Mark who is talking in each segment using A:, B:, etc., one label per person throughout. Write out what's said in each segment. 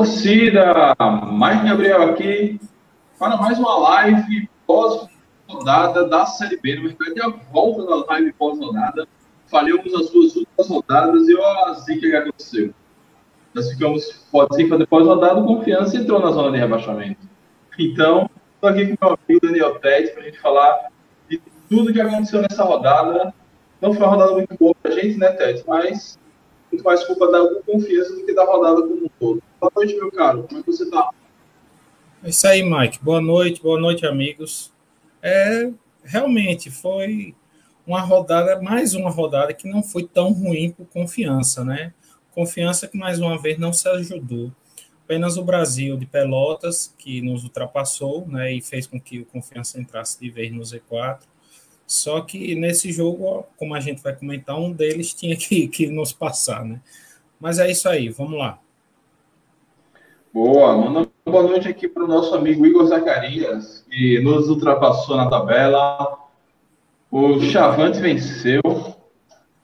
A: Torcida! Mais Gabriel aqui para mais uma live pós-rodada da Série B. Na verdade, a volta da live pós-rodada. Falhamos as duas últimas rodadas e olha a zica que aconteceu. Nós ficamos pode sem fazer pós-rodada, confiança e entrou na zona de rebaixamento. Então, estou aqui com o meu amigo Daniel Pérez para a gente falar de tudo que aconteceu nessa rodada. Não foi uma rodada muito boa para a gente, né, Ted? Mas muito mais culpa da confiança do que da rodada como um todo. Boa noite, meu caro. Como é que você está?
B: É isso aí, Mike. Boa noite, boa noite, amigos. É, realmente foi uma rodada, mais uma rodada que não foi tão ruim por confiança, né? Confiança que mais uma vez não se ajudou. Apenas o Brasil de Pelotas, que nos ultrapassou, né? E fez com que o Confiança entrasse de vez no Z4. Só que nesse jogo, como a gente vai comentar, um deles tinha que, que nos passar, né? Mas é isso aí, vamos lá.
A: Boa, manda uma boa noite aqui para o nosso amigo Igor Zacarias, que nos ultrapassou na tabela. O Chavante venceu.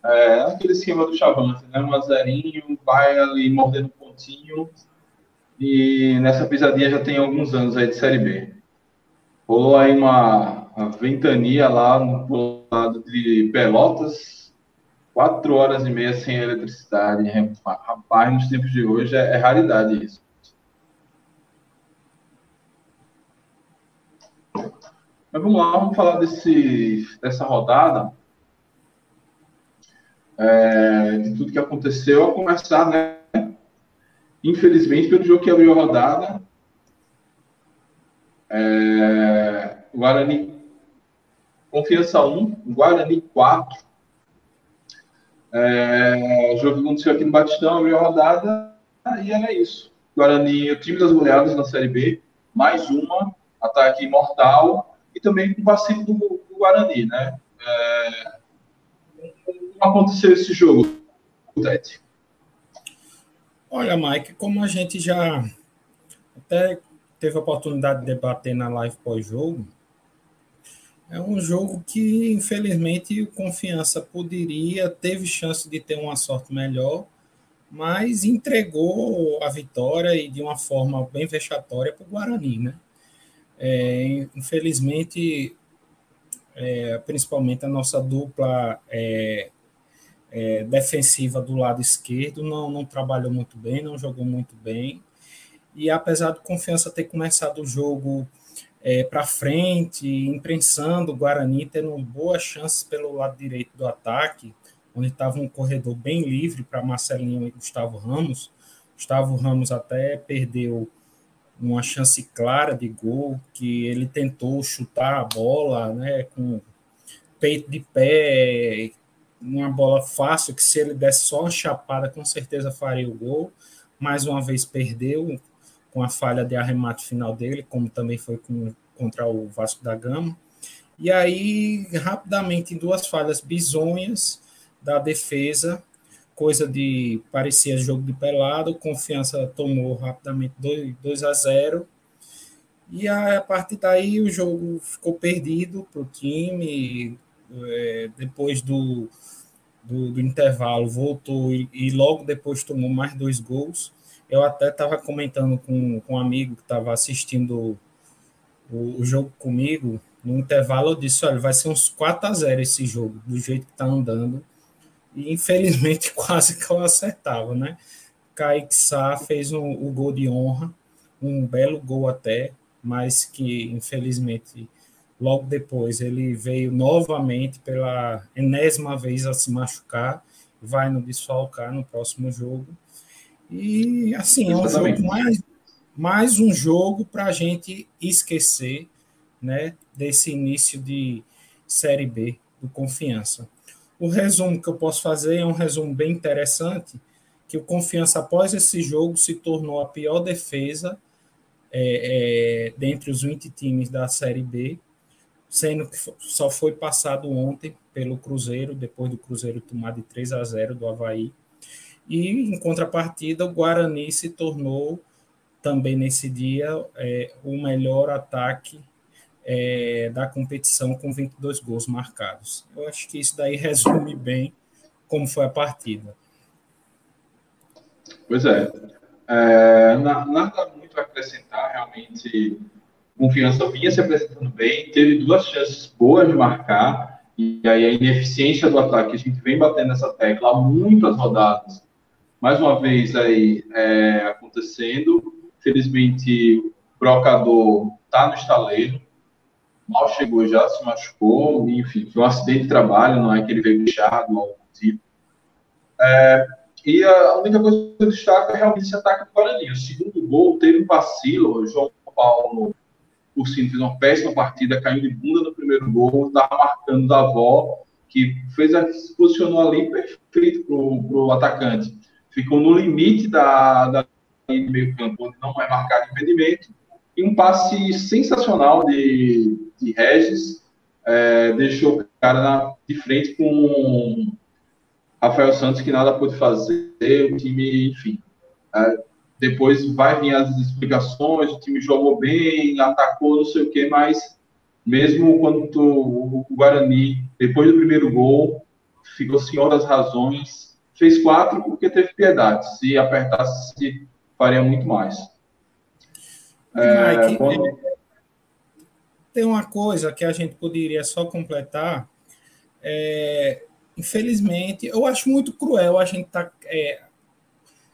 A: É aquele esquema do Chavante, né? Um azerinho, vai ali mordendo um pontinho. E nessa pisadinha já tem alguns anos aí de Série B. Rolou aí uma, uma ventania lá no lado de Pelotas. Quatro horas e meia sem eletricidade. Rapaz, nos tempos de hoje é, é raridade isso. Mas vamos lá, vamos falar desse, dessa rodada, é, de tudo que aconteceu, a começar, né? Infelizmente, pelo jogo que abriu a rodada, é, Guarani Confiança 1, Guarani 4. É, o jogo aconteceu aqui no Batistão, abriu a rodada, e era isso. Guarani, o time das goleadas na Série B, mais uma, ataque mortal, e também o vacilo do, do Guarani, né? É, como aconteceu esse jogo, Tete?
B: Olha, Mike, como a gente já até teve a oportunidade de debater na live pós-jogo, é um jogo que, infelizmente, o Confiança poderia, teve chance de ter uma sorte melhor, mas entregou a vitória e de uma forma bem vexatória para o Guarani, né? É, infelizmente, é, principalmente a nossa dupla é, é, defensiva do lado esquerdo não, não trabalhou muito bem, não jogou muito bem. E apesar do Confiança ter começado o jogo é, para frente, imprensando o Guarani, tendo boas chances pelo lado direito do ataque, onde estava um corredor bem livre para Marcelinho e Gustavo Ramos. Gustavo Ramos até perdeu uma chance clara de gol, que ele tentou chutar a bola, né, com peito de pé, uma bola fácil, que se ele desse só uma chapada, com certeza faria o gol. Mais uma vez perdeu com a falha de arremate final dele, como também foi com, contra o Vasco da Gama. E aí, rapidamente, duas falhas bizonhas da defesa, coisa de parecia jogo de pelado, confiança tomou rapidamente 2, 2 a 0 e a, a partir daí o jogo ficou perdido para o time. É, depois do, do, do, intervalo voltou e, e, logo depois tomou mais dois gols. Eu até estava comentando com, com um amigo que estava assistindo o, o, jogo comigo. No intervalo eu disse: olha, vai ser uns 4 a 0 esse jogo, do jeito que está andando e infelizmente quase que eu acertava, né? Kaique Sá fez um, o gol de honra, um belo gol até, mas que infelizmente Logo depois, ele veio novamente pela enésima vez a se machucar, vai no desfalcar no próximo jogo. E, assim, é um jogo mais, mais um jogo para a gente esquecer né, desse início de Série B do Confiança. O resumo que eu posso fazer é um resumo bem interessante, que o Confiança, após esse jogo, se tornou a pior defesa é, é, dentre os 20 times da Série B, sendo que só foi passado ontem pelo Cruzeiro, depois do Cruzeiro tomar de 3 a 0 do Havaí. E, em contrapartida, o Guarani se tornou, também nesse dia, é, o melhor ataque é, da competição com 22 gols marcados. Eu acho que isso daí resume bem como foi a partida.
A: Pois é. é nada muito a acrescentar, realmente. Confiança vinha se apresentando bem, teve duas chances boas de marcar, e aí a ineficiência do ataque, a gente vem batendo nessa tecla há muitas rodadas, mais uma vez aí é, acontecendo. Felizmente, o brocador está no estaleiro, mal chegou já, se machucou, enfim, foi um acidente de trabalho, não é que ele veio bichado ou algo tipo. É, e a única coisa que eu destaco é realmente esse ataque do Guarani. O segundo gol teve um vacilo, o João Paulo cima fez uma péssima partida, caiu de bunda no primeiro gol, estava marcando da avó, que fez a, se posicionou ali perfeito para o atacante. Ficou no limite da, da meio campo, onde não é marcado impedimento, e um passe sensacional de, de Regis, é, deixou o cara na, de frente com Rafael Santos, que nada pôde fazer, o time, enfim. É, depois vai vir as explicações, o time jogou bem, atacou, não sei o quê, mas mesmo quando o Guarani, depois do primeiro gol, ficou senhor das razões, fez quatro porque teve piedade. Se apertasse, faria muito mais.
B: É, quando... Tem uma coisa que a gente poderia só completar. É, infelizmente, eu acho muito cruel a gente estar tá, é,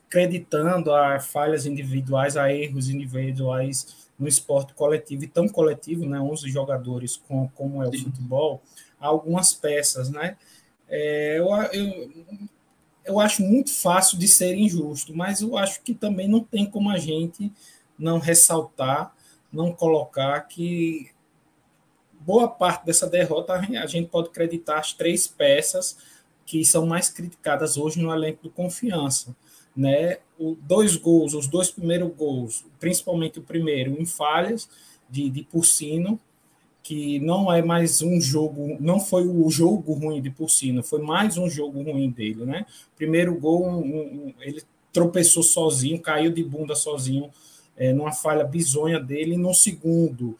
B: acreditando a falhas individuais, a erros individuais no esporte coletivo e tão coletivo, né, 11 jogadores com, como é o futebol, algumas peças, né? É, eu, eu, eu acho muito fácil de ser injusto, mas eu acho que também não tem como a gente não ressaltar, não colocar que boa parte dessa derrota a gente pode acreditar as três peças que são mais criticadas hoje no elenco do Confiança. Né? O, dois gols, os dois primeiros gols, principalmente o primeiro, em falhas de, de Porcino, que não é mais um jogo, não foi o jogo ruim de Porcino, foi mais um jogo ruim dele, né? Primeiro gol, um, um, ele tropeçou sozinho, caiu de bunda sozinho é, numa falha bizonha dele. no segundo,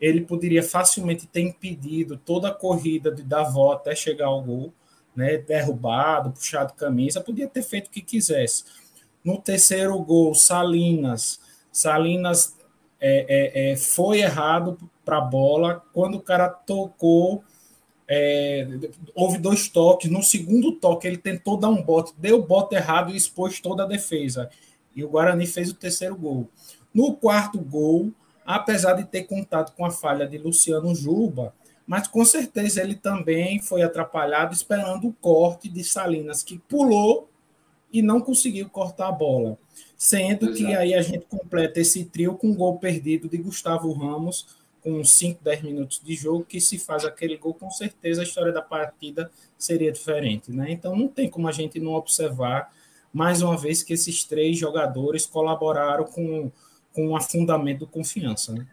B: ele poderia facilmente ter impedido toda a corrida de Davó até chegar ao gol, né, derrubado, puxado camisa, podia ter feito o que quisesse. No terceiro gol, Salinas, Salinas é, é, é foi errado para a bola, quando o cara tocou, é, houve dois toques, no segundo toque ele tentou dar um bote, deu o bote errado e expôs toda a defesa, e o Guarani fez o terceiro gol. No quarto gol, apesar de ter contado com a falha de Luciano Juba, mas com certeza ele também foi atrapalhado esperando o corte de Salinas, que pulou e não conseguiu cortar a bola. Sendo Exato. que aí a gente completa esse trio com um gol perdido de Gustavo Ramos, com 5, 10 minutos de jogo, que se faz aquele gol, com certeza a história da partida seria diferente. Né? Então não tem como a gente não observar, mais uma vez, que esses três jogadores colaboraram com com um afundamento de confiança. Né?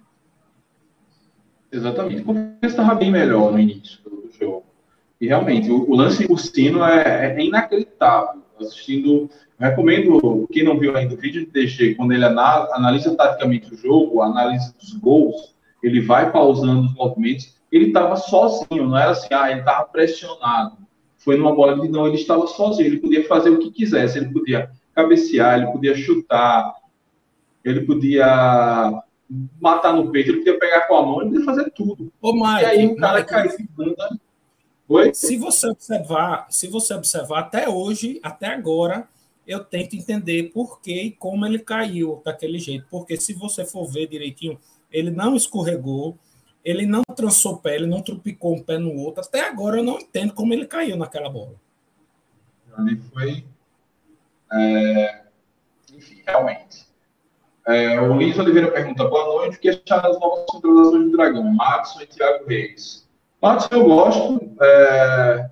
A: Exatamente. Confiança estava bem melhor no início do jogo. E realmente, o, o lance por sino é, é, inacreditável. Assistindo, recomendo, quem não viu ainda o vídeo de DG, quando ele analisa taticamente o jogo, analisa os gols, ele vai pausando os movimentos. Ele estava sozinho, não era assim, ah, ele estava pressionado. Foi numa bola que não, ele estava sozinho, ele podia fazer o que quisesse, ele podia cabecear, ele podia chutar, ele podia matar no peito, ele podia pegar com a mão, ele podia fazer tudo.
B: Ô, Mike,
A: e aí o cara Mike, caiu em bunda. Oi?
B: Se você observar, se você observar até hoje, até agora, eu tento entender por que e como ele caiu daquele jeito. Porque se você for ver direitinho, ele não escorregou, ele não trançou o pé, ele não trupicou um pé no outro. Até agora eu não entendo como ele caiu naquela bola.
A: Ali foi. É... Enfim, realmente. É, o Luiz Oliveira pergunta: boa noite, o que achar das novas contratações do Dragão? Madison e Thiago Reis. Madison eu gosto. É...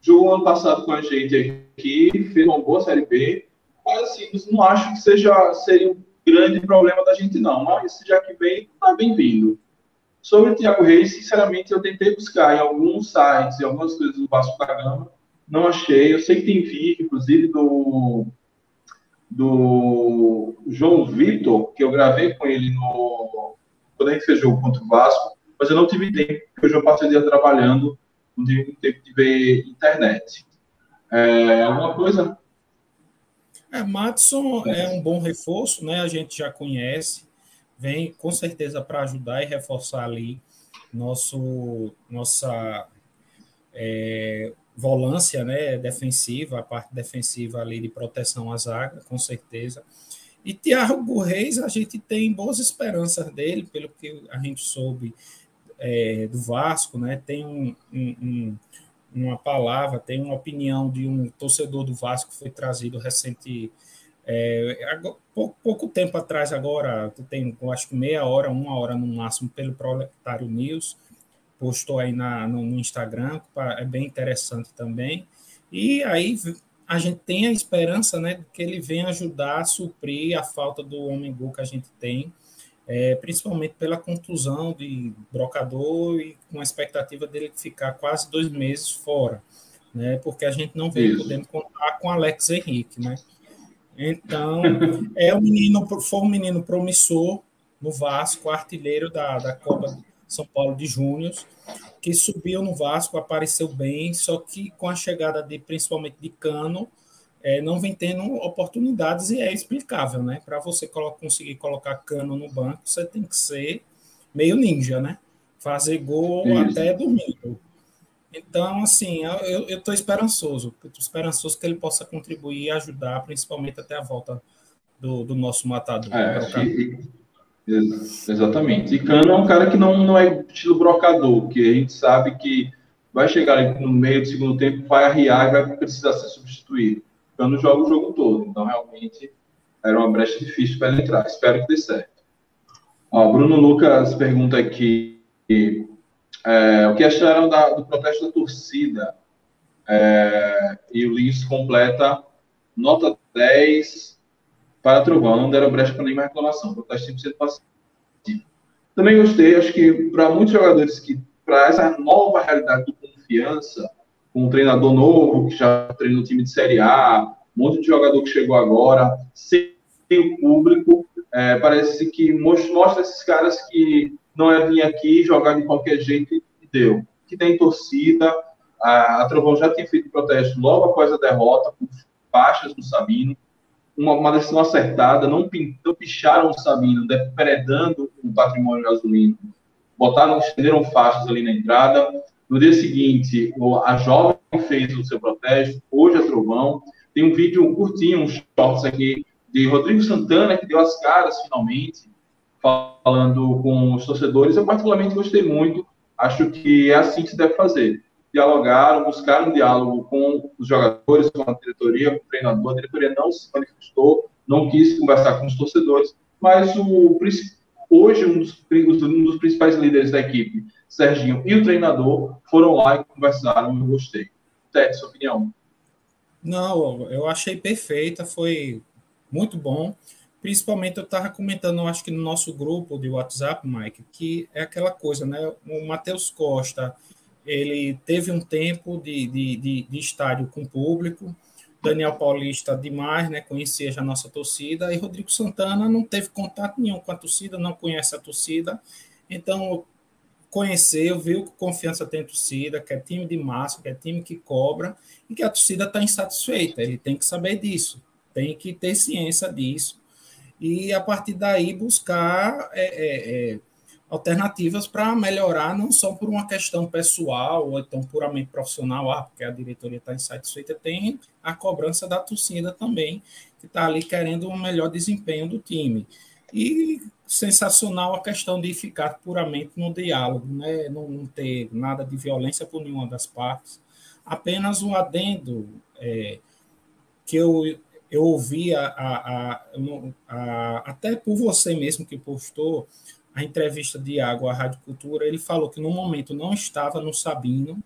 A: Jogou ano passado com a gente aqui, fez uma boa Série B. Mas assim, não acho que seja, seria grande problema da gente, não. Mas já que vem, está bem-vindo. Sobre o Thiago Reis, sinceramente, eu tentei buscar em alguns sites, em algumas coisas do Vasco da Gama, não achei. Eu sei que tem vídeo, inclusive, do, do João Vitor, que eu gravei com ele no, quando a gente fez jogo contra o Vasco, mas eu não tive tempo, porque eu passei o dia trabalhando, não tive tempo de ver internet. É, alguma coisa?
B: É, Matson é um bom reforço, né? A gente já conhece vem com certeza para ajudar e reforçar ali nosso nossa é, volância né, defensiva, a parte defensiva ali de proteção à zaga, com certeza. E Thiago Reis, a gente tem boas esperanças dele, pelo que a gente soube é, do Vasco, né? Tem um, um, uma palavra, tem uma opinião de um torcedor do Vasco que foi trazido recente é, pouco, pouco, tempo atrás, agora, tem, acho que meia hora, uma hora no máximo, pelo Proletário News, postou aí na, no, no Instagram, é bem interessante também. E aí a gente tem a esperança né, que ele venha ajudar a suprir a falta do homem gol que a gente tem, é, principalmente pela contusão de brocador e com a expectativa dele ficar quase dois meses fora, né, porque a gente não vem podendo contar com Alex Henrique, né? Então, é um menino, foi um menino promissor no Vasco, artilheiro da, da Copa São Paulo de Júnior, que subiu no Vasco, apareceu bem, só que com a chegada de principalmente de Cano, é, não vem tendo oportunidades e é explicável, né? Para você conseguir colocar Cano no banco, você tem que ser meio ninja, né? Fazer gol Isso. até domingo. Então, assim, eu estou esperançoso, estou esperançoso que ele possa contribuir e ajudar, principalmente até a volta do, do nosso matador. É,
A: e, exatamente. E Cano é um cara que não, não é estilo brocador, que a gente sabe que vai chegar ali no meio do segundo tempo, vai arriar e vai precisar ser substituído. Cano joga o jogo todo, então realmente era uma brecha difícil para ele entrar. Espero que dê certo. Ó, Bruno Lucas pergunta aqui é, o que acharam da, do protesto da torcida? É, e o Lins completa nota 10 para Trovão, não deram brecha para nenhuma reclamação. Protesto 100% passivo. Também gostei, acho que para muitos jogadores que, para essa nova realidade de confiança, com um treinador novo que já treina o time de Série A, um monte de jogador que chegou agora, sem o público, é, parece que mostra esses caras que não é vir aqui jogar de qualquer jeito e deu. Que tem torcida, a, a Trovão já tinha feito protesto logo após a derrota, com faixas do Sabino, uma, uma decisão acertada, não, não picharam o Sabino, depredando o patrimônio gasolino, botaram, estenderam faixas ali na entrada. No dia seguinte, a jovem fez o seu protesto, hoje a Trovão. Tem um vídeo curtinho, uns shorts aqui, de Rodrigo Santana, que deu as caras finalmente, falando com os torcedores. Eu particularmente gostei muito. Acho que é assim que se deve fazer. Dialogaram, buscaram um diálogo com os jogadores, com a diretoria, com o treinador. A diretoria não se manifestou, não quis conversar com os torcedores, mas o hoje um dos, um dos principais líderes da equipe, Serginho, e o treinador foram lá e conversaram. Eu gostei. Tete, sua opinião?
B: Não, eu achei perfeita, foi muito bom. Principalmente eu estava comentando, acho que no nosso grupo de WhatsApp, Mike, que é aquela coisa, né? O Matheus Costa, ele teve um tempo de, de, de, de estádio com público, Daniel Paulista demais, né? Conhecia já a nossa torcida, e Rodrigo Santana não teve contato nenhum com a torcida, não conhece a torcida, então conheceu, viu que confiança tem torcida, que é time de massa, que é time que cobra, e que a torcida está insatisfeita. Ele tem que saber disso, tem que ter ciência disso e a partir daí buscar é, é, é alternativas para melhorar, não só por uma questão pessoal ou então puramente profissional, ah, porque a diretoria está insatisfeita, tem a cobrança da torcida também, que está ali querendo um melhor desempenho do time. E sensacional a questão de ficar puramente no diálogo, né? não, não ter nada de violência por nenhuma das partes. Apenas um adendo é, que eu, eu ouvi a, a, a, até por você mesmo que postou a entrevista de Água à Rádio Cultura, ele falou que no momento não estava no Sabino,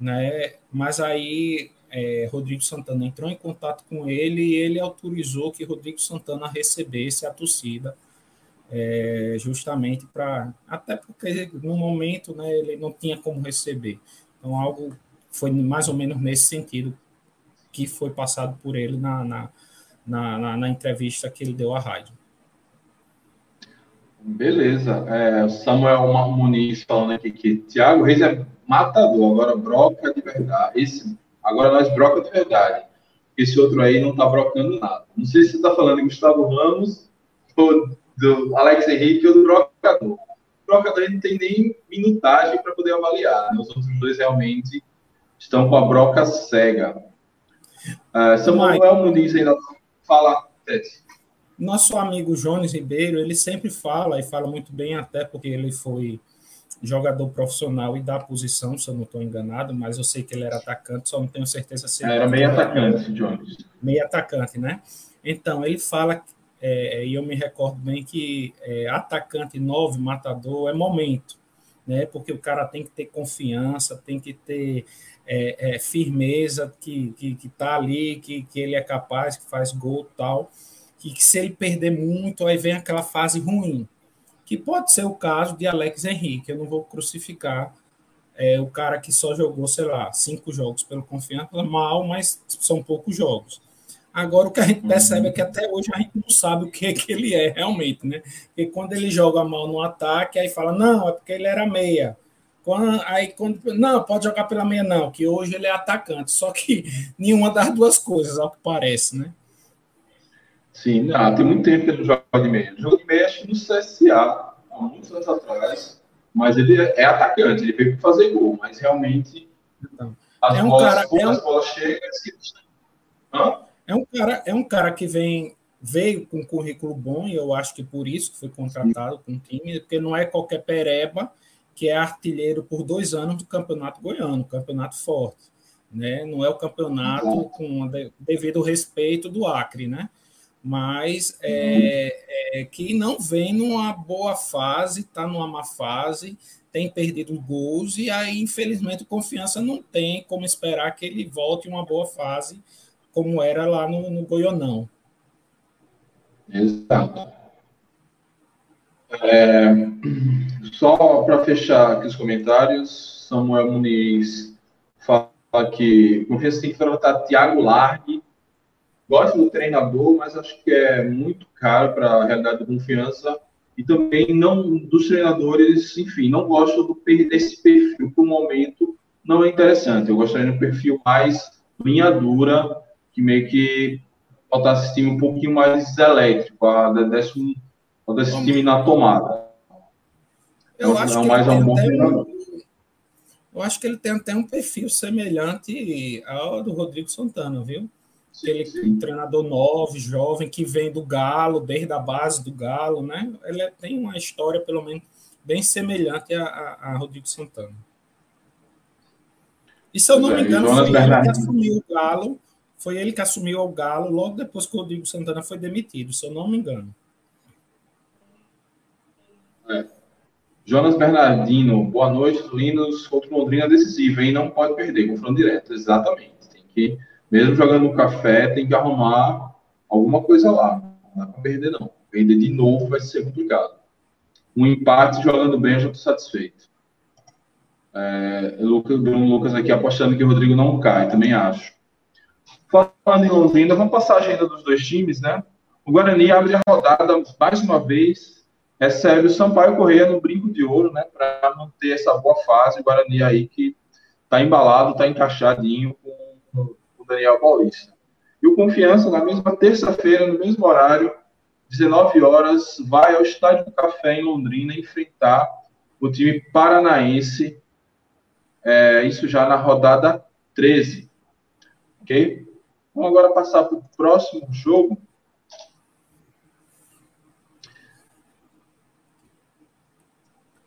B: né? mas aí é, Rodrigo Santana entrou em contato com ele e ele autorizou que Rodrigo Santana recebesse a torcida, é, justamente para. Até porque no momento né, ele não tinha como receber. Então, algo foi mais ou menos nesse sentido que foi passado por ele na, na, na, na entrevista que ele deu à rádio.
A: Beleza. É, Samuel Muniz falando aqui que Thiago Reis é matador, agora broca de verdade. Esse Agora nós broca de verdade. Esse outro aí não tá brocando nada. Não sei se você tá falando Gustavo Ramos ou do Alex Henrique ou do brocador. O brocador não tem nem minutagem para poder avaliar. Né? Os outros dois realmente estão com a broca cega. Uh, Samuel Muniz ainda fala, Tete.
B: Nosso amigo Jones Ribeiro, ele sempre fala, e fala muito bem, até porque ele foi jogador profissional e da posição, se eu não estou enganado, mas eu sei que ele era atacante, só não tenho certeza se
A: ele era meio atacante, Jones.
B: Meio atacante, né? Então, ele fala, é, e eu me recordo bem que é, atacante nove, matador, é momento, né? Porque o cara tem que ter confiança, tem que ter é, é firmeza, que, que, que tá ali, que, que ele é capaz, que faz gol tal, que, que se ele perder muito, aí vem aquela fase ruim, que pode ser o caso de Alex Henrique. Eu não vou crucificar é, o cara que só jogou, sei lá, cinco jogos pelo confiança, mal, mas são poucos jogos. Agora, o que a gente percebe é que até hoje a gente não sabe o que, é que ele é realmente, né? Porque quando ele joga mal no ataque, aí fala, não, é porque ele era meia. Quando, aí, quando, não, pode jogar pela meia, não, que hoje ele é atacante. Só que nenhuma das duas coisas, ao que parece, né?
A: Sim, ah, tem muito tempo que ele não joga de meia. Ele joga de meia, acho que no CSA, há muitos anos atrás, mas ele é atacante, ele veio para fazer gol, mas realmente então, as, é um bolas, cara, é um, bolas chegam.
B: É um cara, é um cara que vem veio com um currículo bom e eu acho que por isso que foi contratado com o time, porque não é qualquer pereba que é artilheiro por dois anos do campeonato goiano, campeonato forte, né? Não é o campeonato com devido respeito do Acre, né? mas é, é, que não vem numa boa fase, está numa má fase, tem perdido gols, e aí, infelizmente, confiança não tem como esperar que ele volte em uma boa fase, como era lá no, no Goianão.
A: Exato. É, só para fechar aqui os comentários, Samuel Muniz fala que confiança tem que tratar Thiago Largue Gosto do treinador, mas acho que é muito caro para a realidade da confiança. E também não dos treinadores, enfim, não gosto do, desse perfil o momento não é interessante. Eu gostaria de um perfil mais linha dura, que meio que botasse esse time um pouquinho mais elétrico, a, desse, um, desse time na tomada.
B: Eu, acho é que mais um bom treinador. Eu acho que ele tem até um perfil semelhante ao do Rodrigo Santana, viu? aquele sim. treinador novo, jovem, que vem do Galo, desde a base do Galo, né? Ele é, tem uma história, pelo menos, bem semelhante a, a, a Rodrigo Santana. E se eu não me é, engano, foi ele que assumiu o Galo, foi ele que assumiu o Galo logo depois que o Rodrigo Santana foi demitido, se eu não me engano.
A: É. Jonas Bernardino, boa noite, Linus contra Londrina decisivo, hein? Não pode perder, confronto direto, exatamente. Tem que mesmo jogando no café, tem que arrumar alguma coisa lá. Não dá para perder, não. Perder de novo vai ser complicado. Um empate jogando bem, eu já estou satisfeito. É, Lucas, Bruno Lucas aqui apostando que o Rodrigo não cai, também acho. Falando em Londrina, vamos passar a agenda dos dois times, né? O Guarani abre a rodada mais uma vez, recebe o Sampaio Correia no brinco de ouro, né? Para manter essa boa fase. O Guarani aí que está embalado, está encaixadinho com Daniel Paulista. E o Confiança, na mesma terça-feira, no mesmo horário, 19 horas, vai ao Estádio do Café, em Londrina, enfrentar o time paranaense, é, isso já na rodada 13. Ok? Vamos agora passar para o próximo jogo.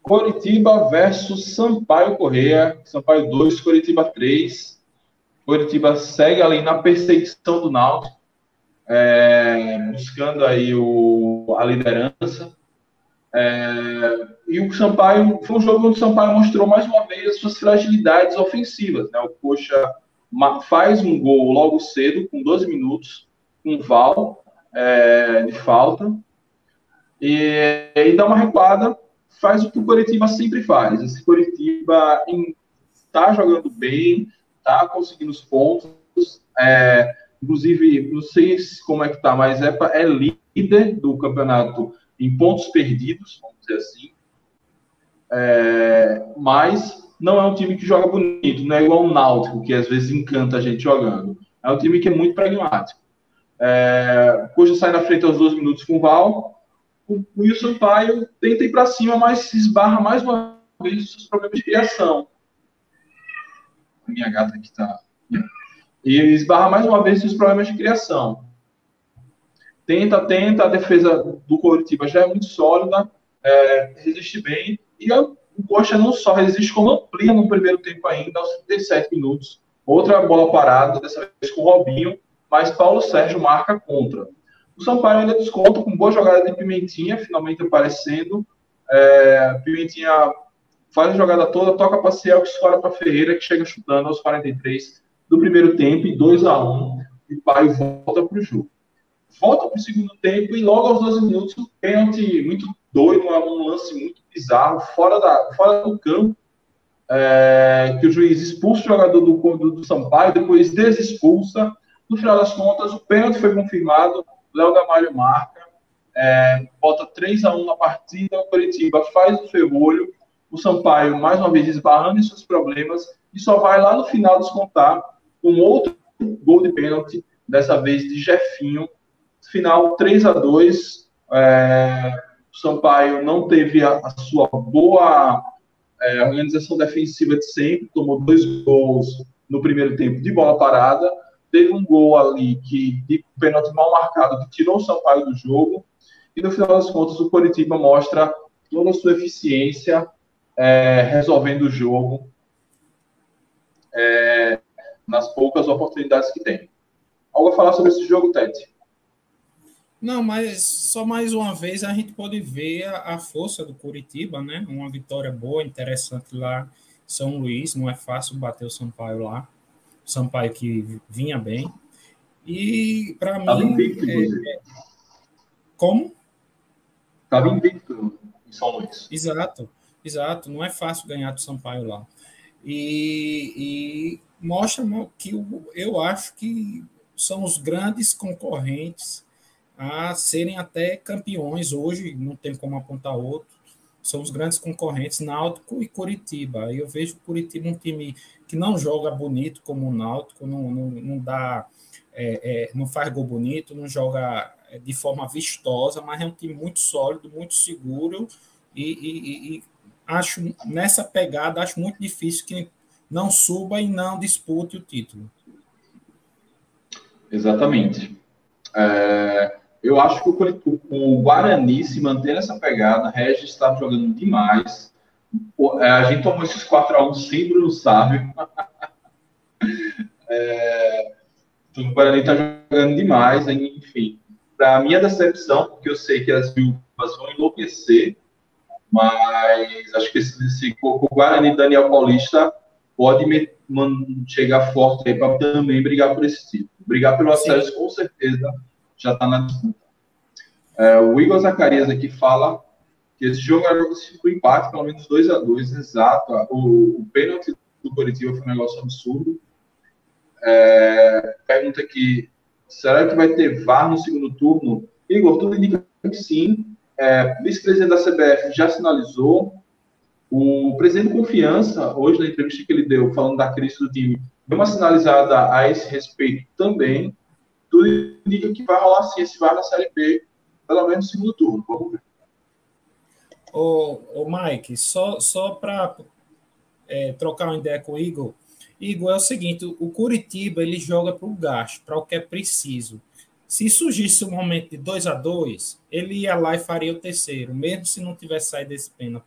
A: Coritiba versus Sampaio Correia. Sampaio 2, Coritiba 3. Coritiba segue ali na perseguição do Náutico, é, buscando aí o, a liderança. É, e o Sampaio foi um jogo onde o Sampaio mostrou mais uma vez as suas fragilidades ofensivas. Né? O Coxa faz um gol logo cedo, com 12 minutos, com Val é, de falta, e, e dá uma recuada, faz o que o Coritiba sempre faz. Esse Coritiba está jogando bem, está conseguindo os pontos. É, inclusive, não sei como é que tá, mas é, é líder do campeonato em pontos perdidos, vamos dizer assim. É, mas não é um time que joga bonito, não é igual o Náutico, que às vezes encanta a gente jogando. É um time que é muito pragmático. É, Coxa sai na frente aos dois minutos com o Val. O Wilson Paio tenta ir para cima, mas se esbarra mais uma vez nos seus problemas de criação. A minha gata aqui está. E esbarra mais uma vez nos problemas de criação. Tenta, tenta, a defesa do Coritiba já é muito sólida, é, resiste bem, e o Coxa não só resiste, como amplia no primeiro tempo ainda, aos 37 minutos. Outra bola parada, dessa vez com o Robinho, mas Paulo Sérgio marca contra. O Sampaio ainda desconta com boa jogada de Pimentinha, finalmente aparecendo. É, Pimentinha faz a jogada toda, toca para Ciel, que fora para Ferreira, que chega chutando aos 43 do primeiro tempo, e 2 a 1 e Paio volta para o jogo. Volta para o segundo tempo, e logo aos 12 minutos, um pênalti muito doido, um lance muito bizarro, fora, da, fora do campo, é, que o juiz expulsa o jogador do, do, do Sampaio, depois desexpulsa. No final das contas, o pênalti foi confirmado, Léo Gamalho marca, é, bota 3 a 1 na partida, o Curitiba faz o ferrolho, o Sampaio, mais uma vez, esbarrando em seus problemas, e só vai lá no final descontar um outro gol de pênalti, dessa vez de Jefinho. Final 3 a 2 é, o Sampaio não teve a, a sua boa é, organização defensiva de sempre, tomou dois gols no primeiro tempo de bola parada, teve um gol ali que de pênalti mal marcado que tirou o Sampaio do jogo, e no final das contas o Coritiba mostra toda a sua eficiência é, resolvendo o jogo é, nas poucas oportunidades que tem. Algo a falar sobre esse jogo, Tete?
B: Não, mas só mais uma vez a gente pode ver a, a, força do Curitiba, né? Uma vitória boa, interessante lá em São Luís. Não é fácil bater o Sampaio lá. O Sampaio que vinha bem. E para mim. Invicto, é, é... Como?
A: Estava invicto em São Luís.
B: Exato, exato. Não é fácil ganhar do Sampaio lá. E, e mostra que eu acho que são os grandes concorrentes a serem até campeões hoje, não tem como apontar outro, são os grandes concorrentes Náutico e Curitiba. Eu vejo Curitiba um time que não joga bonito como o Náutico, não, não, não dá, é, é, não faz gol bonito, não joga é, de forma vistosa, mas é um time muito sólido, muito seguro e, e, e acho nessa pegada acho muito difícil que não suba e não dispute o título.
A: Exatamente. É, eu acho que o, o, Guarani, se manter essa pegada, Regis está jogando demais. É, a gente tomou esses 4x1 sem Bruno Sábio. é, então, o Guarani está jogando demais, enfim. Para minha decepção, porque eu sei que as viúvas vão enlouquecer, mas acho que esse, esse o Guarani Daniel Paulista pode me, man, chegar forte aí para também brigar por esse título. Brigar pelo acesso, com certeza já está na disputa. É, o Igor Zacarias aqui fala que esse jogo era o empate, pelo menos 2 a 2 exato. O, o pênalti do Curitiba foi um negócio absurdo. É, pergunta aqui, será que vai ter VAR no segundo turno? Igor, tudo indica que sim. É, vice-presidente da CBF já sinalizou. O presidente Confiança, hoje na entrevista que ele deu, falando da crise do time, deu uma sinalizada a esse respeito também tudo indica que vai rolar sim esse VAR na Série B, pelo menos no segundo turno. Vamos ver.
B: Ô, ô Mike, só, só para é, trocar uma ideia com o Igor. Igor, é o seguinte: o Curitiba ele joga para o gasto, para o que é preciso. Se surgisse um momento de 2 a 2 ele ia lá e faria o terceiro, mesmo se não tivesse saído desse pênalti.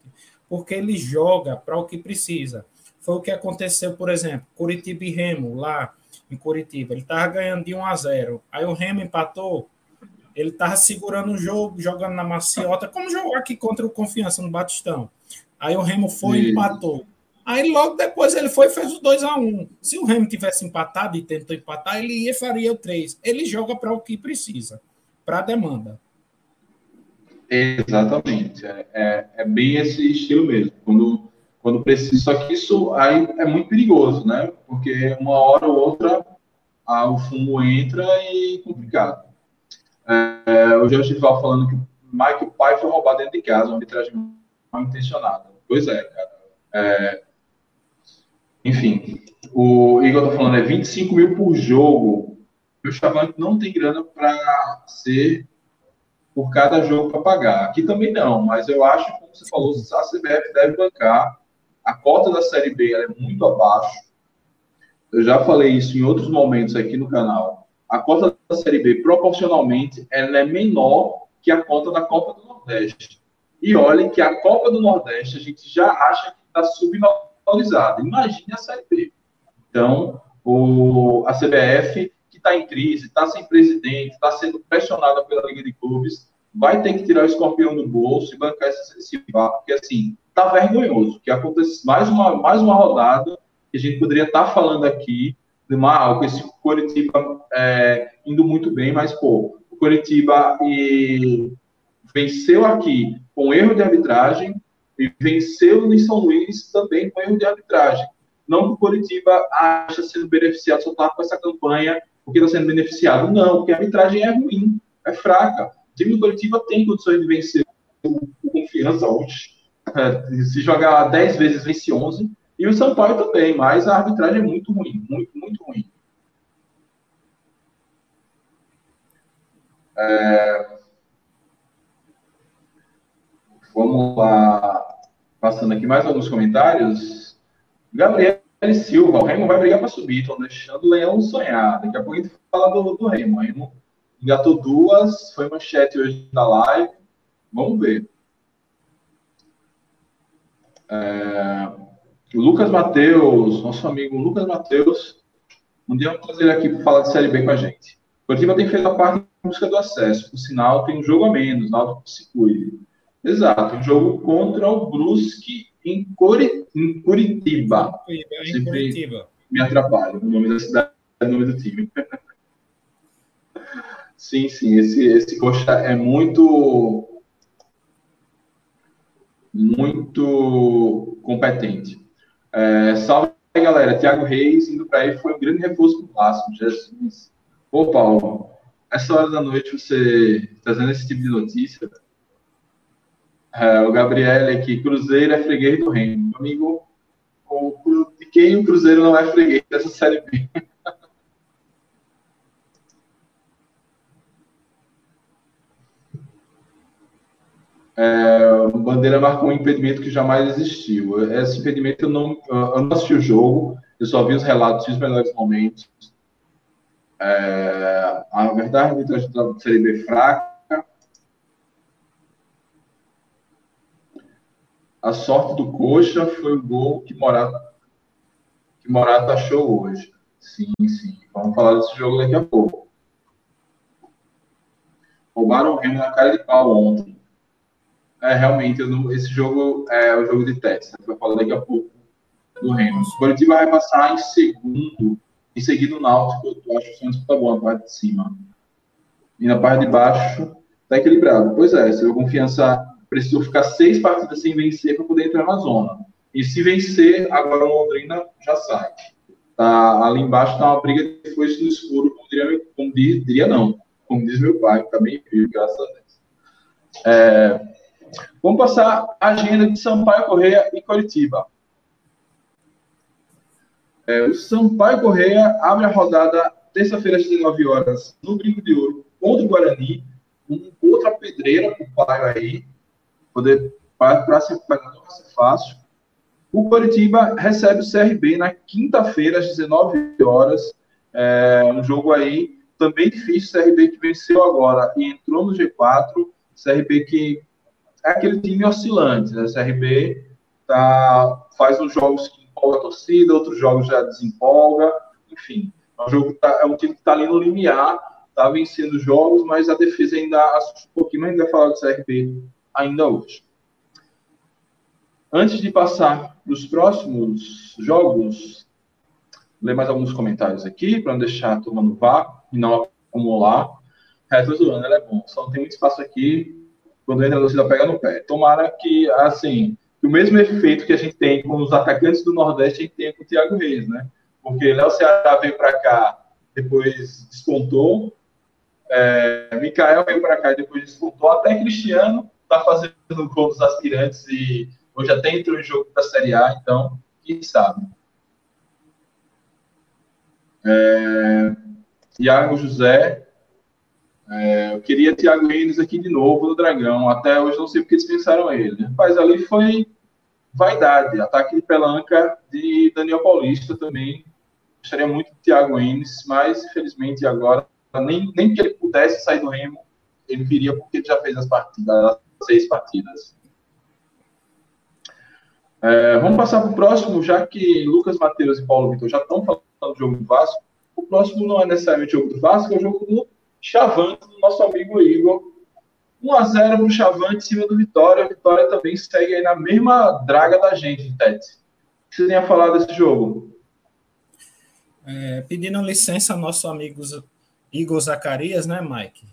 B: porque ele joga para o que precisa. Foi o que aconteceu, por exemplo, Curitiba e Remo, lá em Curitiba. Ele estava ganhando de 1 a 0. Aí o Remo empatou, ele estava segurando o jogo, jogando na maciota, como jogou aqui contra o Confiança no Batistão. Aí o Remo foi e empatou. Aí logo depois ele foi e fez o 2 a 1 Se o Remo tivesse empatado e tentou empatar, ele ia e faria o 3. Ele joga para o que precisa, para a demanda.
A: Exatamente. É, é, é, bem esse estilo mesmo. Quando, quando precisa. Só que isso aí é muito perigoso, né? Porque uma hora ou outra a, o fumo entra e é complicado. É, o Jorge Val falando que o Mike Pai foi roubado dentro de casa, uma arbitragem mal intencionada. Pois é, cara. É, enfim, o Igor tá falando, é 25 mil por jogo. O Chavante não tem grana para ser por cada jogo para pagar. Aqui também não, mas eu acho, como você falou, a CBF deve bancar. A cota da Série B é muito abaixo. Eu já falei isso em outros momentos aqui no canal. A cota da Série B, proporcionalmente, ela é menor que a cota da Copa do Nordeste. E olhem que a Copa do Nordeste a gente já acha que está subvalorizada. Imagine a Série B. Então, o, a CBF, que está em crise, está sem presidente, está sendo pressionada pela Liga de Clubes, vai ter que tirar o escorpião do bolso e bancar esse, esse porque assim, está vergonhoso. Que acontece mais uma, mais uma rodada que a gente poderia estar tá falando aqui de uma, com esse Coritiba é, indo muito bem, mas, pô, o Coritiba e venceu aqui com erro de arbitragem, e venceu em São Luís também com erro de arbitragem. Não que o Curitiba acha sendo beneficiado só tá com essa campanha porque está sendo beneficiado. Não, porque a arbitragem é ruim, é fraca. Do Curitiba tem condições de vencer o Confiança hoje. É, se jogar 10 vezes, vence 11. E o São Paulo também, mas a arbitragem é muito ruim, muito, muito ruim. É... Vamos lá. Passando aqui mais alguns comentários. Gabriel Silva, o Remo vai brigar para subir, estão deixando o Leão sonhar. Daqui a pouco a gente fala do, do Remo. Remo engatou duas, foi manchete hoje da live. Vamos ver. É, Lucas Matheus, nosso amigo Lucas Matheus, um dia vamos trazer ele aqui para falar de Série B com a gente. O Curitiba tem feito a parte em busca do acesso, por sinal, tem um jogo a menos, nada que se cuide. Exato, um jogo contra o Brusque em, Curi, em Curitiba.
B: Curitiba, em Curitiba.
A: Me atrapalha o nome da cidade o nome do time. sim, sim, esse, esse coxa é muito muito competente. É, salve galera, Thiago Reis indo para aí foi um grande reforço para o Vasco. Jesus. Ô Paulo, essa hora da noite você trazendo esse tipo de notícia, é, o Gabriel aqui, Cruzeiro é freguês do Reino. Amigo, o, de quem o Cruzeiro não é freguês dessa Série B? É, Bandeira marcou um impedimento que jamais existiu. Esse impedimento eu não, eu não assisti o jogo, eu só vi os relatos os melhores momentos. É, a verdade, a Série B fraca, A sorte do Coxa foi o gol que Morata, que Morata achou hoje. Sim, sim. Vamos falar desse jogo daqui a pouco. Roubaram o Remo na cara de pau ontem. É, realmente, não, esse jogo é o jogo de teste. A gente vai falar daqui a pouco do Remo. O Curitiba vai passar em segundo, em seguida o Náutico. Eu acho que uma disputa boa na parte de cima. E na parte de baixo, tá equilibrado. Pois é, se a confiança precisou ficar seis partidas sem vencer para poder entrar na zona. E se vencer, agora o Londrina já sai. Tá, ali embaixo está uma briga de foice no escuro, como diria, como diria não, como diz meu pai, que tá vivo, graças a Deus. É, vamos passar a agenda de Sampaio Correia e Coritiba. É, o Sampaio Correia abre a rodada terça-feira às 19 horas no Brinco de Ouro contra o Guarani, com outra pedreira para o Paio aí, poder para ser, vai ser fácil. O Curitiba recebe o CRB na quinta-feira, às 19 horas. É um jogo aí também difícil. CRB que venceu agora e entrou no G4. CRB que é aquele time oscilante. Né? CRB tá, faz uns jogos que empolga a torcida, outros jogos já desempolga, enfim. É um, jogo tá, é um time que está ali no limiar, está vencendo jogos, mas a defesa ainda assusta um pouquinho, mas a gente vai falar do CRB ainda hoje. Antes de passar para os próximos jogos, ler mais alguns comentários aqui, para não deixar a turma no vácuo e não acumular. Resto do ano, ela é bom, só não tem muito espaço aqui quando entra a torcida pega no pé. Tomara que, assim, o mesmo efeito que a gente tem com os atacantes do Nordeste, a gente tem com o Thiago Reis, né? Porque Léo Ceará veio para cá, depois descontou, é, veio para cá e depois descontou, até Cristiano está fazendo gol dos aspirantes e hoje até entrou em jogo da Série A, então, quem sabe. É, Iago José, é, eu queria Thiago Reis aqui de novo no Dragão. Até hoje não sei porque dispensaram ele. Mas ali foi vaidade. Ataque de pelanca de Daniel Paulista também. Gostaria muito de Thiago Enes, mas infelizmente agora, nem, nem que ele pudesse sair do Remo, ele viria porque ele já fez as partidas, as seis partidas. É, vamos passar para o próximo, já que Lucas Matheus e Paulo Vitor já estão falando do jogo do Vasco. O próximo não é necessariamente o jogo do Vasco, é o jogo do Chavante, do nosso amigo Igor. 1x0 pro Chavante em cima do Vitória. A Vitória também segue aí na mesma draga da gente, Tete. O que você tem a falar desse jogo?
B: É, pedindo licença ao nosso amigo Igor Zacarias, né, Mike?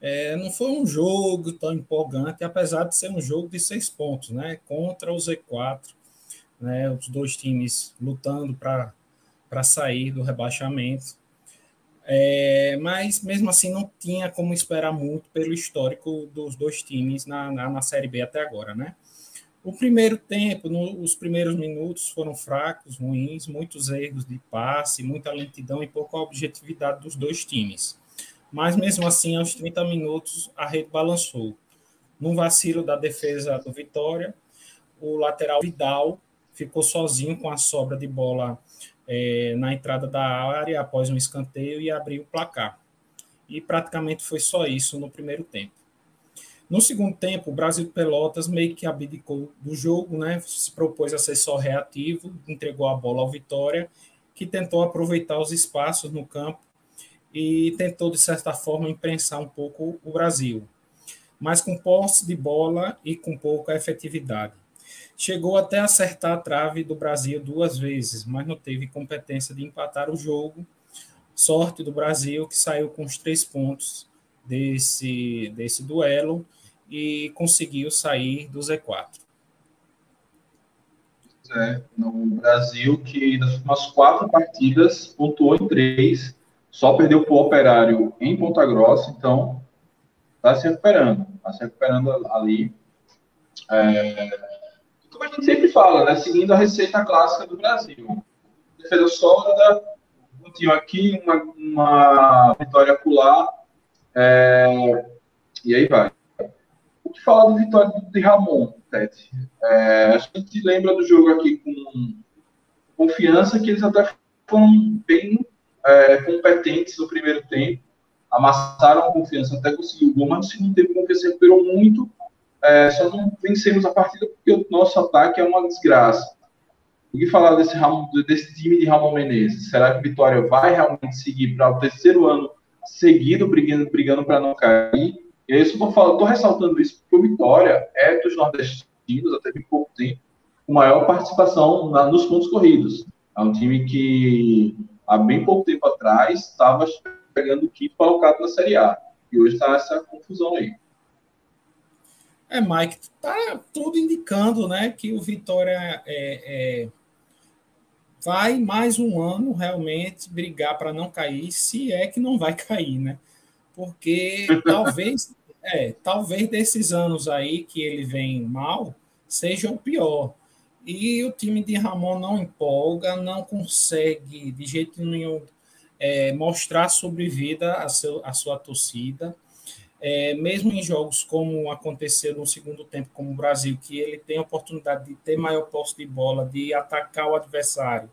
B: É, não foi um jogo tão empolgante, apesar de ser um jogo de seis pontos, né? Contra o Z4, né? Os dois times lutando para sair do rebaixamento. É, mas mesmo assim não tinha como esperar muito pelo histórico dos dois times na, na, na Série B até agora, né? O primeiro tempo, no, os primeiros minutos foram fracos, ruins, muitos erros de passe, muita lentidão e pouca objetividade dos dois times. Mas mesmo assim, aos 30 minutos, a rede balançou. Num vacilo da defesa do Vitória, o lateral Vidal ficou sozinho com a sobra de bola é, na entrada da área após um escanteio e abriu o placar. E praticamente foi só isso no primeiro tempo. No segundo tempo, o Brasil Pelotas meio que abdicou do jogo, né? se propôs a ser só reativo, entregou a bola ao Vitória, que tentou aproveitar os espaços no campo e tentou, de certa forma, imprensar um pouco o Brasil, mas com posse de bola e com pouca efetividade. Chegou até acertar a trave do Brasil duas vezes, mas não teve competência de empatar o jogo. Sorte do Brasil, que saiu com os três pontos desse, desse duelo e conseguiu sair do Z4.
A: É, no Brasil, que nas últimas quatro partidas pontuou em três, só perdeu para o Operário em Ponta Grossa, então está se recuperando, está se recuperando ali. É, como a gente sempre fala, né? Seguindo a receita clássica do Brasil. Defesa sólida, um aqui, uma, uma vitória pular, é, e aí vai. O que fala do vitória de Ramon, Tete? É, a gente lembra do jogo aqui com confiança que eles até foram bem é, competentes no primeiro tempo, amassaram a confiança até conseguir o gol, mas no segundo tempo a confiança recuperou muito é, só não vencemos a partida porque o nosso ataque é uma desgraça. O que falar desse, desse time de Ramon Menezes? Será que Vitória vai realmente seguir para o terceiro ano seguido brigando, brigando para não cair? E aí, eu estou ressaltando isso porque o Vitória é dos nordestinos, até bem pouco tempo, com maior participação na, nos pontos corridos. É um time que há bem pouco tempo atrás estava pegando o quinto colocado na Série A. E hoje está essa confusão aí.
B: É, Mike, tá tudo indicando, né, que o Vitória é, é, vai mais um ano realmente brigar para não cair, se é que não vai cair, né? Porque talvez, é, talvez desses anos aí que ele vem mal seja o pior. E o time de Ramon não empolga, não consegue de jeito nenhum é, mostrar sobrevida a, seu, a sua torcida é, mesmo em jogos como aconteceu no segundo tempo, como o Brasil, que ele tem a oportunidade de ter maior posse de bola, de atacar o adversário,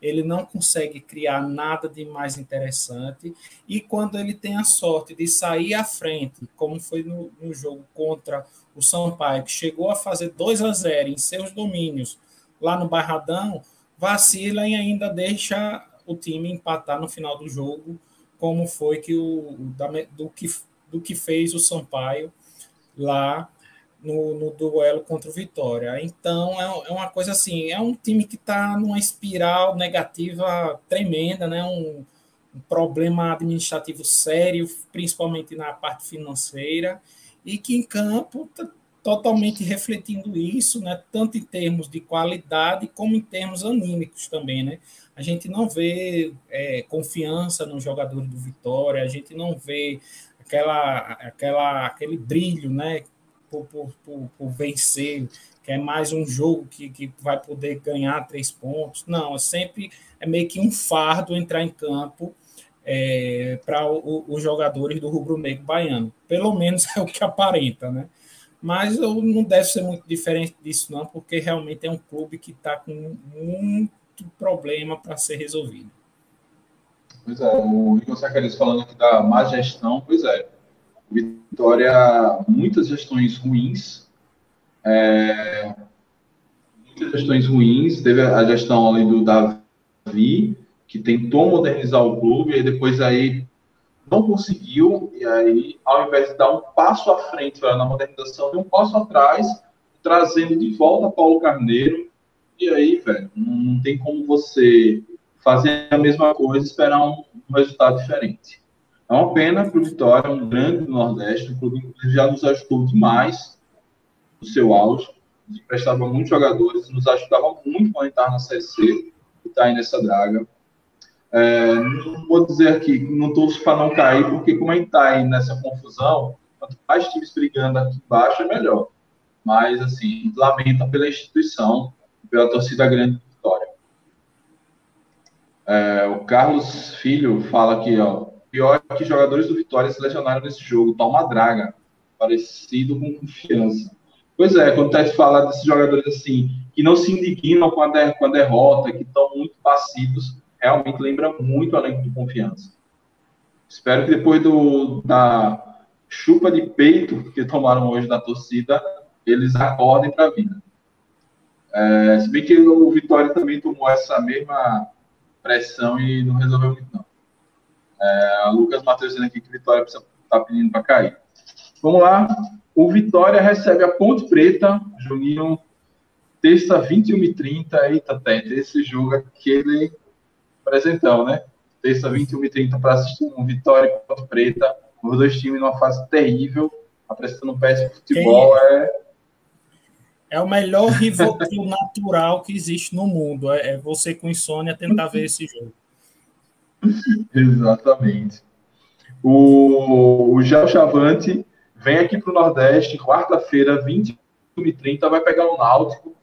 B: ele não consegue criar nada de mais interessante. E quando ele tem a sorte de sair à frente, como foi no, no jogo contra o Sampaio, que chegou a fazer 2 a 0 em seus domínios lá no Barradão, vacila e ainda deixa o time empatar no final do jogo, como foi que o do que, do que fez o Sampaio lá no, no, duelo contra o Vitória. Então, é, é, uma coisa assim, é um time que está numa espiral negativa tremenda, né? Um, um, problema administrativo sério, principalmente na parte financeira, e que em campo está totalmente refletindo isso, né? Tanto em termos de qualidade como em termos anímicos também, né? A gente não vê é, confiança nos jogadores do Vitória, a gente não vê aquela, aquela, aquele brilho, né? por, por, por, por vencer, que é mais um jogo que, que vai poder ganhar três pontos. Não, é sempre é meio que um fardo entrar em campo é, para os jogadores do rubro-negro baiano. Pelo menos é o que aparenta, né? Mas não deve ser muito diferente disso, não, porque realmente é um clube que está com muito problema para ser resolvido.
A: Pois é, o Igor Sacaris falando aqui da má gestão, pois é. Vitória, muitas gestões ruins, é, muitas gestões ruins. Teve a gestão ali do Davi, que tentou modernizar o clube, e depois aí não conseguiu, e aí, ao invés de dar um passo à frente na modernização, deu um passo atrás, trazendo de volta Paulo Carneiro. E aí, velho, não tem como você fazer a mesma coisa e esperar um, um resultado diferente. É uma pena para o Vitória, um grande do Nordeste, o clube já nos ajudou demais no seu auge, nos prestava muitos jogadores, nos ajudava muito quando estava na Série C, e está aí nessa draga. É, não vou dizer aqui, não torço para não cair, porque como a gente está aí nessa confusão, quanto mais times brigando aqui embaixo, é melhor. Mas, assim, lamenta pela instituição, pela torcida grande. É, o Carlos Filho fala aqui, ó, Pior que jogadores do Vitória se lesionaram nesse jogo. Tá uma draga. Parecido com confiança. Pois é, quando tá falar desses jogadores assim, que não se indignam com a, der com a derrota, que estão muito passivos, realmente lembra muito além do confiança. Espero que depois do, da chupa de peito que tomaram hoje da torcida, eles acordem para a vida. É, se bem que o Vitória também tomou essa mesma pressão e não resolveu muito, não. É, Lucas Matheus dizendo aqui que Vitória está pedindo para cair. Vamos lá. O Vitória recebe a Ponte Preta, Juninho, terça 21h30. Eita, Tete, esse jogo aquele presentão, né? Terça 21h30 para assistir um Vitória e Ponte Preta. Os dois times numa fase terrível, apresentando péssimo futebol. Quem... É...
B: é o melhor rival natural que existe no mundo. É, é você com insônia tentar ver esse jogo.
A: Exatamente. O, o Gel Chavante vem aqui para o Nordeste, quarta-feira, 21 e 30, vai pegar o Náutico.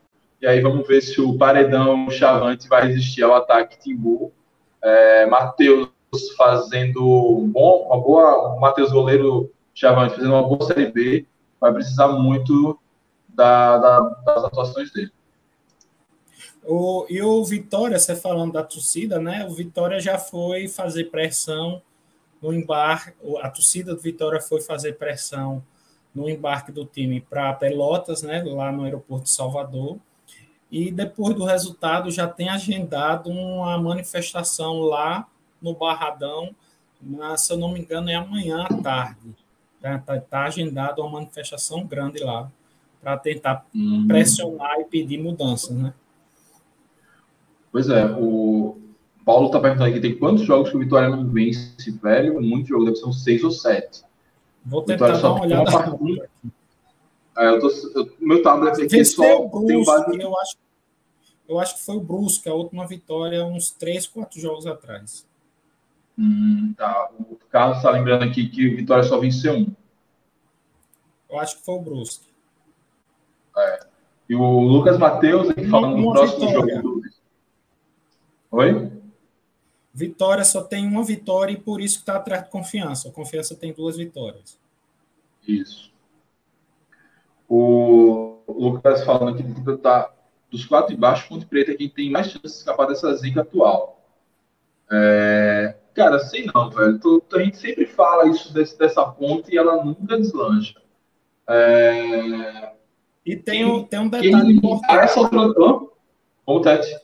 A: E aí vamos ver se o paredão Chavante vai resistir ao ataque Timbu. É, Matheus fazendo bom, uma boa. O Matheus Goleiro Chavante fazendo uma boa Série B. Vai precisar muito da, da, das atuações dele.
B: O, e o Vitória, você falando da torcida, né? O Vitória já foi fazer pressão no embarque, a torcida do Vitória foi fazer pressão no embarque do time para Pelotas, né? Lá no aeroporto de Salvador. E depois do resultado já tem agendado uma manifestação lá no Barradão, se eu não me engano é amanhã à tarde. Está tá, tá agendado uma manifestação grande lá para tentar uhum. pressionar e pedir mudanças, né?
A: Pois é, o Paulo está perguntando aqui, tem quantos jogos que o Vitória não vence, velho? Muito jogo, deve ser uns seis ou sete.
B: Vou tentar dar uma olhada. Uma
A: é, eu tô, eu, meu tablet aqui
B: só Brusque, tem base... eu, acho, eu acho que foi o Brusque, a última vitória, uns três, quatro jogos atrás.
A: Hum, tá. O Carlos está lembrando aqui que o Vitória só venceu um.
B: Eu acho que foi o Brusque.
A: É. E o Lucas Matheus falando no próximo vitória. jogo Oi?
B: Vitória só tem uma vitória e por isso que está atrás de confiança. A confiança tem duas vitórias.
A: Isso. O Lucas falando aqui do, dos quatro de baixo, Ponte Preta é quem tem mais chance de escapar dessa zica atual. É, cara, sei não, velho. A gente sempre fala isso desse, dessa ponte e ela nunca deslancha. É,
B: e tem um, tem um detalhe importante.
A: Como, Tete?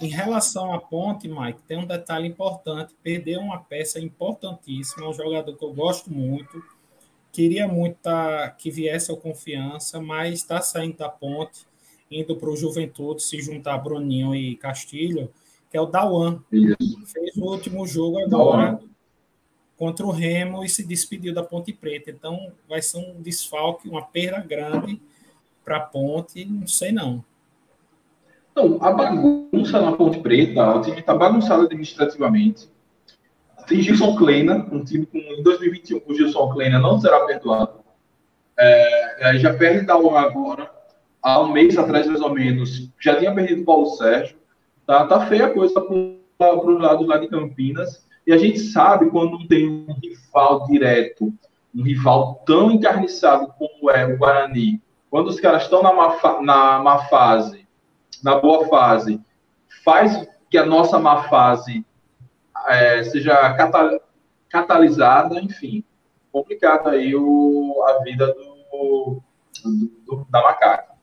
B: Em relação à ponte, Mike, tem um detalhe importante. Perdeu uma peça importantíssima, um jogador que eu gosto muito. Queria muito tá, que viesse a confiança, mas está saindo da ponte, indo para o Juventude, se juntar a Bruninho e Castilho, que é o Dawan. Fez o último jogo agora contra o Remo e se despediu da Ponte Preta. Então vai ser um desfalque, uma perda grande para a Ponte, não sei não.
A: Não, a bagunça na Ponte Preta, o time está bagunçado administrativamente. Tem Gilson Kleina, um time com, em 2021 o Gilson Kleina não será perdoado. É, já perde da UA agora. Há um mês atrás, mais ou menos, já tinha perdido o Paulo Sérgio. Tá, tá feia a coisa para os lados lá de Campinas. E a gente sabe quando tem um rival direto, um rival tão encarniçado como é o Guarani, quando os caras estão na má, na má fase na boa fase, faz que a nossa má fase é, seja catalisada, enfim, complicado aí o, a vida do, do da macaca.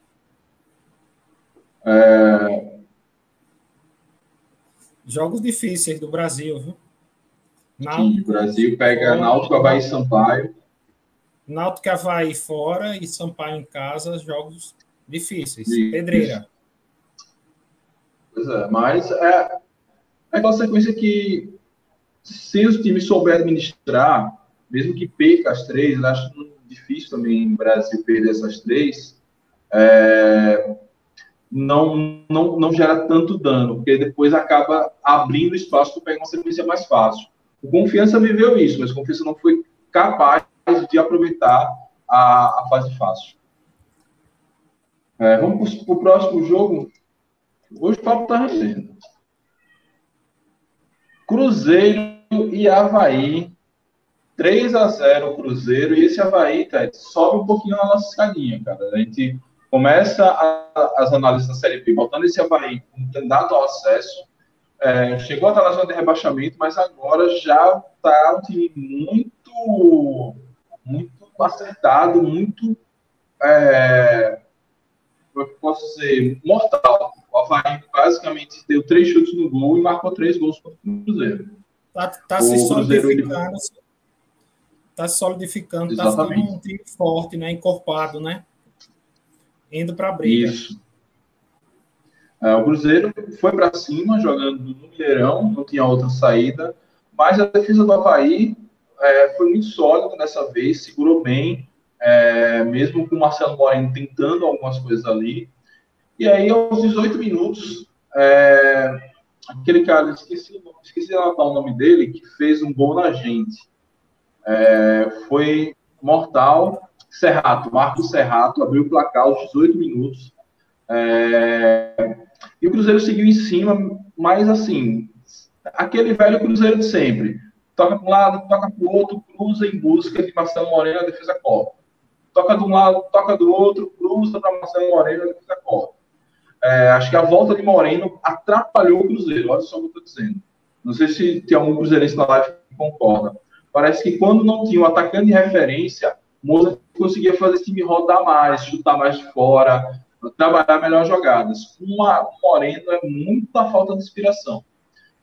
A: É...
B: Jogos difíceis do Brasil, viu?
A: Náutico, o Brasil pega Náutico, Havaí e Sampaio.
B: Náutico, Havaí fora e Sampaio em casa, jogos difíceis. Isso. Pedreira.
A: Pois é, mas é, é aquela sequência que, se os times souberem administrar, mesmo que perca as três, acho difícil também no Brasil perder essas três, é, não, não, não gera tanto dano, porque depois acaba abrindo espaço para pegar uma sequência mais fácil. O Confiança viveu isso, mas o Confiança não foi capaz de aproveitar a, a fase fácil. É, vamos para o próximo jogo. Hoje o papo tá rendendo. Cruzeiro e Havaí. 3 a 0 Cruzeiro. E esse Havaí, tá, sobe um pouquinho na nossa escadinha, cara. A gente começa a, as análises da Série B, botando esse Havaí com candidato ao acesso. É, chegou a estar na zona de rebaixamento, mas agora já está um time muito, muito acertado, muito, é, como é que posso dizer, mortal. O Havaí basicamente deu três chutes no gol e marcou três gols contra o Cruzeiro.
B: Tá, tá se solidificando. Está se solidificando, está sendo um time forte, né? Encorpado, né? Indo para a briga.
A: Isso. É, o Cruzeiro foi para cima, jogando no Mineirão, não tinha outra saída, mas a defesa do Havaí é, foi muito sólida dessa vez, segurou bem, é, mesmo com o Marcelo Moreno tentando algumas coisas ali. E aí, aos 18 minutos, é, aquele cara, esqueci, esqueci de anotar o nome dele, que fez um gol na gente. É, foi mortal. Serrato, Marcos Serrato, abriu o placar aos 18 minutos. É, e o Cruzeiro seguiu em cima, mas assim, aquele velho Cruzeiro de sempre. Toca para um lado, toca para o outro, cruza em busca de Marcelo Moreno, a defesa corta. Toca de um lado, toca do outro, cruza para Marcelo Moreno, a defesa corta. É, acho que a volta de Moreno atrapalhou o Cruzeiro. Olha só o que eu estou dizendo. Não sei se tem algum cruzeirense na live que concorda. Parece que quando não tinha um atacante de referência, Moza conseguia fazer esse time rodar mais, chutar mais de fora, trabalhar melhor jogadas. Uma Moreno é muita falta de inspiração.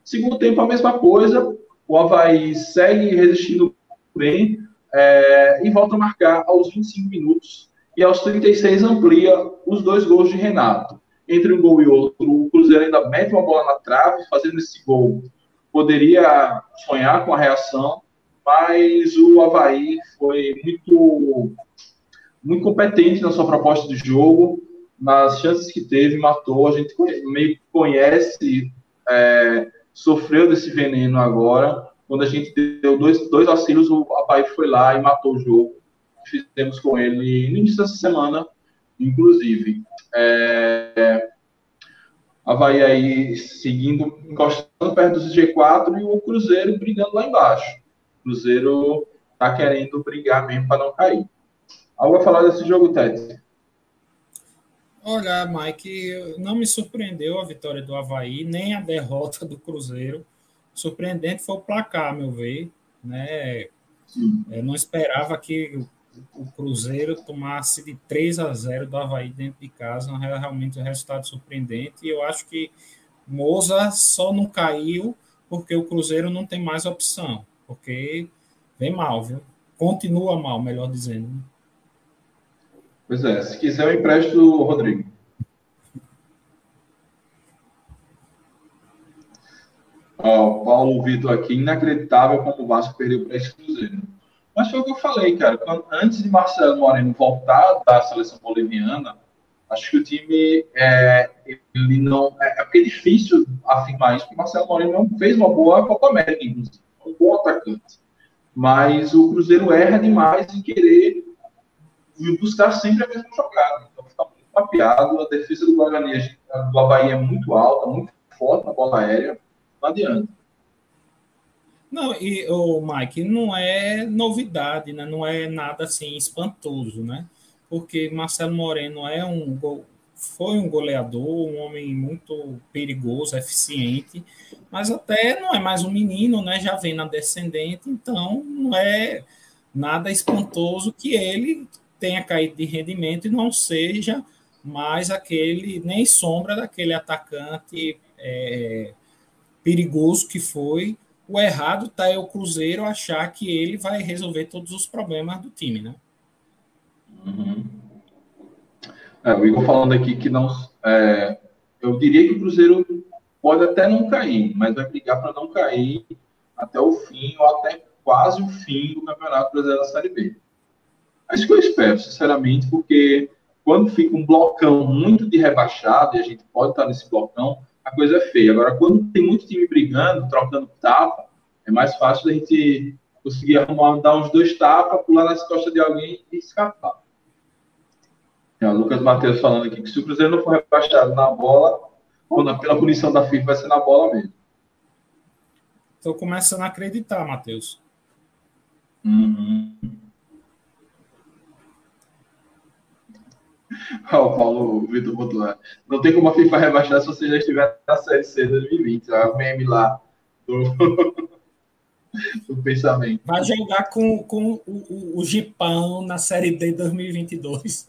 A: Segundo tempo, a mesma coisa. O Havaí segue resistindo bem é, e volta a marcar aos 25 minutos. E aos 36 amplia os dois gols de Renato entre um gol e outro, o Cruzeiro ainda mete uma bola na trave, fazendo esse gol. Poderia sonhar com a reação, mas o Havaí foi muito, muito competente na sua proposta de jogo, nas chances que teve, matou. A gente meio que conhece, é, sofreu desse veneno agora. Quando a gente deu dois, dois auxílios, o Havaí foi lá e matou o jogo. Fizemos com ele no início dessa semana, inclusive. É, Havaí aí seguindo, encostando perto do G4 e o Cruzeiro brigando lá embaixo. O Cruzeiro tá querendo brigar mesmo para não cair. Algo a falar desse jogo, Tete?
B: Olha, Mike, não me surpreendeu a vitória do Havaí, nem a derrota do Cruzeiro. Surpreendente foi o placar, a meu ver. Né? Eu não esperava que o Cruzeiro tomasse de 3 a 0 do Havaí dentro de casa. É realmente um resultado surpreendente. E eu acho que Moza só não caiu porque o Cruzeiro não tem mais opção. Porque vem mal, viu? Continua mal, melhor dizendo.
A: Pois é, se quiser eu empresto o Rodrigo. Ó, Paulo Vitor aqui, inacreditável como o Vasco perdeu para esse Cruzeiro. Mas foi o que eu falei, cara. Quando, antes de Marcelo Moreno voltar da seleção boliviana, acho que o time é, ele não é, é porque é difícil afirmar isso, porque Marcelo Moreno não fez uma boa Copa América, inclusive, um bom atacante. Mas o Cruzeiro erra demais em querer buscar sempre a mesma jogada. Então fica muito mapeado. A defesa do Guarani, do Havaí é muito alta, muito forte na bola aérea. Não adianta.
B: Não, e o Mike, não é novidade, né? Não é nada assim espantoso, né? Porque Marcelo Moreno é um foi um goleador, um homem muito perigoso, eficiente, mas até não é mais um menino, né? Já vem na descendente, então não é nada espantoso que ele tenha caído de rendimento e não seja mais aquele, nem sombra daquele atacante é, perigoso que foi. O errado está é o Cruzeiro achar que ele vai resolver todos os problemas do time, né?
A: Uhum. É, o Igor falando aqui que não. É, eu diria que o Cruzeiro pode até não cair, mas vai brigar para não cair até o fim ou até quase o fim do Campeonato Brasileiro da Série B. É isso que eu espero, sinceramente, porque quando fica um blocão muito de rebaixado, e a gente pode estar nesse blocão, a coisa é feia. Agora, quando tem muito time brigando, trocando tapa, é mais fácil da gente conseguir arrumar, dar uns dois tapas, pular nas costas de alguém e escapar. O Lucas Matheus falando aqui que se o Cruzeiro não for rebaixado na bola, ou na, pela punição da FIFA, vai ser na bola mesmo.
B: Estou começando a acreditar, Matheus.
A: Uhum. o Paulo Vitor botou lá. Não tem como a FIFA rebaixar se você já estiver na Série C 2020. É o meme lá do, do pensamento.
B: Vai jogar com, com o, o, o Gipão na Série D 2022.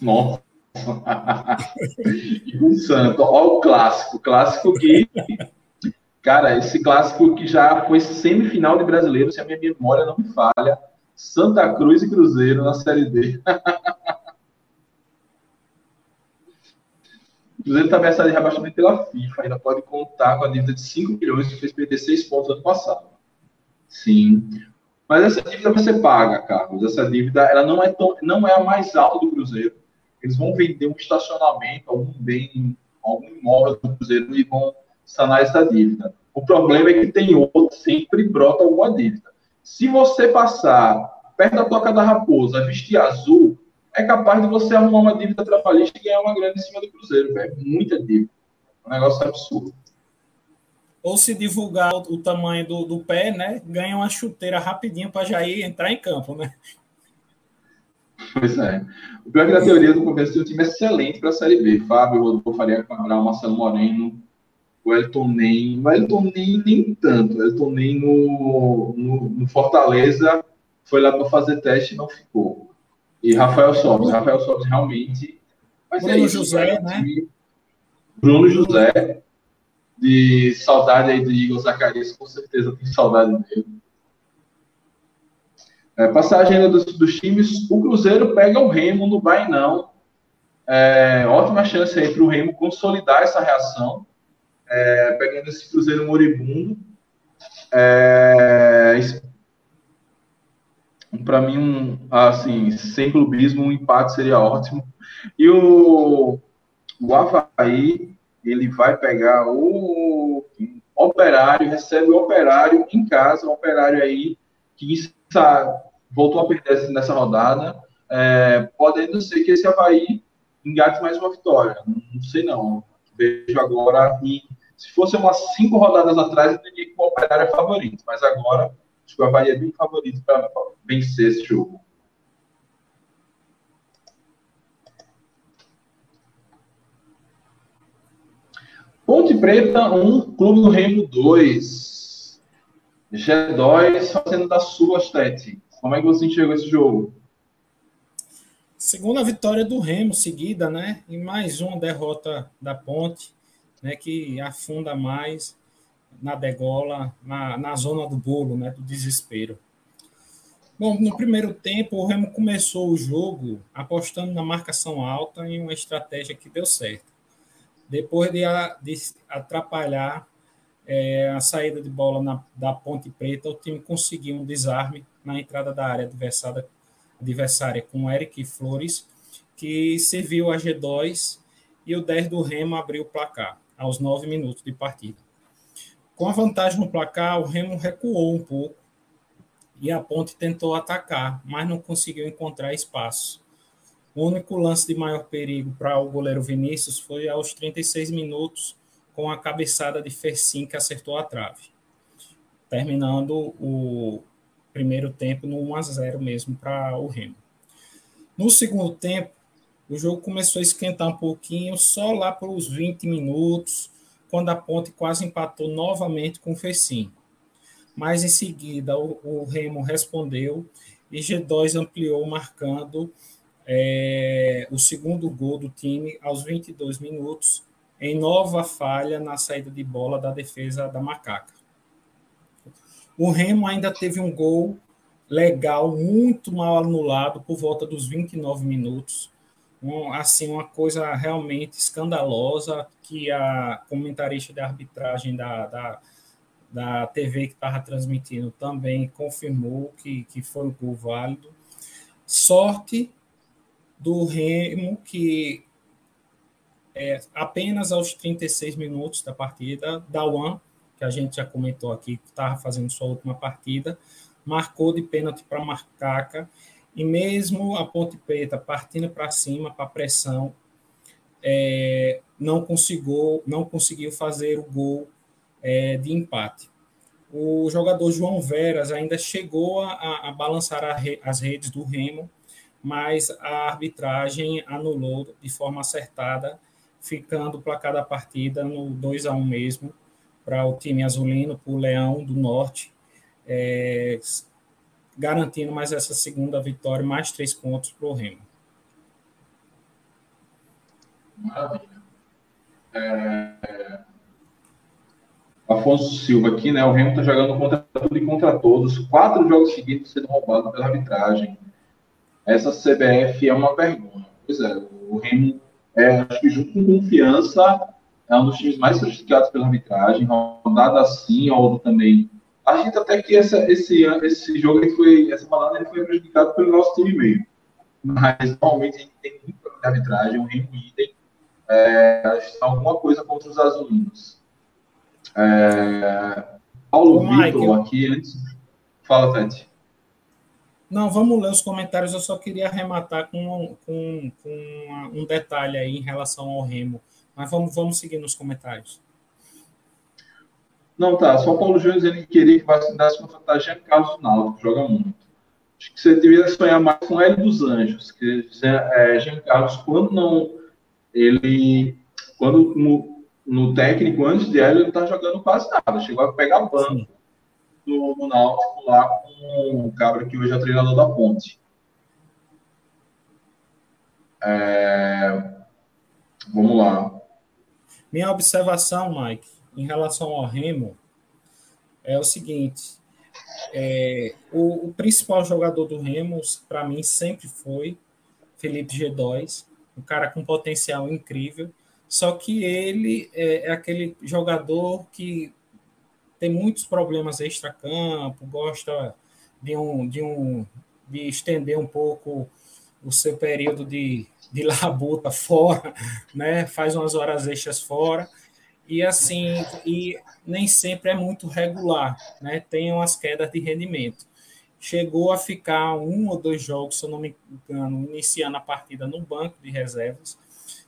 A: Nossa. Santo. Olha o clássico. Clássico que. Cara, esse clássico que já foi semifinal de brasileiro, se a minha memória não me falha. Santa Cruz e Cruzeiro na Série D. Cruzeiro está ameaçado de rebaixamento pela FIFA, ainda pode contar com a dívida de 5 milhões que fez perder 6 pontos ano passado. Sim. Mas essa dívida ser paga, Carlos. Essa dívida ela não é, tão, não é a mais alta do Cruzeiro. Eles vão vender um estacionamento, algum bem, algum imóvel do Cruzeiro e vão sanar essa dívida. O problema é que tem outro, sempre brota alguma dívida. Se você passar perto da toca da raposa, vestir azul, é capaz de você arrumar uma dívida trabalhista e ganhar uma grana em cima do Cruzeiro, velho. Muita dívida. Um negócio absurdo.
B: Ou se divulgar o, tamanho do, do pé, né? Ganha uma chuteira rapidinho para já ir entrar em campo, né?
A: Pois é. O pior é que teoria do começo tem um time excelente para a Série B. Fábio, Rodolfo, Faria Cabral, Marcelo Moreno, o Elton Nem. O Elton Nem nem tanto. O Elton Nem no, no, no Fortaleza foi lá para fazer teste e não ficou. E Rafael Sobres. Rafael Sobres realmente.
B: Mas Bruno é isso, José, né?
A: Bruno José, de saudade aí do Igor Zacarias, com certeza tem saudade dele. É, agenda dos, dos, times, o Cruzeiro pega o Remo no Bainão. É, ótima chance aí para o Remo consolidar essa reação, é, pegando esse Cruzeiro moribundo. É, para mim, um, assim, sem clubismo, um empate seria ótimo. E o, o Havaí, ele vai pegar o Operário, recebe o Operário em casa, o Operário aí, que voltou a perder nessa rodada, é, podendo ser que esse Havaí engate mais uma vitória. Não sei não. Vejo agora, e se fosse umas cinco rodadas atrás, eu diria que o Operário é favorito, mas agora Acho que o Havaí é bem favorito para vencer esse jogo. Ponte Preta 1, um, Clube do Reino 2. G2 fazendo da sua Atlético. Como é que você enxergou esse jogo?
B: Segunda vitória do Remo seguida, né? E mais uma derrota da Ponte, né? Que afunda mais na degola, na, na zona do bolo, né? Do desespero. Bom, no primeiro tempo, o Remo começou o jogo apostando na marcação alta em uma estratégia que deu certo. Depois de, de atrapalhar é, a saída de bola na, da Ponte Preta, o time conseguiu um desarme na entrada da área adversária, adversária com Eric Flores, que serviu a G2 e o 10 do Remo abriu o placar aos 9 minutos de partida. Com a vantagem no placar, o Remo recuou um pouco e a Ponte tentou atacar, mas não conseguiu encontrar espaço. O único lance de maior perigo para o goleiro Vinícius foi aos 36 minutos, com a cabeçada de Fercin que acertou a trave, terminando o primeiro tempo no 1 a 0 mesmo para o Remo. No segundo tempo, o jogo começou a esquentar um pouquinho, só lá para os 20 minutos, quando a Ponte quase empatou novamente com o Fercin. Mas em seguida o, o Remo respondeu e G2 ampliou, marcando é, o segundo gol do time aos 22 minutos, em nova falha na saída de bola da defesa da Macaca. O Remo ainda teve um gol legal, muito mal anulado, por volta dos 29 minutos. Um, assim, uma coisa realmente escandalosa que a comentarista de arbitragem da, da, da TV que estava transmitindo também confirmou que, que foi um gol válido. Sorte do Remo, que é, apenas aos 36 minutos da partida, Dawan, que a gente já comentou aqui, que estava fazendo sua última partida, marcou de pênalti para Marcaca, e mesmo a Ponte Preta partindo para cima, para pressão, é, não, conseguiu, não conseguiu fazer o gol é, de empate. O jogador João Veras ainda chegou a, a balançar a re, as redes do Remo, mas a arbitragem anulou de forma acertada, ficando o placar da partida no 2 a 1 mesmo para o time azulino, para o Leão do Norte, é, garantindo mais essa segunda vitória, mais três pontos para o Remo.
A: Maravilha. É... Afonso Silva aqui, né? O Remo está jogando contra tudo e contra todos. Quatro jogos seguidos sendo roubados pela arbitragem essa CBF é uma vergonha. Pois é, o Remo, é, acho que junto com confiança, é um dos times mais sofisticados pela arbitragem, rodada assim, ou também. A gente até que essa, esse, esse jogo ele foi, essa balada ele foi prejudicado pelo nosso time meio. Mas normalmente a gente tem muito problema de arbitragem, o Remo idem, é, alguma coisa contra os azulinos. É, Paulo Vitor aqui antes. Fala, Tati.
B: Não, vamos ler os comentários. Eu só queria arrematar com, com, com um detalhe aí em relação ao Remo. Mas vamos, vamos seguir nos comentários.
A: Não, tá. Só o Paulo Júnior ele queria que vacinasse contra Jean Carlos que joga muito. Acho que você deveria sonhar mais com Hélio dos Anjos, que é, Jean Carlos, quando não. Ele. Quando no, no técnico, antes de Hélio, ele tá jogando quase nada. Chegou a pegar banco. Do, do Náutico lá com o cabra que hoje é o treinador da Ponte. É... Vamos lá.
B: Minha observação, Mike, em relação ao Remo, é o seguinte: é, o, o, principal jogador do Remo, para mim, sempre foi Felipe G2, um cara com potencial incrível. Só que ele é, é aquele jogador que tem muitos problemas extra-campo, gosta de, um, de, um, de estender um pouco o seu período de, de labuta fora, né? faz umas horas extras fora, e assim, e nem sempre é muito regular, né? tem umas quedas de rendimento. Chegou a ficar um ou dois jogos, se eu não me engano, iniciando a partida no banco de reservas,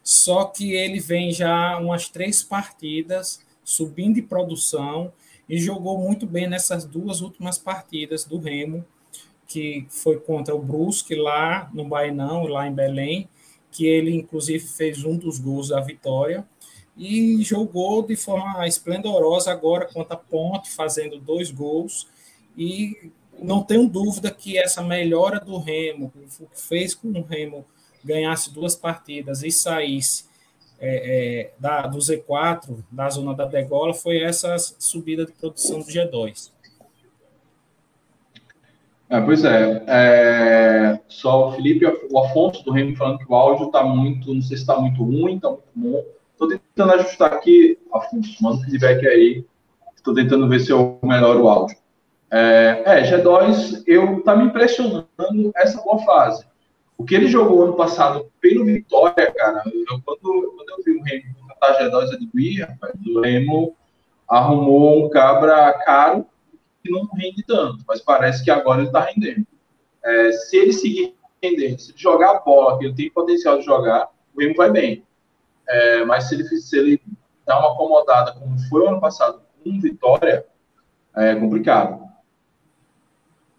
B: só que ele vem já umas três partidas subindo de produção e jogou muito bem nessas duas últimas partidas do Remo, que foi contra o Brusque lá no Bainão, lá em Belém, que ele inclusive fez um dos gols da vitória, e jogou de forma esplendorosa agora contra a Ponte, fazendo dois gols. E não tenho dúvida que essa melhora do Remo, o que fez com o Remo ganhasse duas partidas e saísse é, é, da, do Z4, da zona da degola, foi essa subida de produção do G2.
A: É, pois é, é, Só o Felipe, o Afonso do Remo falando que o áudio está muito, não sei se está muito ruim, está muito bom. Estou tentando ajustar aqui, Afonso, manda um feedback aí. Estou tentando ver se eu melhoro o áudio. É, é G2, eu tá me impressionando essa boa fase. O que ele jogou ano passado pelo Vitória, cara, eu, quando, quando eu vi o Remo contratar G2, eu rapaz, o Remo arrumou um cabra caro que não rende tanto, mas parece que agora ele está rendendo. É, se ele seguir rendendo, se ele jogar a bola, que ele tem potencial de jogar, o Remo vai bem. É, mas se ele, se ele dar uma acomodada, como foi o ano passado, com Vitória, é complicado.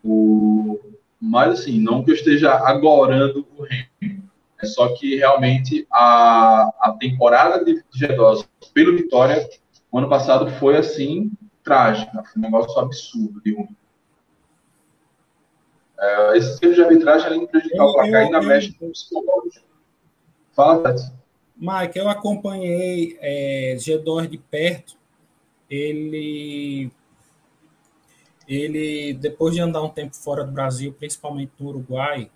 A: O, mas assim, não que eu esteja agorando o Remo, é só que realmente a, a temporada de G2 pelo Vitória, o ano passado foi assim, trágica, foi um negócio absurdo de ruim. É, esse tipo de arbitragem, além de prejudicar o placar, ainda mexe com o psicológico. Fala, Tati.
B: Mike, eu acompanhei é, G2 de perto. Ele, ele, depois de andar um tempo fora do Brasil, principalmente no Uruguai,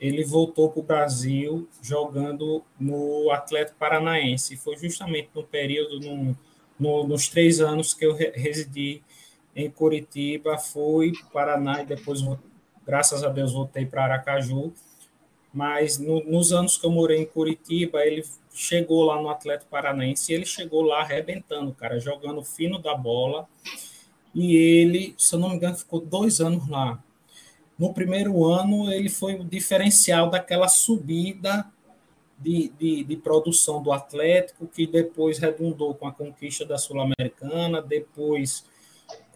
B: ele voltou para o Brasil jogando no Atlético Paranaense. Foi justamente no período, no, nos três anos que eu residi em Curitiba, fui para o Paraná e depois, graças a Deus, voltei para Aracaju. Mas no, nos anos que eu morei em Curitiba, ele chegou lá no Atlético Paranaense e ele chegou lá arrebentando, cara, jogando fino da bola. E ele, se eu não me engano, ficou dois anos lá. No primeiro ano, ele foi o diferencial daquela subida de, de, de, produção do Atlético, que depois redundou com a conquista da Sul-Americana, depois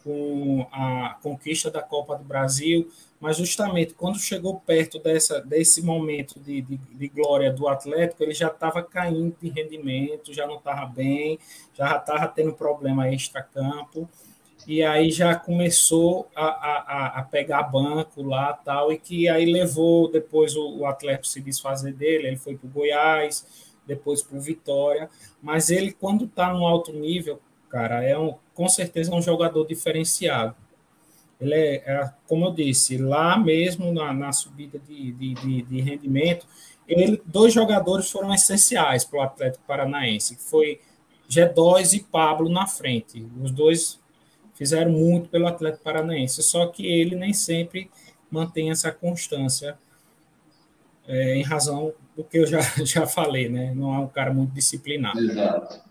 B: com a conquista da Copa do Brasil, mas justamente quando chegou perto dessa, desse momento de, de, de glória do Atlético, ele já estava caindo de rendimento, já não estava bem, já estava tendo problema extra-campo, e aí já começou a, a, a pegar banco lá tal, e que aí levou depois o, o Atlético se desfazer dele, ele foi para o Goiás, depois para o Vitória, mas ele, quando está no alto nível, cara, é um, com certeza é um jogador diferenciado. Ele é, é como eu disse, lá mesmo na, na subida de, de, de, de rendimento, ele, dois jogadores foram essenciais para o Atlético Paranaense, que foi G2 e Pablo na frente. Os dois fizeram muito pelo Atlético Paranaense, só que ele nem sempre mantém essa constância é, em razão do que eu já, já falei, né? Não é um cara muito disciplinado.
A: Exato.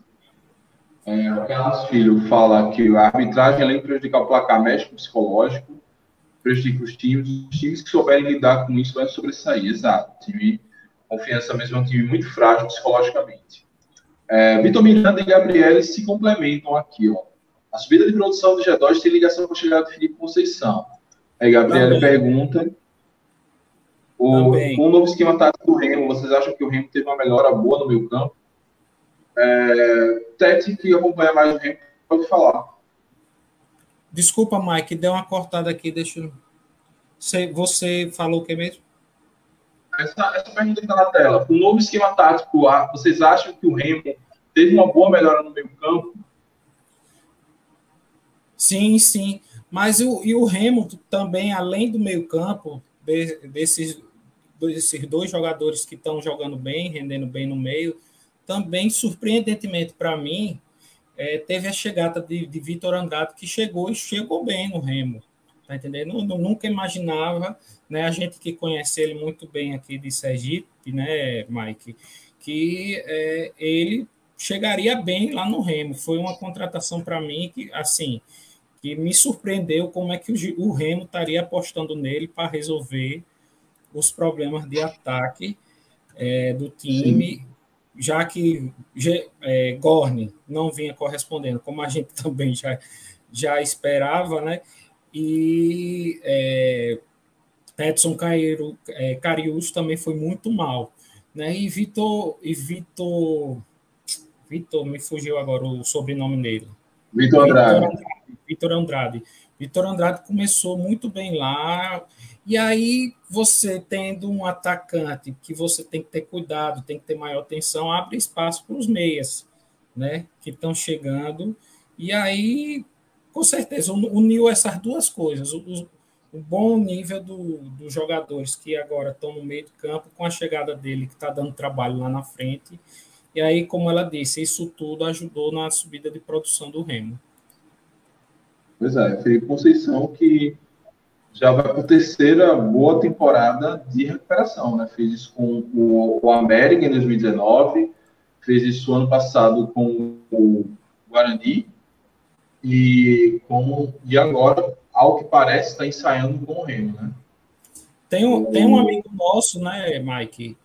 A: É, o Carlos Filho fala que a arbitragem, além de prejudicar o placar, mexe com o psicológico, prejudica os times. Os times que souberem lidar com isso vão sobressair. Exato. O time, confiança mesmo é um time muito frágil psicologicamente. É, Vitor Miranda e Gabriele se complementam aqui, ó. A subida de produção do G2 tem ligação com a chegada do Felipe Conceição. Aí Gabriela pergunta. O novo esquema tático do Remo, vocês acham que o Remo teve uma melhora boa no meio campo? É, Tete, que acompanha mais o Remo, pode falar.
B: Desculpa, Mike, deu uma cortada aqui, deixa eu... Você, você falou o que mesmo?
A: Essa, essa pergunta está na tela. O novo esquema tático, vocês acham que o Remo teve uma boa melhora no meio campo?
B: Sim, sim. Mas o, e o Remo também, além do meio-campo, de, desses, desses dois jogadores que estão jogando bem, rendendo bem no meio, também, surpreendentemente para mim, é, teve a chegada de, de Vitor Andrade, que chegou e chegou bem no Remo. Tá entendendo? Eu nunca imaginava, né? A gente que conhece ele muito bem aqui de Sergipe, né, Mike, que é, ele chegaria bem lá no Remo. Foi uma contratação para mim que, assim, que me surpreendeu como é que o, Remo estaria apostando nele para resolver os problemas de ataque é, do time, Sim. Já que é, Gorne não vinha correspondendo, como a gente também já, já esperava, né? E é, Edson Cairo, é, Carius também foi muito mal, né? E Vitor, e Vitor Vitor, me fugiu agora o sobrenome dele.
A: Vitor Andrade.
B: Vitor Andrade. Vitor Andrade começou muito bem lá. E aí, você tendo um atacante que você tem que ter cuidado, tem que ter maior atenção, abre espaço para os meias, né? Que estão chegando. E aí, com certeza, uniu essas duas coisas. O, o bom nível do, dos jogadores que agora estão no meio do campo, com a chegada dele, que está dando trabalho lá na frente. E aí, como ela disse, isso tudo ajudou na subida de produção do Remo.
A: Pois é, Felipe Conceição que já vai para a terceira boa temporada de recuperação, né? Fez isso com o, o América em 2019, fez isso ano passado com o Guarani e, com, e agora, ao que parece, está ensaiando com o Remo, né?
B: Tem um, tem um amigo nosso, né, Mike,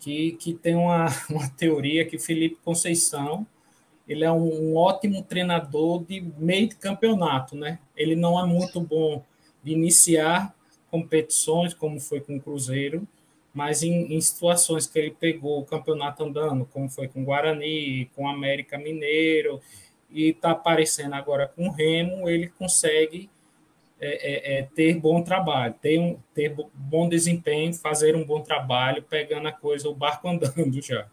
B: que, que tem uma, uma teoria que Felipe Conceição ele é um, um ótimo treinador de meio de campeonato, né? Ele não é muito bom de iniciar competições, como foi com o Cruzeiro, mas em, em, situações que ele pegou o campeonato andando, como foi com o Guarani, com o América Mineiro, e está aparecendo agora com o Remo, ele consegue é, é, é, ter bom trabalho, ter, um, ter bom desempenho, fazer um bom trabalho, pegando a coisa, o barco andando já.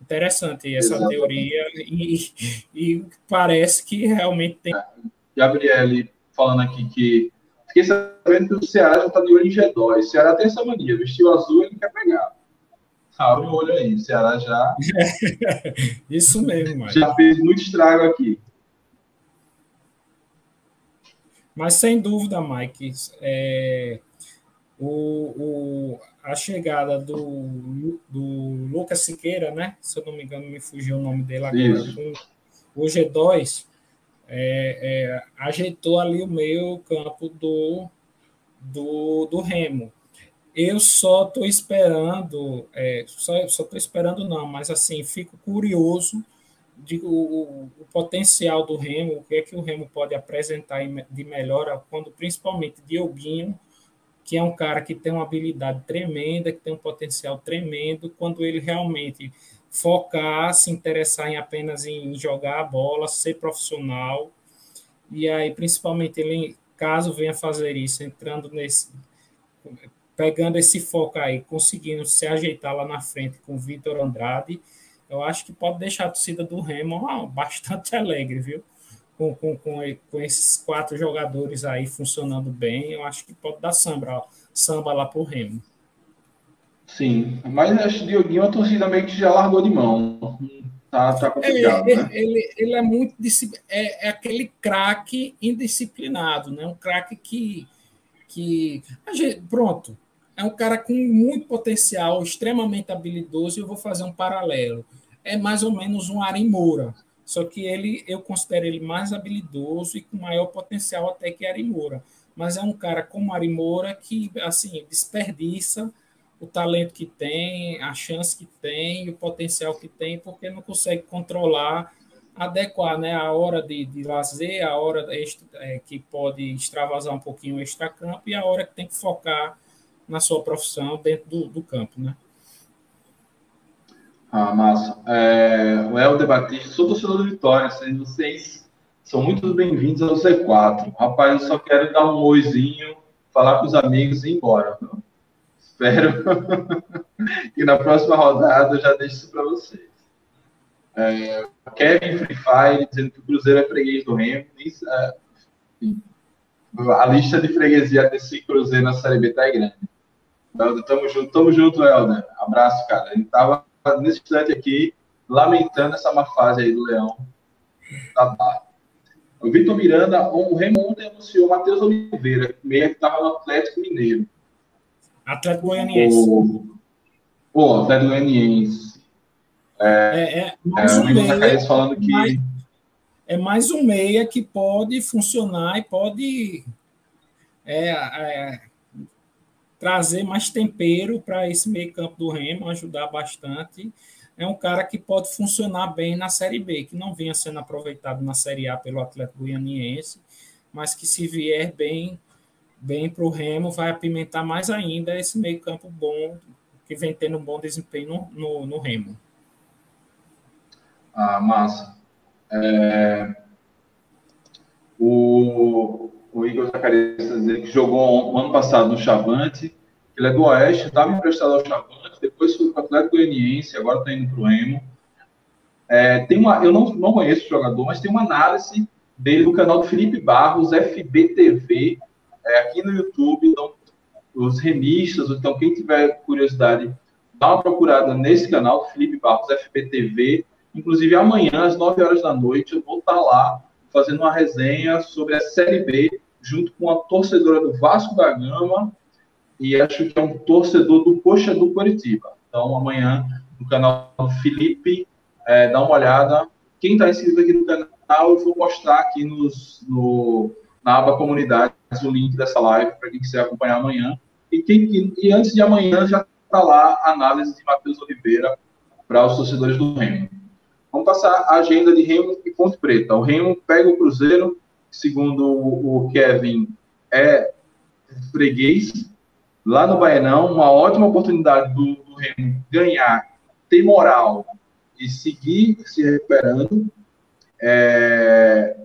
B: Interessante essa Exatamente. teoria e, e parece que realmente tem.
A: Gabriele falando aqui que fiquei sabendo que o Ceará já está de olho em G2. O Ceará tem essa mania, vestiu azul ele quer pegar. Abre o olho aí, o Ceará já.
B: Isso mesmo, Mike.
A: Já fez muito estrago aqui.
B: Mas sem dúvida, Mike, é, o, o, a chegada do, do Lucas Siqueira, né? Se eu não me engano, me fugiu o nome dele agora. o G2 é, é, ajeitou ali o meio campo do, do, do Remo. Eu só estou esperando, é, só estou esperando não, mas assim, fico curioso de o, o, potencial do Remo, o que é que o Remo pode apresentar de melhora, quando principalmente Dioguinho que é um cara que tem uma habilidade tremenda, que tem um potencial tremendo, quando ele realmente focar, se interessar em apenas em jogar a bola, ser profissional, e aí principalmente ele, caso venha fazer isso, entrando nesse, pegando esse foco aí, conseguindo se ajeitar lá na frente com o Vitor Andrade, eu acho que pode deixar a torcida do Remo bastante alegre, viu? com, com, com, com, esses quatro jogadores aí funcionando bem, eu acho que pode dar samba, samba lá pro Remo.
A: Sim, mas acho que o Dioguinho a torcida meio que já largou de mão. Tá, tá complicado.
B: É, né? ele, ele, é muito é, é aquele craque indisciplinado, né? Um craque que, que gente, pronto, é um cara com muito potencial, extremamente habilidoso, e eu vou fazer um paralelo. É mais ou menos um Ari Moura. Só que ele, eu considero ele mais habilidoso e com maior potencial até que Arimura. Mas é um cara como Arimura que, assim, desperdiça o talento que tem, a chance que tem, o potencial que tem, porque não consegue controlar, adequar né, a hora de, de lazer, a hora extra, é, que pode extravasar um pouquinho o extracampo e a hora que tem que focar na sua profissão dentro do, do campo, né?
A: Ah, massa. É, o Helder Batista, sou torcedor do Vitória, vocês são muito bem-vindos ao Z4. Rapaz, eu só quero dar um oizinho, falar com os amigos e ir embora. Viu? Espero que na próxima rodada eu já deixe isso para vocês. É, Kevin Free Fire dizendo que o Cruzeiro é freguês do Remo. A lista de freguesia desse Cruzeiro na Série B tá grande. Helder, tamo junto, tamo junto, Helder. Abraço, cara. Ele tava nesse instante aqui, lamentando essa má fase aí do Leão Barra. O Vitor Miranda, o Remo ontem anunciou Matheus Oliveira, meia que estava no Atlético Mineiro.
B: Atlético Goianiense. O,
A: o Atlético Goianiense.
B: É, é, é mais
A: é,
B: um meia,
A: falando que...
B: Mais, é mais um meia que pode funcionar e pode é, é, trazer mais tempero para esse meio campo do Remo, ajudar bastante. É um cara que pode funcionar bem na Série B, que não vinha sendo aproveitado na Série A pelo Atlético Goianiense, mas que se vier bem bem para o Remo, vai apimentar mais ainda esse meio campo bom, que vem tendo um bom desempenho no, no, no Remo.
A: Ah, massa. É... O, o Igor Zacarias está dizendo que jogou ano passado no Chavante, ele é do Oeste, estava emprestado ao Chavante, depois foi para o Atlético Goianiense, agora está indo para o Remo. É, tem uma, eu não, não conheço o jogador, mas tem uma análise dele no canal do Felipe Barros, FBTV, é, aqui no YouTube. Então, os remistas, então quem tiver curiosidade, dá uma procurada nesse canal, Felipe Barros, FBTV. Inclusive, amanhã, às 9 horas da noite, eu vou estar lá fazendo uma resenha sobre a Série B, junto com a torcedora do Vasco da Gama e acho que é um torcedor do Coxa do Curitiba. Então, amanhã, no canal do Felipe, é, dá uma olhada. Quem está inscrito aqui no canal, eu vou postar aqui nos, no, na aba comunidade o link dessa live para quem quiser acompanhar amanhã. E, quem, e antes de amanhã já está lá a análise de Matheus Oliveira para os torcedores do Remo. Vamos passar a agenda de Remo e Ponte Preta. O Remo pega o Cruzeiro, segundo o Kevin, é freguês. Lá no Baianão, uma ótima oportunidade do, do Remo ganhar, ter moral e seguir se recuperando. É,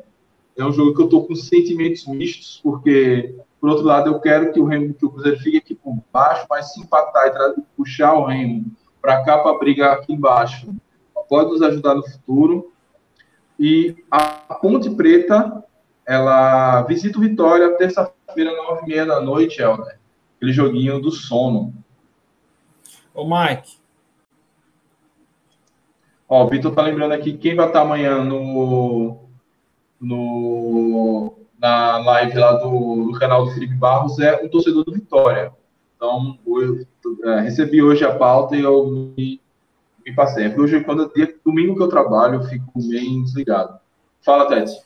A: é um jogo que eu estou com sentimentos mistos, porque, por outro lado, eu quero que o Remo, que o Cruzeiro fique aqui por baixo, mas se empatar e puxar o Remo para cá para brigar aqui embaixo, pode nos ajudar no futuro. E a Ponte Preta, ela visita o Vitória terça-feira, nove e meia da noite, Helder. Aquele joguinho do sono.
B: Ô, Mike.
A: Ó, o Vitor tá lembrando aqui quem vai estar amanhã no, no, na live lá do, do canal do Felipe Barros é um torcedor do Vitória. Então, eu é, recebi hoje a pauta e eu me, me passei. Porque hoje, quando é dia, domingo que eu trabalho, eu fico bem desligado. Fala, Tete.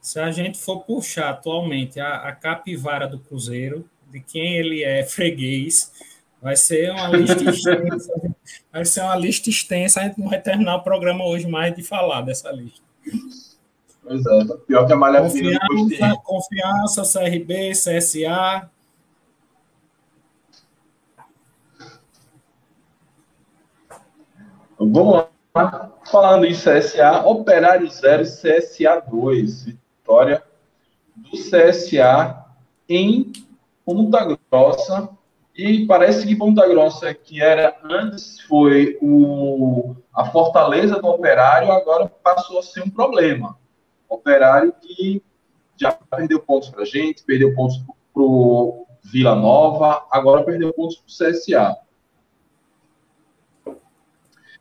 B: Se a gente for puxar atualmente a, a capivara do Cruzeiro, de quem ele é freguês, vai ser uma lista extensa. vai ser uma lista extensa. A gente não vai terminar o programa hoje mais de falar dessa lista.
A: Pois é, pior que a malha
B: confiança, confiança, CRB, CSA.
A: Vamos lá. Falando em CSA, Operário 0, CSA 2. Vitória do CSA em Ponta Grossa. E parece que Ponta Grossa, que era antes foi o, a fortaleza do Operário, agora passou a ser um problema Operário que já perdeu pontos para a gente, perdeu pontos para o Vila Nova, agora perdeu pontos para o CSA.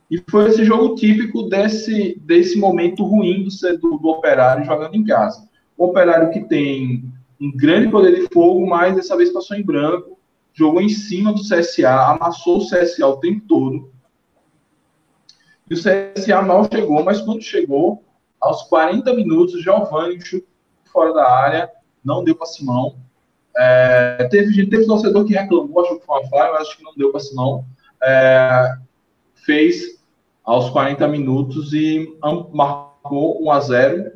A: E foi esse jogo típico desse, desse momento ruim do, do, do Operário jogando em casa. O Operário que tem um grande poder de fogo, mas dessa vez passou em branco, jogou em cima do CSA, amassou o CSA o tempo todo. E o CSA mal chegou, mas quando chegou, aos 40 minutos, Giovanni chute fora da área, não deu para Simão. É, teve teve torcedor que reclamou, achou que foi uma falha, mas acho que não deu para Simão. É, fez aos 40 minutos e marcou 1 a 0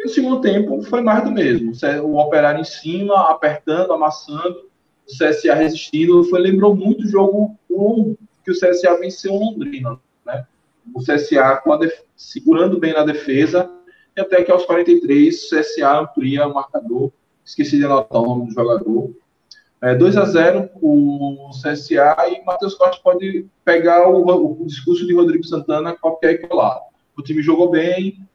A: E o segundo tempo foi mais do mesmo. O operário em cima, apertando, amassando, o CSA resistindo. Foi, lembrou muito o jogo que o CSA venceu Londrina. O CSA segurando bem na defesa, e até que aos 43 o CSA amplia o marcador. Esqueci de anotar o nome do jogador. É, 2 a 0 o CSA e Matheus Costa pode pegar o, o, discurso de Rodrigo Santana qualquer e colar. O time jogou bem,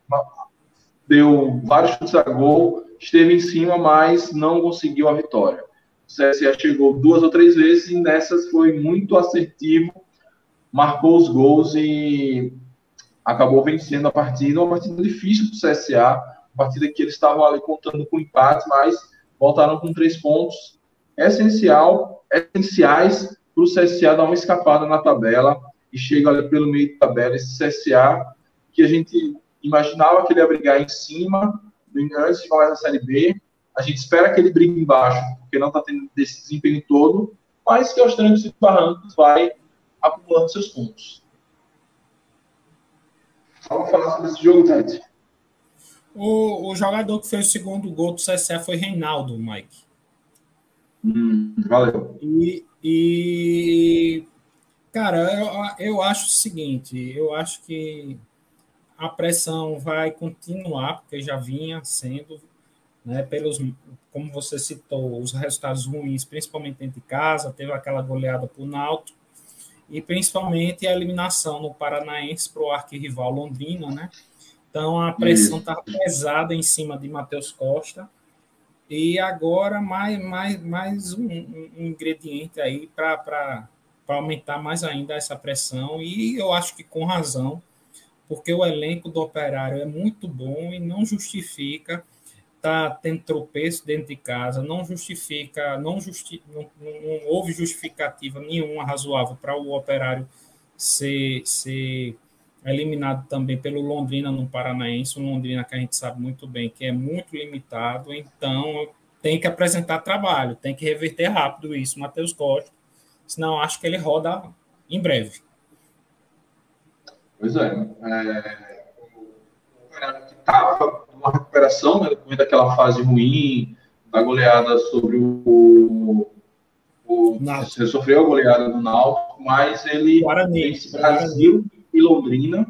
A: deu vários chutes a gol, esteve em cima, mas não conseguiu a vitória. O CSA chegou duas ou três vezes e nessas foi muito assertivo, marcou os gols e acabou vencendo a partida, uma partida difícil para o CSA, uma partida que eles estavam ali contando com empate, mas voltaram com três pontos. Essencial, essenciais para o CSA dar uma escapada na tabela e chega ali pelo meio da tabela esse CSA que a gente imaginava que ele ia brigar em cima antes de começar a Série B. A gente espera que ele brigue embaixo, porque não está tendo esse desempenho todo, mas que aos trancos e barrancos vai acumulando seus pontos. Vamos falar sobre esse jogo, Tati.
B: O, o jogador que fez o segundo gol do CSA foi Reinaldo, Mike.
A: Hum, valeu.
B: E, e cara, eu, eu acho o seguinte, eu acho que a pressão vai continuar, porque já vinha sendo, né, pelos, como você citou, os resultados ruins, principalmente dentro de casa, teve aquela goleada para o Náutico, e principalmente a eliminação no Paranaense para o arquirrival Londrina, né? Então a pressão estava pesada em cima de Matheus Costa. E agora mais, mais, mais um, um ingrediente aí para aumentar mais ainda essa pressão. E eu acho que com razão, porque o elenco do operário é muito bom e não justifica tá tendo tropeço dentro de casa, não justifica, não, justi não, não, houve justificativa nenhuma razoável para o operário ser, ser eliminado também pelo Londrina no Paranaense, um Londrina que a gente sabe muito bem que é muito limitado, então tem que apresentar trabalho, tem que reverter rápido isso, Matheus Costa, senão acho que ele roda em breve.
A: Pois é, é o operário que estava uma recuperação, né, depois daquela fase ruim, da goleada sobre o. o ele sofreu a goleada do Náutico, mas ele
B: Guarani,
A: vence Brasil Guarani. e Londrina.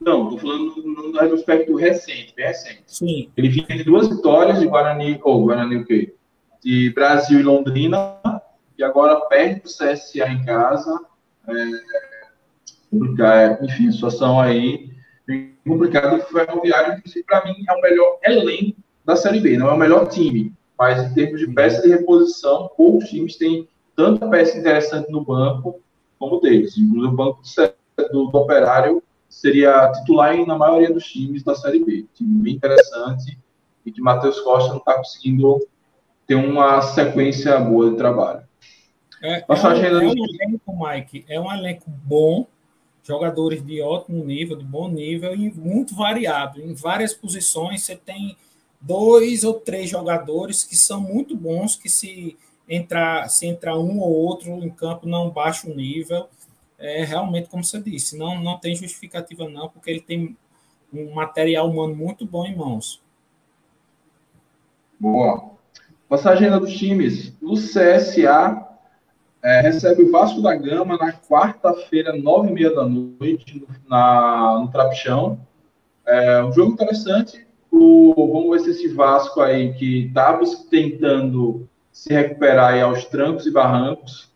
A: Não, estou falando no, retrospecto recente, bem recente.
B: Sim.
A: Ele vinha de duas vitórias de Guarani, ou Guarani o quê? De Brasil e Londrina, e agora perde o CSA em casa. É, enfim, situação aí complicado que o Ferroviário, para mim, é o melhor elenco da Série B, não é o melhor time. Mas em termos de peça de reposição, poucos times têm tanta peça interessante no banco como deles. Inclusive, o banco do, do Operário seria titular na maioria dos times da Série B. Time bem interessante e que Matheus Costa não está conseguindo ter uma sequência boa de trabalho.
B: É, é, um, é um elenco, Mike, é um elenco bom, jogadores de ótimo nível, de bom nível e muito variado. Em várias posições você tem dois ou três jogadores que são muito bons, que se entrar, se entrar um ou outro em campo não baixa o nível, é realmente como você disse, não, não tem justificativa não, porque ele tem um material humano muito bom em mãos.
A: Boa. Passagem dos times. O CSA é, recebe o Vasco da Gama na quarta-feira, nove e meia da noite, no, na, no Trapichão. É um jogo interessante. O, vamos ver se esse Vasco aí, que estava tentando se recuperar aí aos trancos e barrancos,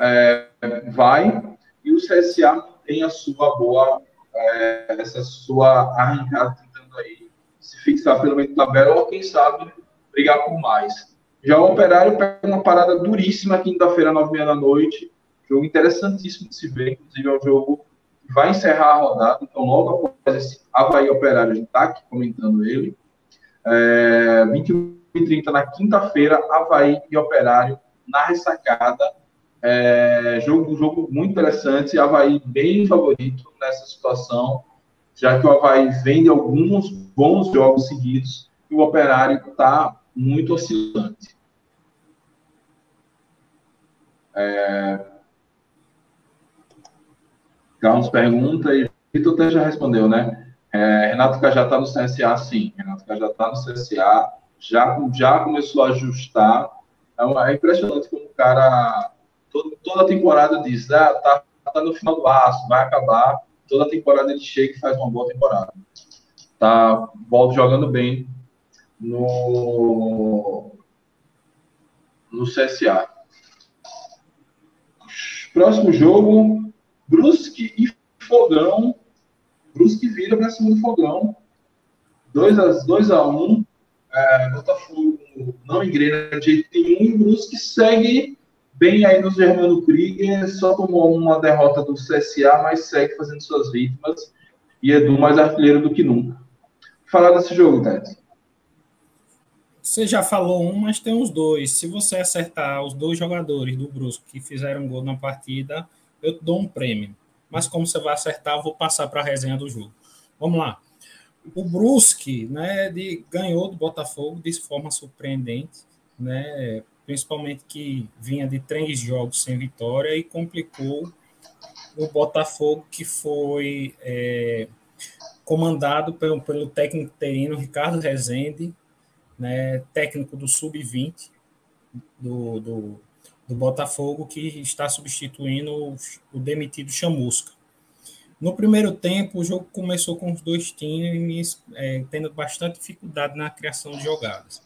A: é, vai. E o CSA tem a sua boa, é, essa sua arrancada, tentando aí se fixar pelo meio da tabela, ou quem sabe brigar por mais. Já o Operário pega uma parada duríssima quinta-feira, nove e meia da noite. Jogo interessantíssimo de se ver. Inclusive, é um jogo que vai encerrar a rodada. Então, logo após esse Havaí Operário, a gente está aqui comentando ele. É, 21 e 30 na quinta-feira, Havaí e Operário na ressacada. É, jogo, jogo muito interessante. Havaí bem favorito nessa situação, já que o Havaí vem de alguns bons jogos seguidos e o Operário está muito oscilante. É... Carlos pergunta e Vitor até já respondeu, né? É, Renato Cajá está no CSA, sim. Renato Cajá está no CSA, já, já começou a ajustar. É, é impressionante como o cara, todo, toda temporada diz, ah, tá, tá no final do aço, vai acabar. Toda temporada ele chega e faz uma boa temporada. Tá volta jogando bem no, no CSA. Próximo jogo, Brusque e Fogão. Brusque vira para cima do Fogão. 2 a 2 a 1 um. é, Botafogo não engrena de jeito nenhum. Brusque segue bem aí no Germano Krieger. Só tomou uma derrota do CSA, mas segue fazendo suas vítimas. E Edu mais artilheiro do que nunca. Falar desse jogo, Tete.
B: Você já falou um, mas tem uns dois. Se você acertar os dois jogadores do Brusque que fizeram gol na partida, eu te dou um prêmio. Mas como você vai acertar, eu vou passar para a resenha do jogo. Vamos lá. O Brusque né, de, ganhou do Botafogo de forma surpreendente, né, principalmente que vinha de três jogos sem vitória e complicou o Botafogo, que foi é, comandado pelo, pelo técnico terino Ricardo Rezende, né, técnico do Sub-20 do, do, do, Botafogo, que está substituindo o, o demitido Chamusca. No primeiro tempo, o jogo começou com os dois times é, tendo bastante dificuldade na criação de jogadas.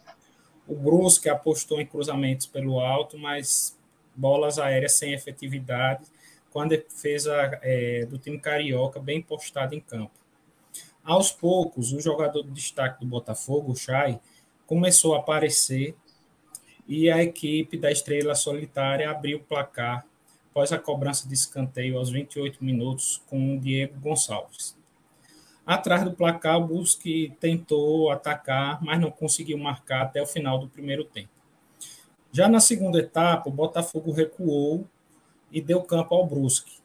B: O Brusque apostou em cruzamentos pelo alto, mas bolas aéreas sem efetividade, com a defesa é, do time carioca bem postada em campo. Aos poucos, o jogador de destaque do Botafogo, o Chay, começou a aparecer e a equipe da Estrela Solitária abriu o placar após a cobrança de escanteio aos 28 minutos com o Diego Gonçalves. Atrás do placar, o Busque tentou atacar, mas não conseguiu marcar até o final do primeiro tempo. Já na segunda etapa, o Botafogo recuou e deu campo ao Brusque.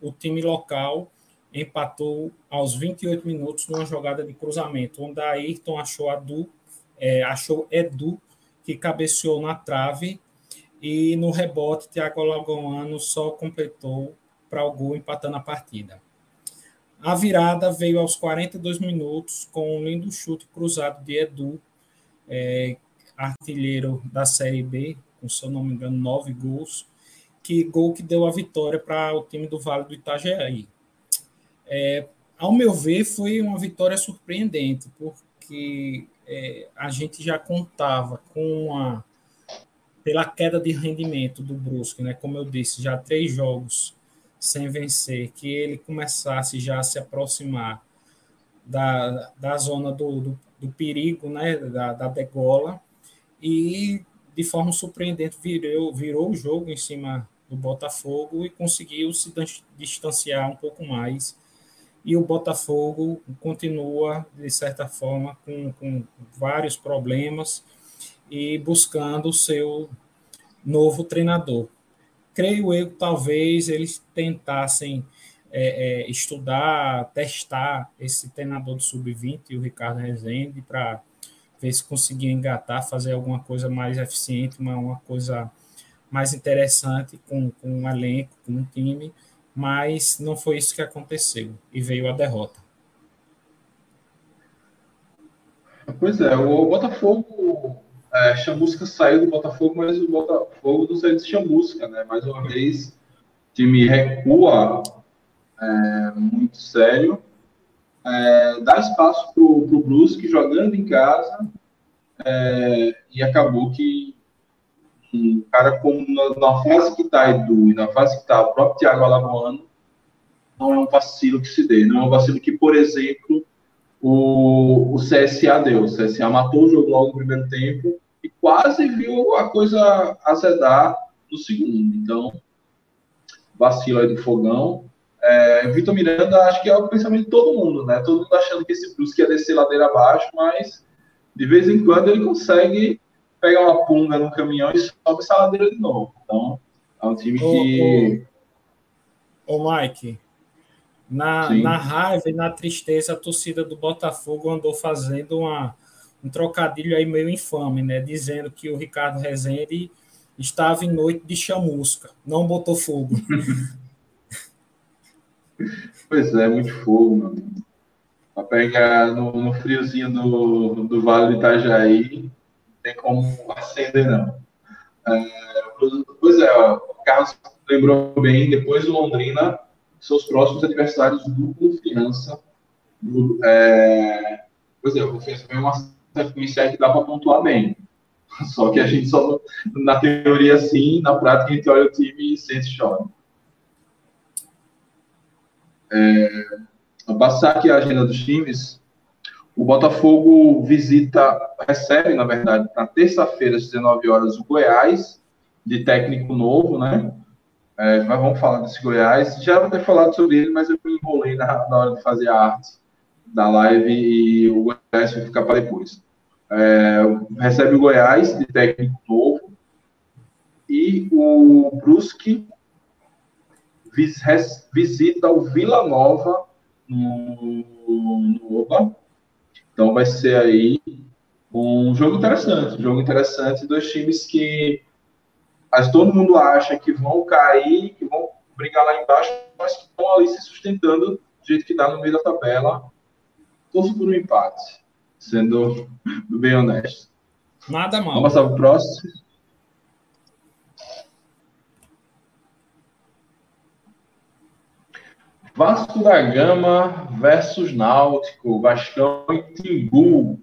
B: O time local empatou aos 28 minutos numa jogada de cruzamento, onde Ayrton achou, Adu, é, achou Edu que cabeceou na trave e no rebote Thiago Alagoano só completou para o gol empatando a partida. A virada veio aos 42 minutos com um lindo chute cruzado de Edu, é, artilheiro da Série B, com, se eu não me engano, nove gols, que gol que deu a vitória para o time do Vale do Itajaí. É, ao meu ver, foi uma vitória surpreendente, porque é, a gente já contava com a pela queda de rendimento do Brusque, né? Como eu disse, já três jogos sem vencer, que ele começasse já a se aproximar da, da zona do, do, do perigo, né? Da, da degola e de forma surpreendente virou, virou o jogo em cima do Botafogo e conseguiu se distanciar um pouco mais e o Botafogo continua, de certa forma, com, com vários problemas e buscando o seu novo treinador. Creio eu que talvez eles tentassem é, é, estudar, testar esse treinador do Sub-20, o Ricardo Rezende, para ver se conseguia engatar, fazer alguma coisa mais eficiente, uma, uma coisa mais interessante com, com um elenco, com um time, mas não foi isso que aconteceu e veio a derrota.
A: Pois é, o Botafogo, é, Chamusca saiu do Botafogo, mas o Botafogo não saiu de Chamusca, né? Mais uma vez, o time recua é, muito sério, é, dá espaço para o Brusque jogando em casa é, e acabou que um cara como na, na fase que está Edu e na fase que está o próprio Thiago Alagoano, não é um vacilo que se dê. Não é um vacilo que, por exemplo, o, o CSA deu. O CSA matou o jogo logo no primeiro tempo e quase viu a coisa azedar no segundo. Então, vacilo aí do fogão. É, Vitor Miranda, acho que é o pensamento de todo mundo, né? Todo mundo achando que esse Brusque ia descer ladeira abaixo, mas de vez em quando ele consegue pega uma punga no caminhão e sobe essa ladeira de novo. Então, é um time que.
B: Ô, ô Mike, na, na raiva e na tristeza, a torcida do Botafogo andou fazendo uma, um trocadilho aí meio infame, né? Dizendo que o Ricardo Rezende estava em noite de chamusca, não botou fogo.
A: pois é, muito fogo, meu amigo. Para pegar no, no friozinho do, do Vale do Itajaí, tem como acender, não. É, pois é, o Carlos lembrou bem, depois do Londrina, seus próximos adversários do Confiança. Do, é, pois é, o Confiança foi uma sequência que dá para pontuar bem. Só que a gente só, na teoria sim, na prática a gente olha o time e sente chora. É, passar aqui a agenda dos times. O Botafogo visita, recebe, na verdade, na terça-feira, às 19 horas, o Goiás, de técnico novo, né? É, mas vamos falar desse Goiás. Já vou ter falado sobre ele, mas eu me enrolei na, na hora de fazer a arte da live e o Goiás vai ficar para depois. É, recebe o Goiás, de técnico novo, e o Brusque vis, visita o Vila Nova no, no Oba, então vai ser aí um jogo interessante, um jogo interessante, dois times que mas todo mundo acha que vão cair, que vão brigar lá embaixo, mas que estão ali se sustentando do jeito que está no meio da tabela. Torço por um empate, sendo bem honesto.
B: Nada mal.
A: Vamos passar para o próximo. Vasco da Gama versus Náutico, Vascão e Timbu.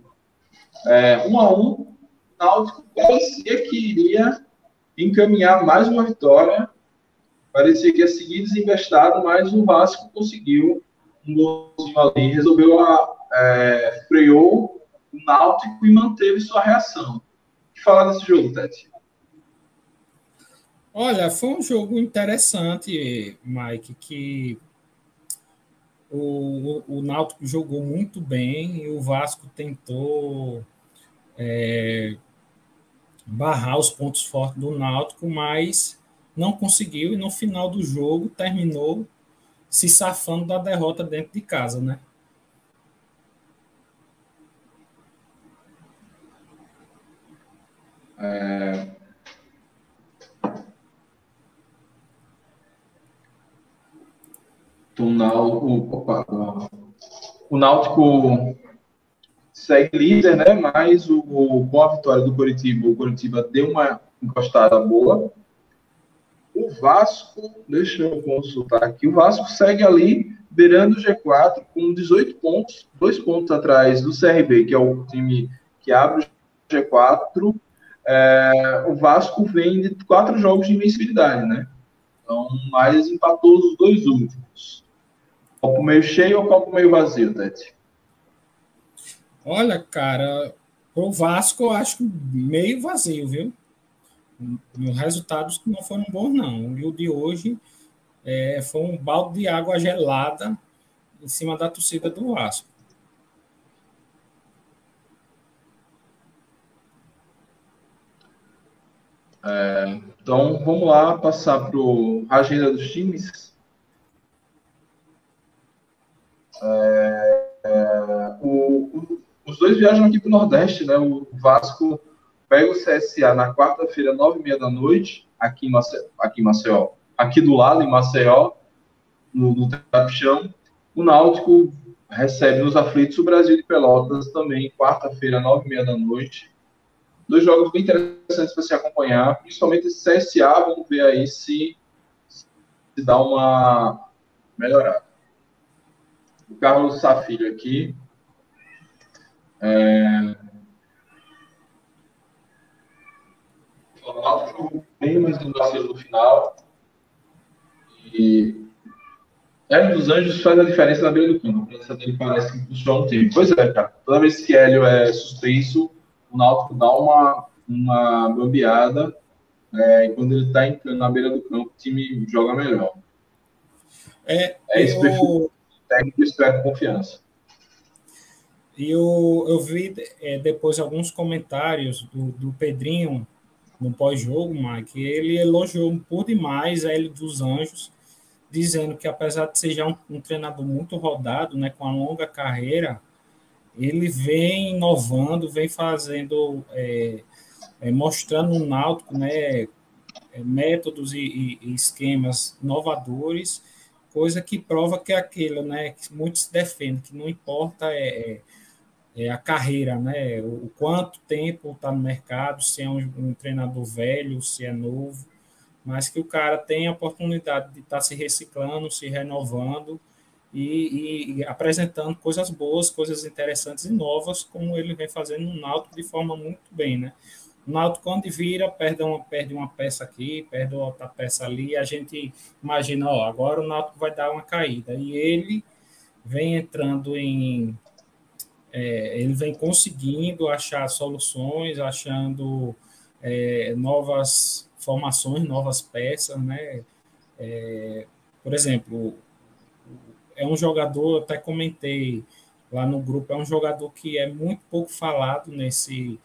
A: É, um a um, Náutico parecia que iria encaminhar mais uma vitória, parecia que ia seguir desinvestado, mas o Vasco conseguiu um golzinho ali, resolveu, a, é, freou o Náutico e manteve sua reação. O que falar desse jogo, Tete?
B: Olha, foi um jogo interessante, Mike, que o, o, Náutico jogou muito bem e o Vasco tentou é, barrar os pontos fortes do Náutico, mas não conseguiu e no final do jogo terminou se safando da derrota dentro de casa, né?
A: É... o, o Náutico segue líder, né? Mas o, com a vitória do Curitiba, o Curitiba deu uma encostada boa. O Vasco, deixa eu consultar aqui, o Vasco segue ali beirando o G4 com 18 pontos, dois pontos atrás do CRB, que é o time que abre o G4. É, o Vasco vem de quatro jogos de invencibilidade, né? Então, mas empatou os dois últimos. Copo meio cheio ou copo meio vazio, Tete?
B: Olha, cara, o Vasco eu acho meio vazio, viu? Os resultados não foram bons, não. E o de hoje é, foi um balde de água gelada em cima da torcida do Vasco.
A: É, então, vamos lá passar para a agenda dos times. É, é, o, o, os dois viajam aqui para o Nordeste, né? O Vasco pega o CSA na quarta-feira, nove e meia da noite, aqui em, Maceió, aqui em Maceió, aqui do lado, em Maceió, no, no Trapichão. O Náutico recebe nos aflitos o Brasil de Pelotas também, quarta-feira, nove e meia da noite. Dois jogos bem interessantes para se acompanhar, principalmente esse CSA, vamos ver aí se, se dá uma melhorada o Carlos Safilho aqui. É... jogou bem, mas no vacilo no final. E Hélio dos Anjos faz a diferença na beira do campo. A presença dele parece que funciona um tempo. Pois é, cara. Toda vez que Hélio é suspenso, o Náutico dá uma, uma bambeada. É, e quando ele está na beira do campo, o time joga melhor.
B: É, é esse eu...
A: técnico espera confiança.
B: E eu, eu vi é, depois alguns comentários do, do Pedrinho no pós-jogo, Mike, ele elogiou por demais a ele dos Anjos, dizendo que apesar de ser já um, um, treinador muito rodado, né, com uma longa carreira, ele vem inovando, vem fazendo, é, é, mostrando no Náutico, né, é, métodos e, e, esquemas inovadores coisa que prova que é aquilo, né, que muitos defendem, que não importa é, é, é a carreira, né, o, o quanto tempo está no mercado, se é um, um, treinador velho, se é novo, mas que o cara tem a oportunidade de estar tá se reciclando, se renovando e, e, apresentando coisas boas, coisas interessantes e novas, como ele vem fazendo no Náutico de forma muito bem, né. O Náutico, quando vira, perde uma, perde uma peça aqui, perde outra peça ali, a gente imagina, ó, agora o Náutico vai dar uma caída. E ele vem entrando em. É, ele vem conseguindo achar soluções, achando é, novas formações, novas peças, né? É, por exemplo, é um jogador, até comentei lá no grupo, é um jogador que é muito pouco falado nesse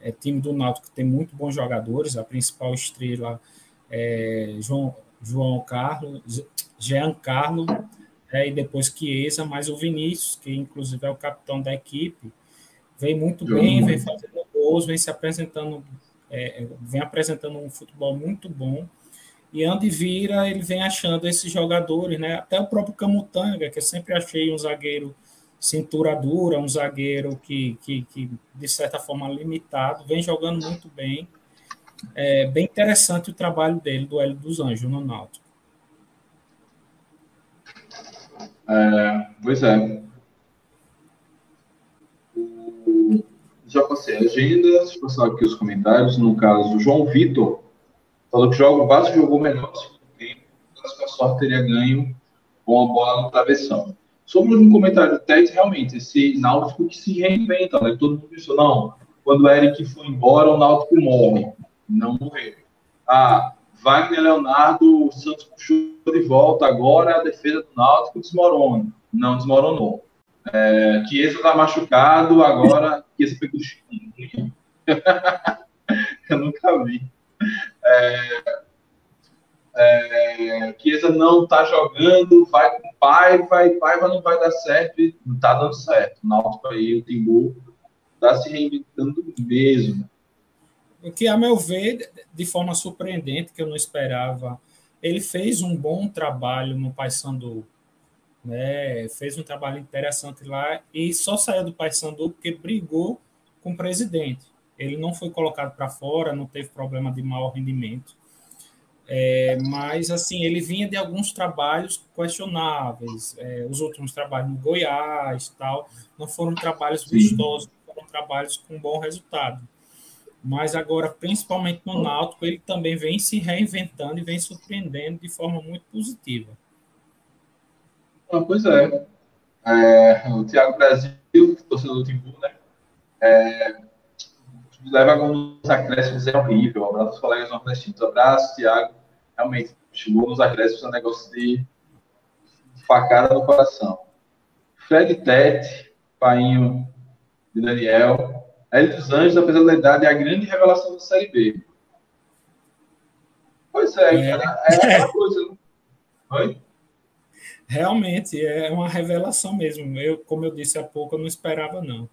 B: é, time do Náutico tem muito bons jogadores, a principal estrela é João, João Carlos, Jean Carlos, é, e depois Chiesa, mas o Vinícius, que inclusive é o capitão da equipe, vem muito bem, vem fazendo gols, vem se apresentando, é, vem apresentando um futebol muito bom. E onde vira, ele vem achando esses jogadores, né? Até o próprio Camutanga, que eu sempre achei um zagueiro cintura dura, um zagueiro que, que, que, de certa forma, limitado, vem jogando muito bem. É bem interessante o trabalho dele, do Hélio dos Anjos, no Náutico.
A: É, pois é. Já passei a agenda, deixa eu passar aqui os comentários. No caso, João Vitor falou que joga, o Vasco jogou melhor no tempo, mas com a sorte teria ganho com a bola no travessão. Sobre um comentário do Ted, realmente, esse Náutico que se reinventa, né? Todo mundo pensou, não, quando o Eric foi embora, o Náutico morre. Não morreu. Ah, Wagner Leonardo, o Santos puxou de volta agora, a defesa do Náutico desmorona. Não desmoronou. É, Chiesa está machucado, agora Chiesa foi com Eu nunca vi. É, é, não está jogando, vai com Paiva, vai, Paiva não vai dar certo, e não está dando certo. O Náutico aí, o Timbu, está se reinventando mesmo.
B: O que, a meu ver, de forma surpreendente, que eu não esperava, ele fez um bom trabalho no Paysandu, né? fez um trabalho interessante lá e só saiu do Paysandu porque brigou com o presidente. Ele não foi colocado para fora, não teve problema de mau rendimento. É, mas, assim, ele vinha de alguns trabalhos questionáveis. É, os últimos trabalhos no Goiás tal, não foram trabalhos vistosos, foram trabalhos com bom resultado. Mas agora, principalmente no Náutico, ele também vem se reinventando e vem surpreendendo de forma muito positiva.
A: Ah, pois é. é o Thiago Brasil, torcedor do Timbu, né? É, leva nos acréscimos é horrível. Abraço aos colegas nordestinos. Abraço, Thiago. Realmente, chegou nos acréscimos é um negócio de facada no coração. Fred Tete, painho de Daniel. Hélio dos Anjos, apesar da idade, é a grande revelação da Série B. Pois é, é, é aquela coisa. Né? Oi?
B: Realmente, é uma revelação mesmo. Eu, como eu disse há pouco, eu não esperava, não.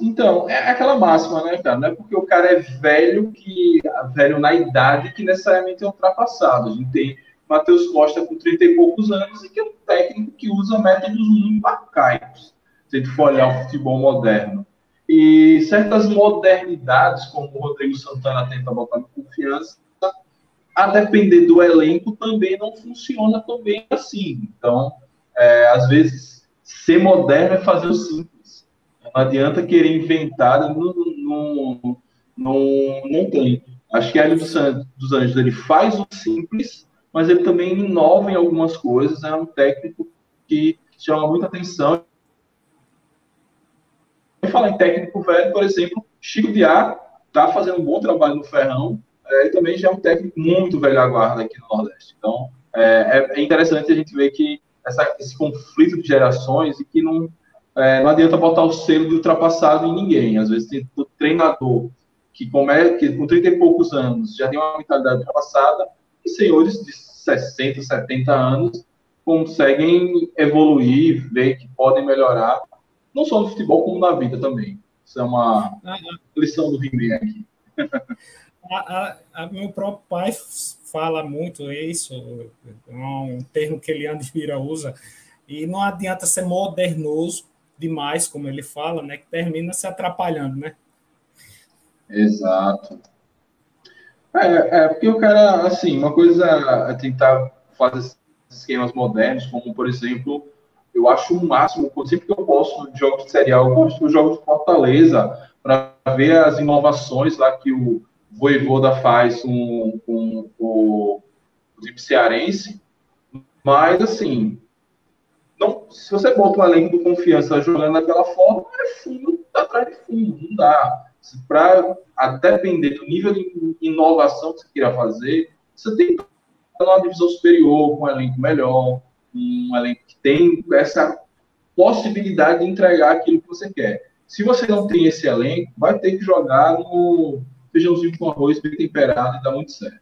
A: Então, é aquela máxima, né, cara? Não é porque o cara é velho que velho na idade que necessariamente é ultrapassado. A gente tem Matheus Costa com 30 e poucos anos e que é um técnico que usa métodos muito arcaicos, se a gente for olhar o futebol moderno. E certas modernidades, como o Rodrigo Santana tenta botar em confiança, a depender do elenco, também não funciona tão bem assim. Então, é, às vezes, ser moderno é fazer o simples não adianta querer inventar, não, não, não, não tem. Acho que a Hélio dos Anjos ele faz o simples, mas ele também inova em algumas coisas. É um técnico que chama muita atenção. Falar em técnico velho, por exemplo, Chico Diá está fazendo um bom trabalho no Ferrão. É, ele também já é um técnico muito velho aguarda aqui no Nordeste. Então, é, é interessante a gente ver que essa, esse conflito de gerações e que não, é, não adianta botar o selo de ultrapassado em ninguém. Às vezes tem o treinador que, come, que com 30 e poucos anos já tem uma mentalidade ultrapassada e senhores de 60, 70 anos conseguem evoluir, ver que podem melhorar, não só no futebol, como na vida também. Isso é uma lição do Rimei aqui.
B: A, a, a, meu próprio pai fala muito isso, é um termo que ele Vira usa, e não adianta ser modernoso demais, como ele fala, né, que termina se atrapalhando, né?
A: Exato. É, é porque o cara, assim, uma coisa é tentar fazer esquemas modernos, como, por exemplo, eu acho o máximo, sempre que eu posso, de jogos de serial, eu gosto dos jogos de Fortaleza, para ver as inovações lá que o Voivoda faz com, com, com o time cearense, mas, assim, então, se você bota um elenco do confiança jogando daquela forma, é fundo atrás de fundo, não dá. Para depender do nível de inovação que você queira fazer, você tem que estar numa divisão superior, com um elenco melhor, um elenco que tem essa possibilidade de entregar aquilo que você quer. Se você não tem esse elenco, vai ter que jogar no feijãozinho com arroz bem temperado e dá muito certo.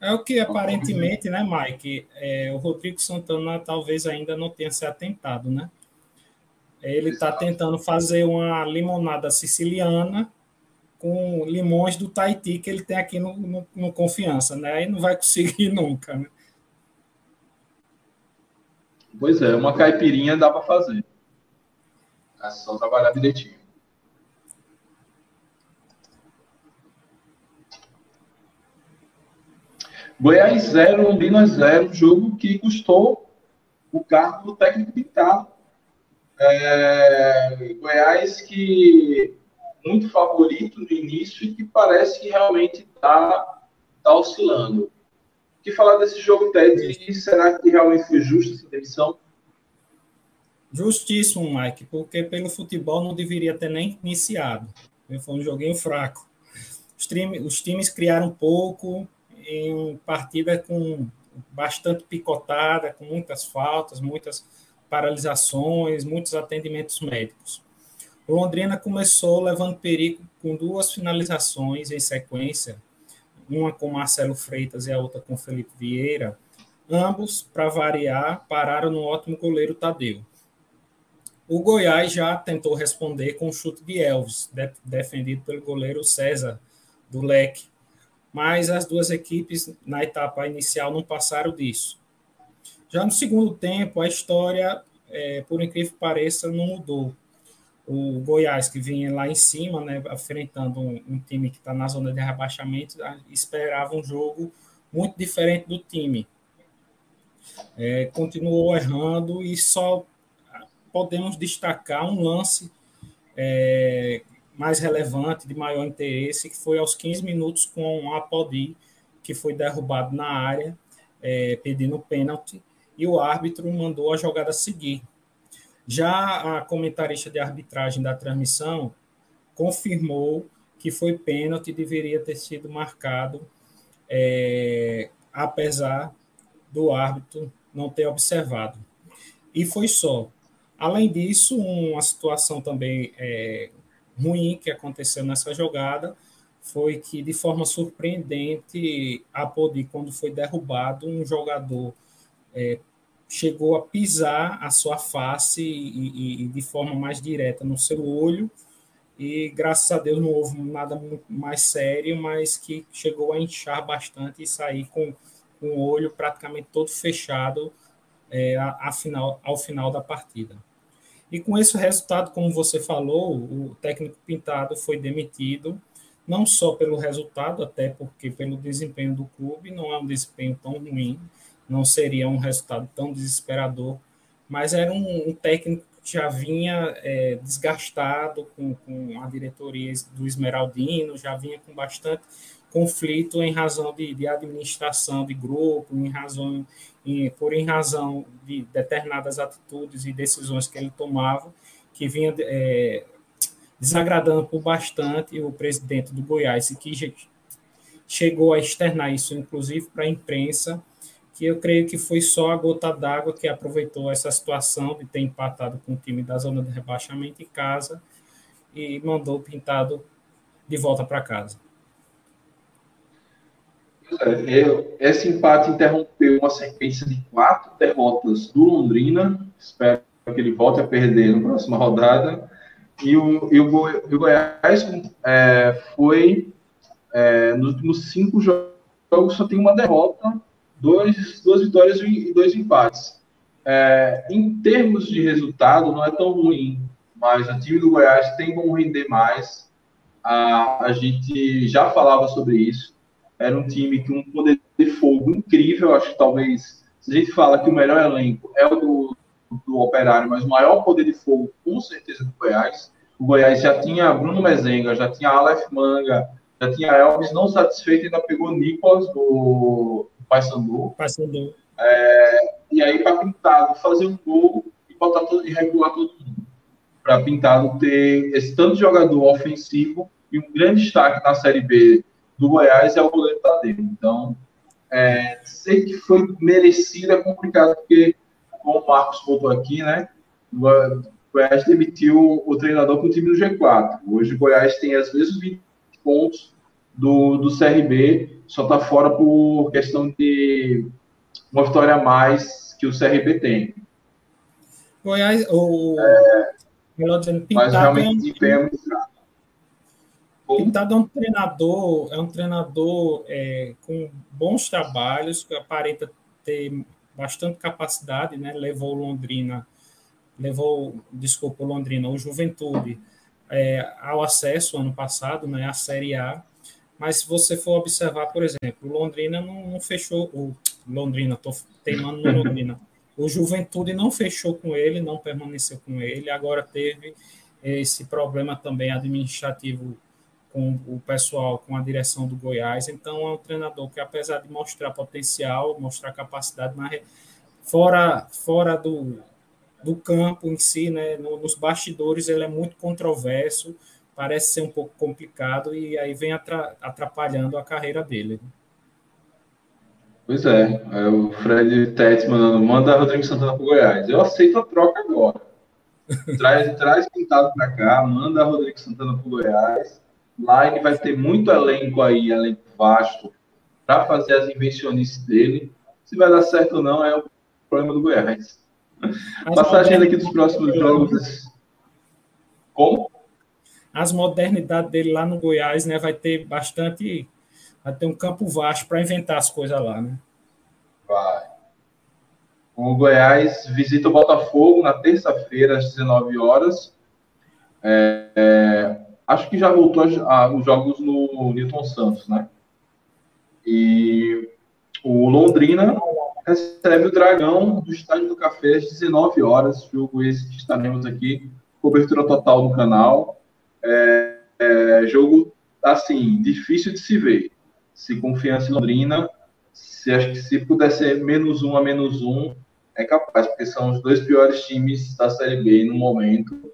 B: É o que aparentemente, né, Mike? É, o Rodrigo Santana talvez ainda não tenha se atentado, né? Ele está tentando fazer uma limonada siciliana com limões do Tahiti que ele tem aqui no, no, no Confiança, né? Aí não vai conseguir nunca, né?
A: Pois é, uma caipirinha dá para fazer. É só trabalhar direitinho. Goiás 0, Londrina 0, jogo que custou o cargo do técnico pintado. É, Goiás que muito favorito no início e que parece que realmente está tá oscilando. O que falar desse jogo, Ted? Será que realmente foi justa essa demissão?
B: Justíssimo, Mike, porque pelo futebol não deveria ter nem iniciado. Foi um joguinho fraco. Os, os times criaram pouco em partida com bastante picotada, com muitas faltas, muitas paralisações, muitos atendimentos médicos. O Londrina começou levando perigo com duas finalizações em sequência, uma com Marcelo Freitas e a outra com Felipe Vieira. Ambos, para variar, pararam no ótimo goleiro Tadeu. O Goiás já tentou responder com o chute de Elvis, defendido pelo goleiro César, do Leque, mas as duas equipes na etapa inicial não passaram disso. Já no segundo tempo, a história, é, por incrível que pareça, não mudou. O Goiás, que vinha lá em cima, né, enfrentando um, um time que está na zona de rebaixamento, esperava um jogo muito diferente do time. É, continuou errando e só podemos destacar um lance é, mais relevante, de maior interesse, que foi aos 15 minutos com a Apodi, que foi derrubado na área, é, pedindo pênalti, e o árbitro mandou a jogada seguir. Já a comentarista de arbitragem da transmissão confirmou que foi pênalti e deveria ter sido marcado, é, apesar do árbitro não ter observado. E foi só. Além disso, uma situação também é, ruim que aconteceu nessa jogada foi que, de forma surpreendente, a Podi, quando foi derrubado, um jogador é, chegou a pisar a sua face e, e, de forma mais direta no seu olho, e graças a Deus não houve nada mais sério, mas que chegou a inchar bastante e sair com, com o olho praticamente todo fechado é, a, a final, ao final da partida. E com esse resultado, como você falou, o técnico Pintado foi demitido, não só pelo resultado, até porque pelo desempenho do clube, não é um desempenho tão ruim, não seria um resultado tão desesperador, mas era um, um técnico que já vinha é, desgastado com, com a diretoria do Esmeraldino, já vinha com bastante conflito em razão de, de administração de grupo, em razão, em, por em razão de determinadas atitudes e decisões que ele tomava, que vinha é, desagradando por bastante o presidente do Goiás, e que chegou a externar isso, inclusive, para a imprensa, que eu creio que foi só a gota d'água que aproveitou essa situação de ter empatado com o time da zona de rebaixamento em casa e mandou Pintado de volta para casa.
A: É, esse empate interrompeu uma sequência de quatro derrotas do Londrina. Espero que ele volte a perder na próxima rodada. E o, e o, Goi, o Goiás é, foi, é, nos últimos cinco jogos, só tem uma derrota, dois, duas vitórias e dois empates. É, em termos de resultado, não é tão ruim, mas o time do Goiás tem como render mais. A, a gente já falava sobre isso era um time com um poder de fogo incrível. Acho que talvez, se a gente fala que o melhor elenco é o do, do Operário, mas o maior poder de fogo, com certeza, do Goiás. O Goiás já tinha Bruno Mezenga, já tinha Aleph Manga, já tinha Elvis não satisfeito, ainda pegou Nicolas do Paysandu.
B: Paysandu.
A: É, e aí, para Pintado fazer um gol e, botar todo, e regular todo mundo. Para Pintado ter esse tanto de jogador ofensivo e um grande destaque na Série B do Goiás é o goleiro Tadeu. Então, é, sei que foi merecido, é complicado, porque, como o Marcos voltou aqui, né? O Goiás demitiu o treinador com o time do G4. Hoje o Goiás tem às vezes 20 pontos do, do CRB, só está fora por questão de uma vitória a mais que o CRB tem.
B: Goiás, o. É,
A: mas realmente desempenho é muito fraco.
B: Pintado é um treinador, é um treinador é, com bons trabalhos, que aparenta ter bastante capacidade, né? Levou Londrina, levou, desculpa, Londrina, o Juventude é, ao acesso ano passado, né? A Série A. Mas se você for observar, por exemplo, Londrina não, não fechou, o Londrina, estou teimando no Londrina. O Juventude não fechou com ele, não permaneceu com ele, agora teve esse problema também administrativo com o pessoal, com a direção do Goiás. Então, é um treinador que, apesar de mostrar potencial, mostrar capacidade, mas fora, fora do, do campo em si, né, nos bastidores, ele é muito controverso, parece ser um pouco complicado e aí vem atrapalhando a carreira dele.
A: Pois é, é o Fred Tete mandando, manda Rodrigo Santana para o Goiás. Eu aceito a troca agora. traz, traz pintado para cá, manda Rodrigo Santana para o Goiás Lá ele vai ter muito elenco aí, elenco vasto, para fazer as invencionices dele. Se vai dar certo ou não, é o problema do Goiás. Passagem aqui dos próximos jogos. Como?
B: As modernidades dele lá no Goiás, né? Vai ter bastante. Vai ter um campo vasto para inventar as coisas lá, né?
A: Vai. O Goiás visita o Botafogo na terça-feira, às 19 horas. É, é, acho que já voltou a, os jogos no Newton Santos, né? E o Londrina recebe o Dragão do Estádio do Café às 19 horas, jogo esse que estaremos aqui, cobertura total no canal. É, é, jogo, assim, difícil de se ver. Se confiança em Londrina, se acho que se puder ser menos um a menos um, é capaz, porque são os dois piores times da Série B no momento.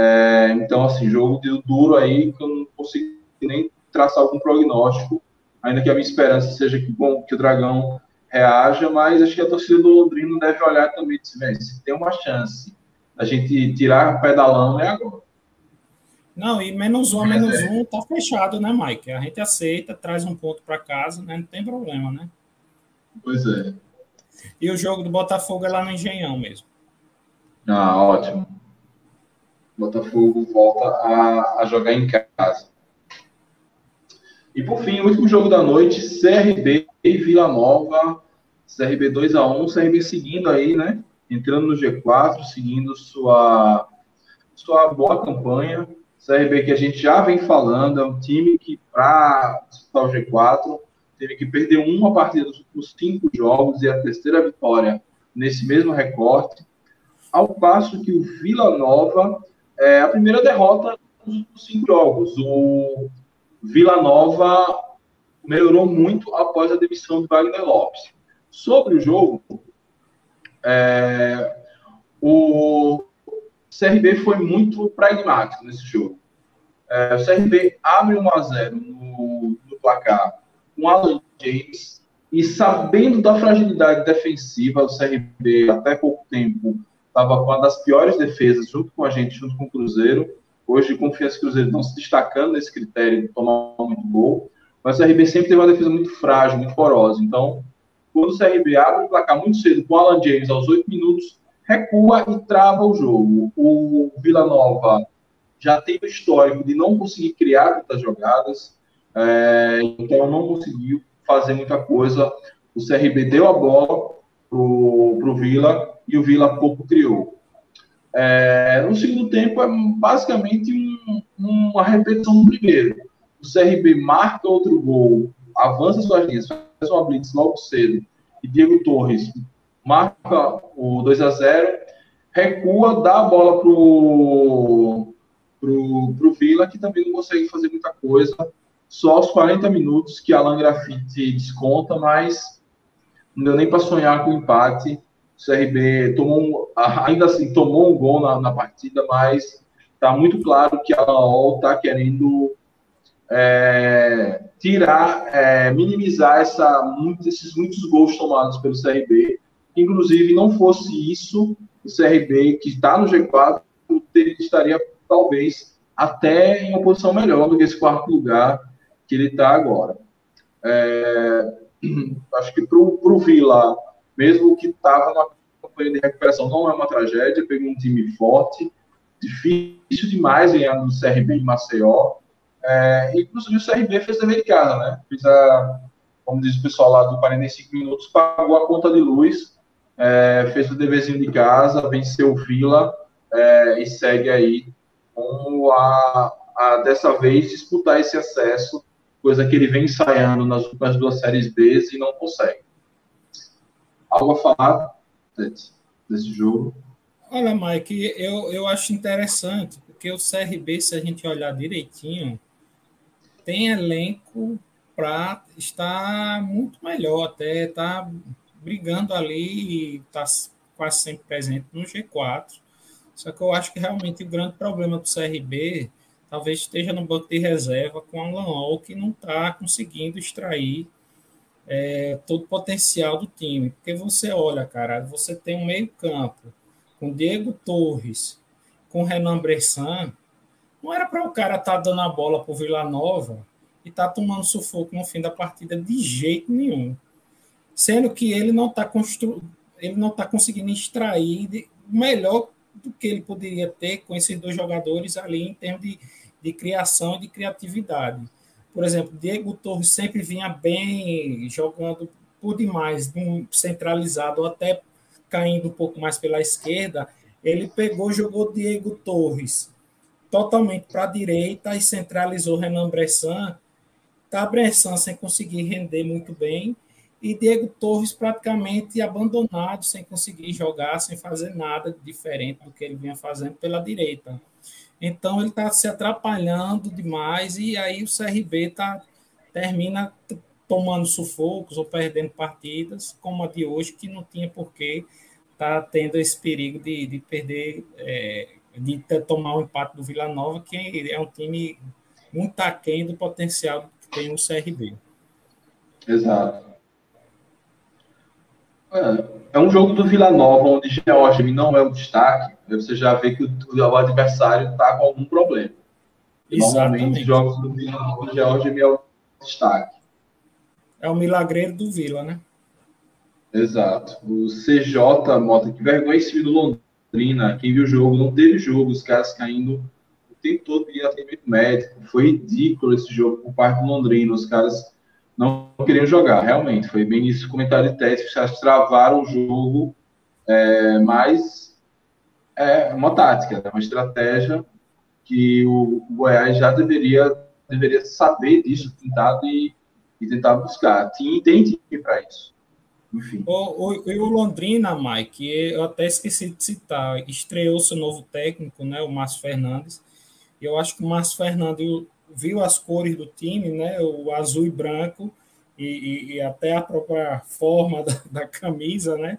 A: É, então, assim, jogo de duro aí que eu não consigo nem traçar algum prognóstico, ainda que a minha esperança seja que, bom, que o Dragão reaja, mas acho que a torcida do Londrina deve olhar também e se tem uma chance da gente tirar o pé da lama é agora.
B: Não, e menos um a menos é. um tá fechado, né, Mike? A gente aceita, traz um ponto para casa, né? Não tem problema, né?
A: Pois é.
B: E o jogo do Botafogo é lá no Engenhão mesmo.
A: Ah, ótimo. Botafogo volta a, a jogar em casa. E por fim, o último jogo da noite, CRB e Vila Nova. CRB 2 a 1 CRB seguindo aí, né? Entrando no G4, seguindo sua, sua boa campanha. CRB que a gente já vem falando, é um time que, para disputar o G4, teve que perder uma partida dos cinco jogos e a terceira vitória nesse mesmo recorte. Ao passo que o Vila Nova é a primeira derrota dos cinco jogos. O Vila Nova melhorou muito após a demissão do Wagner Lopes. Sobre o jogo, é, o CRB foi muito pragmático nesse jogo. É, o CRB abre 1 a 0 no, no placar com Alan James e sabendo da fragilidade defensiva do CRB até pouco tempo estava com uma das piores defesas junto com a gente, junto com o Cruzeiro. Hoje, Confiança e Cruzeiro estão se destacando nesse critério de tomar muito gol. Mas o CRB sempre teve uma defesa muito frágil, muito porosa. Então, quando o CRB abre o placar muito cedo com o Alan James aos oito minutos, recua e trava o jogo. O Vila Nova já tem o histórico de não conseguir criar muitas jogadas, é, então não conseguiu fazer muita coisa. O CRB deu a bola para o Vila e o Vila pouco criou. É, no segundo tempo, é basicamente um, uma repetição do primeiro. O CRB marca outro gol, avança suas linhas, faz uma blitz logo cedo, e Diego Torres marca o 2 a 0 recua, dá a bola pro, pro, pro Vila, que também não consegue fazer muita coisa. Só aos 40 minutos que Alan Grafite desconta, mas não deu nem para sonhar com o empate. O CRB tomou, ainda assim, tomou um gol na, na partida, mas está muito claro que a AOL está querendo é, tirar, é, minimizar essa, muito, esses muitos gols tomados pelo CRB. Inclusive, não fosse isso, o CRB, que está no G4, estaria talvez até em uma posição melhor do que esse quarto lugar que ele está agora. É, acho que para o Vila mesmo que estava na campanha de recuperação, não é uma tragédia, pegou um time forte, difícil demais ganhar no CRB em Maceió, é, inclusive o CRB fez dever de casa, né? Fez a, como diz o pessoal lá do 45 minutos, pagou a conta de luz, é, fez o deverzinho de casa, venceu o Vila é, e segue aí com a, a, dessa vez, disputar esse acesso coisa que ele vem ensaiando nas últimas duas séries B e não consegue. Algo a falar desse jogo?
B: Olha, Mike, eu, eu acho interessante, porque o CRB, se a gente olhar direitinho, tem elenco para estar muito melhor, até está brigando ali, está quase sempre presente no G4. Só que eu acho que realmente o grande problema do CRB talvez esteja no banco de reserva com a Lanol, que não está conseguindo extrair é, todo o potencial do time. Porque você olha, cara, você tem um meio-campo com Diego Torres, com Renan Bressan. Não era para o cara estar tá dando a bola para o Vila Nova e estar tá tomando sufoco no fim da partida de jeito nenhum. Sendo que ele não está constru... ele não está conseguindo extrair o melhor do que ele poderia ter com esses dois jogadores ali em termos de, de criação e de criatividade. Por exemplo, Diego Torres sempre vinha bem, jogando por demais, centralizado, ou até caindo um pouco mais pela esquerda. Ele pegou, jogou Diego Torres totalmente para a direita e centralizou Renan Bressan. Tá Bressan sem conseguir render muito bem e Diego Torres praticamente abandonado, sem conseguir jogar, sem fazer nada diferente do que ele vinha fazendo pela direita. Então ele está se atrapalhando demais e aí o CRB tá, termina tomando sufocos ou perdendo partidas, como a de hoje, que não tinha porquê estar tá tendo esse perigo de, de perder, é, de tomar o um empate do Vila Nova, que é um time muito aquém do potencial que tem o CRB.
A: Exato. É, é um jogo do Vila Nova, onde George não é o destaque, você já vê que o, o adversário está com algum problema. Exatamente. Normalmente, jogos do Vila Nova, George é o destaque.
B: É o milagreiro do Vila, né?
A: Exato. O CJ, Mota, que vergonha esse time do Londrina. Quem viu o jogo, não teve jogo, os caras caindo o tempo todo de atendimento médico. Foi ridículo esse jogo por parte do Londrina. Os caras não queriam jogar, realmente. Foi bem isso, comentário de teste, os travaram o jogo, é, mas é uma tática, é uma estratégia que o, Goiás já deveria, deveria saber disso, tentado e, e tentar buscar. Tinha, tem para isso. Enfim.
B: O, o, o, Londrina, Mike, eu até esqueci de citar, estreou seu novo técnico, né, o Márcio Fernandes. Eu acho que o Márcio Fernandes viu as cores do time, né, o azul e branco, e, e, e até a própria forma da, da, camisa, né?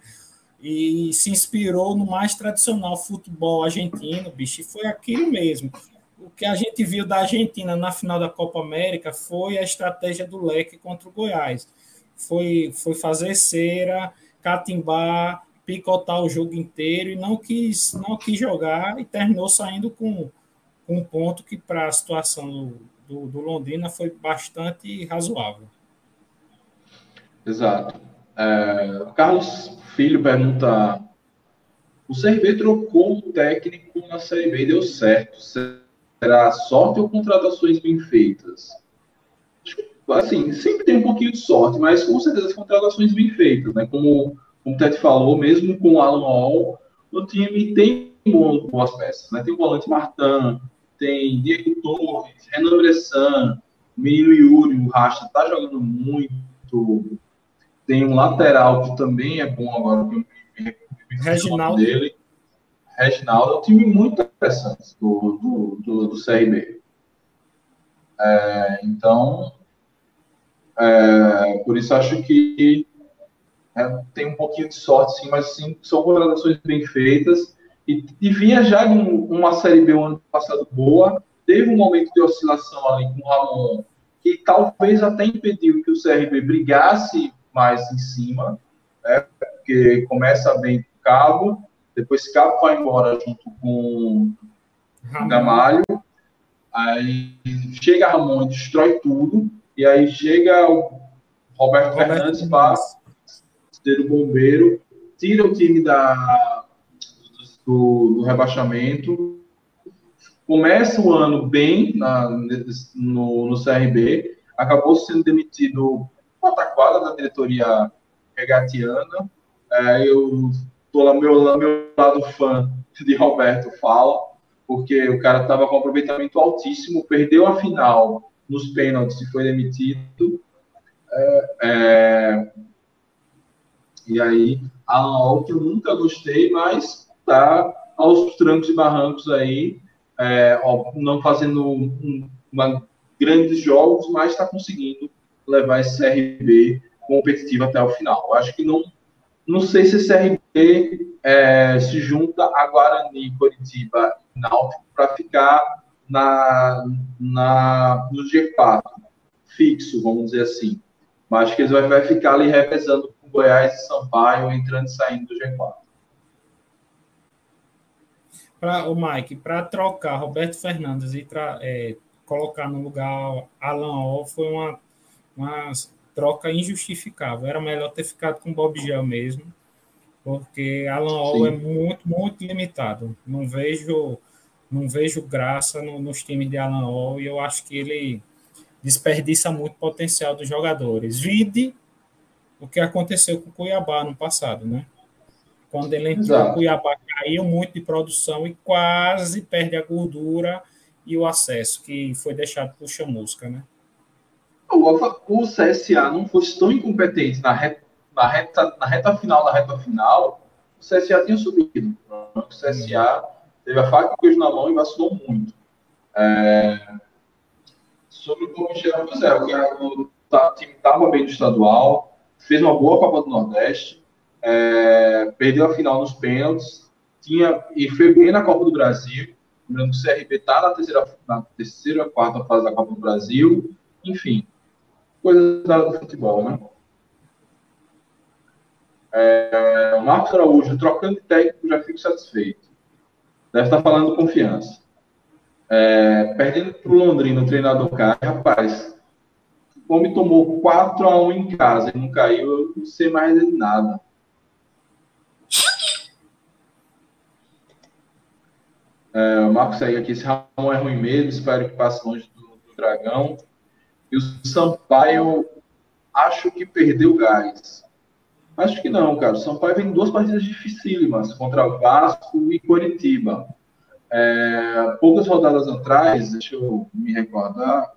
B: E se inspirou no mais tradicional futebol argentino, bicho, e foi aquilo mesmo. O que a gente viu da Argentina na final da Copa América foi a estratégia do leque contra o Goiás. Foi, foi fazer cera, catimbar, picotar o jogo inteiro e não quis, não quis jogar e terminou saindo com, um ponto que, para a situação do, do, do Londrina, foi bastante razoável.
A: Exato. É, Carlos Filho pergunta: o CRB trocou o técnico na Série B e deu certo. Será sorte ou contratações bem feitas? Assim, sempre tem um pouquinho de sorte, mas com certeza contratações bem feitas, né? Como, como o Tete falou, mesmo com o Alan Hall, o time tem boas peças, né? Tem o volante Martin, tem Diego Torres, Renan Bressan, Menino Yuri, o Racha tá jogando muito tem um lateral que também é bom agora, que
B: Reginaldo. dele.
A: Reginaldo é um time muito interessante do, do, do, do CRB. É, então, é, por isso acho que é, tem um pouquinho de sorte, sim, mas sim, são contratações bem feitas. E, e vinha já de uma Série B o ano passado boa, teve um momento de oscilação ali com o Ramon, que talvez até impediu que o CRB brigasse mais em cima, né? porque começa bem com Cabo, depois Cabo vai embora junto com Gamalho, aí chega Ramon e destrói tudo, e aí chega o Roberto, Roberto Fernandes para ser o bombeiro, tira o time da, do, do rebaixamento, começa o ano bem na, no, no CRB, acabou sendo demitido pataquada da diretoria regatiana. É, eu tô lá meu, meu lado fã de Roberto fala, porque o cara estava com aproveitamento altíssimo, perdeu a final nos pênaltis e foi demitido. É, é, e aí, Hall, que eu nunca gostei, mas tá aos trancos e barrancos aí, é, ó, não fazendo um, uma, grandes jogos, mas está conseguindo levar esse CRB competitivo até o final. Eu acho que não, não sei se esse CRB é, se junta a Guarani, Curitiba e Náutico para ficar na, na, no G4 fixo, vamos dizer assim. Mas acho que eles vai, vai ficar ali revezando com Goiás e Sampaio, entrando e saindo do G4.
B: Para o Mike, para trocar Roberto Fernandes e é, colocar no lugar Alan O foi uma, uma troca injustificável. Era melhor ter ficado com Bob Gel mesmo, porque Alan O é muito, muito limitado. Não vejo, não vejo graça no, nos times de Alan O e eu acho que ele desperdiça muito potencial dos jogadores. Vide o que aconteceu com o Cuiabá no passado, né? Quando ele entrou, Exato. o Cuiabá caiu muito de produção e quase perde a gordura e o acesso, que foi deixado por Chamusca, né?
A: O CSA não fosse tão incompetente na reta, na reta, na reta final da reta final, o CSA tinha subido. O CSA teve a faca e o queijo na mão e vacilou muito. É, sobre o Bob Cheirão, pois é, o, o time estava bem no estadual, fez uma boa Copa do Nordeste, é, perdeu a final nos pênaltis, tinha, e foi bem na Copa do Brasil. Lembrando que o CRB está na terceira, na terceira, quarta fase da Copa do Brasil, enfim, coisas do futebol, né? É, o Marcos Araújo, trocando de técnico, já fico satisfeito. Deve estar falando confiança. É, perdendo para o Londrina, o treinador cai, rapaz, o homem tomou 4 a 1 em casa e não caiu, eu não sei mais de nada. É, o Marcos segue aqui, esse Ramon é ruim mesmo, espero que passe longe do, do Dragão. E o Sampaio, acho que perdeu gás. Acho que não, cara. O Sampaio vem duas partidas dificílimas contra Vasco e Coritiba. É, poucas rodadas atrás, deixa eu me recordar,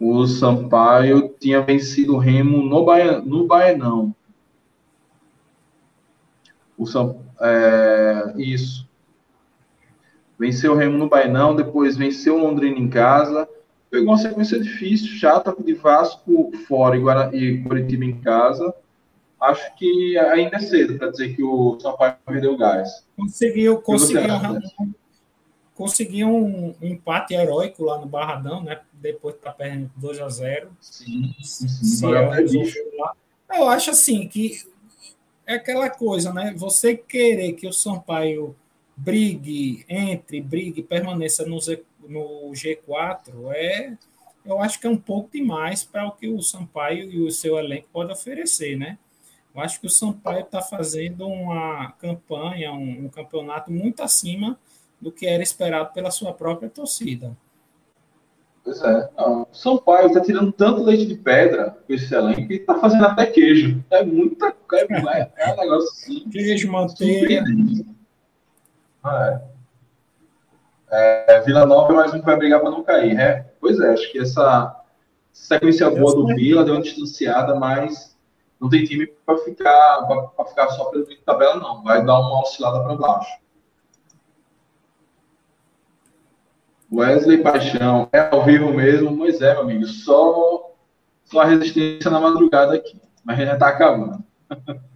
A: o Sampaio tinha vencido o Remo no, Baia, no Baianão. O Sam, é, isso. Venceu o Remo no Baianão, depois venceu o Londrina em casa, pegou uma sequência difícil, chata, de Vasco fora e, Guara, e Curitiba em casa. Acho que ainda é cedo para dizer que o Sampaio perdeu o gás.
B: Conseguiu, conseguiu, conseguiu um empate heróico lá no Barradão, né? Depois de estar tá perdendo 2 a 0
A: Sim, sim, sim. É
B: Eu acho assim que é aquela coisa, né? Você querer que o Sampaio brigue, entre, brigue, permaneça no, Z, no G4, é, eu acho que é um pouco demais para o que o Sampaio e o seu elenco podem oferecer, né? Eu acho que o Sampaio está fazendo uma campanha, um, um campeonato muito acima do que era esperado pela sua própria torcida.
A: Pois é. Não, o Sampaio está tirando tanto leite de pedra com esse elenco que está fazendo até queijo. É muita é, é um negócio assim.
B: Queijo, manteiga.
A: Ah, é. é. Vila Nova é mais um que vai brigar para não cair. É, pois é, acho que essa sequência boa do Vila deu uma distanciada, mas não tem time para ficar, ficar só pelo tabela, não. Vai dar uma oscilada para baixo. Wesley Paixão, é ao vivo mesmo, pois é, meu amigo, só, só a resistência na madrugada aqui, mas já está acabando.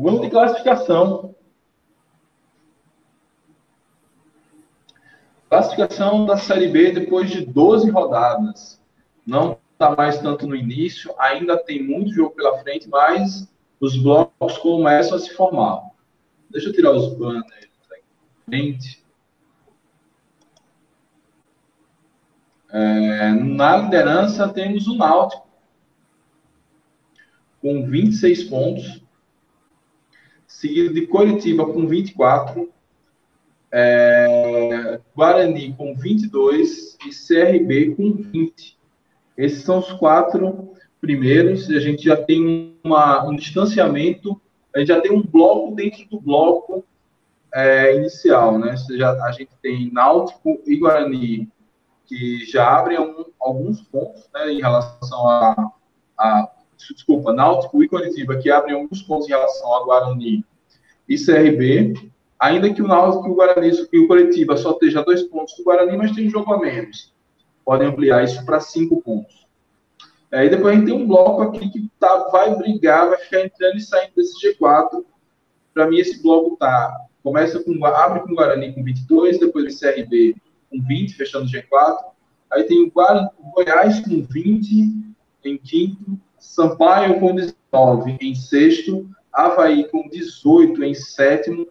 A: Vamos de classificação. Classificação da Série B depois de 12 rodadas. Não está mais tanto no início, ainda tem muito jogo pela frente, mas os blocos começam a se formar. Deixa eu tirar os banners frente. É, na liderança temos o Náutico com 26 pontos, seguido de Coritiba com 24, é, Guarani com 22 e CRB com 20. Esses são os quatro primeiros. A gente já tem uma, um distanciamento, a gente já tem um bloco dentro do bloco é, inicial, né? Seja, a gente tem Náutico e Guarani que já abrem alguns pontos né, em relação a, a, Desculpa, Náutico e Curitiba que abrem alguns pontos em relação a Guarani e CRB. Ainda que o Náutico e o Guarani e o Curitiba só esteja dois pontos do Guarani, mas tem jogo a menos. Podem ampliar isso para cinco pontos. Aí depois a gente tem um bloco aqui que tá, vai brigar, vai ficar entrando e saindo desse G4. Para mim, esse bloco tá começa com abre com o Guarani com 22, depois o CRB com 20, fechando o G4. Aí tem o, Guarani, Goiás com 20 em quinto, Sampaio com 19 em sexto, Havaí com 18 em sétimo,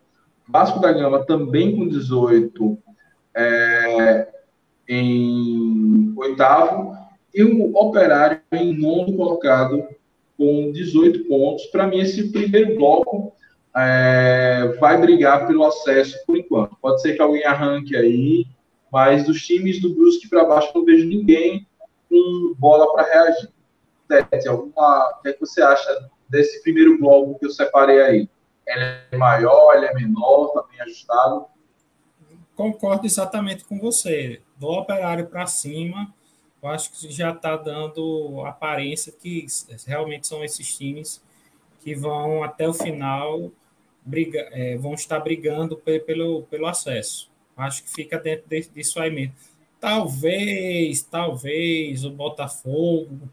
A: Vasco da Gama também com 18 é, em oitavo, e o Operário em nono colocado com 18 pontos. Para mim, esse primeiro bloco é, vai brigar pelo acesso por enquanto. Pode ser que alguém arranque aí, mas dos times do Brusque para baixo não vejo ninguém com bola para reagir. Tete, alguma, o que, é que você acha desse primeiro bloco que eu separei aí? Ele é maior, ele é menor, está bem ajustado?
B: Concordo exatamente com você. Do operário para cima, eu acho que já está dando aparência que realmente são esses times que vão até o final briga, é, vão estar brigando pelo, pelo acesso. Acho que fica dentro de, disso aí mesmo. Talvez, talvez o Botafogo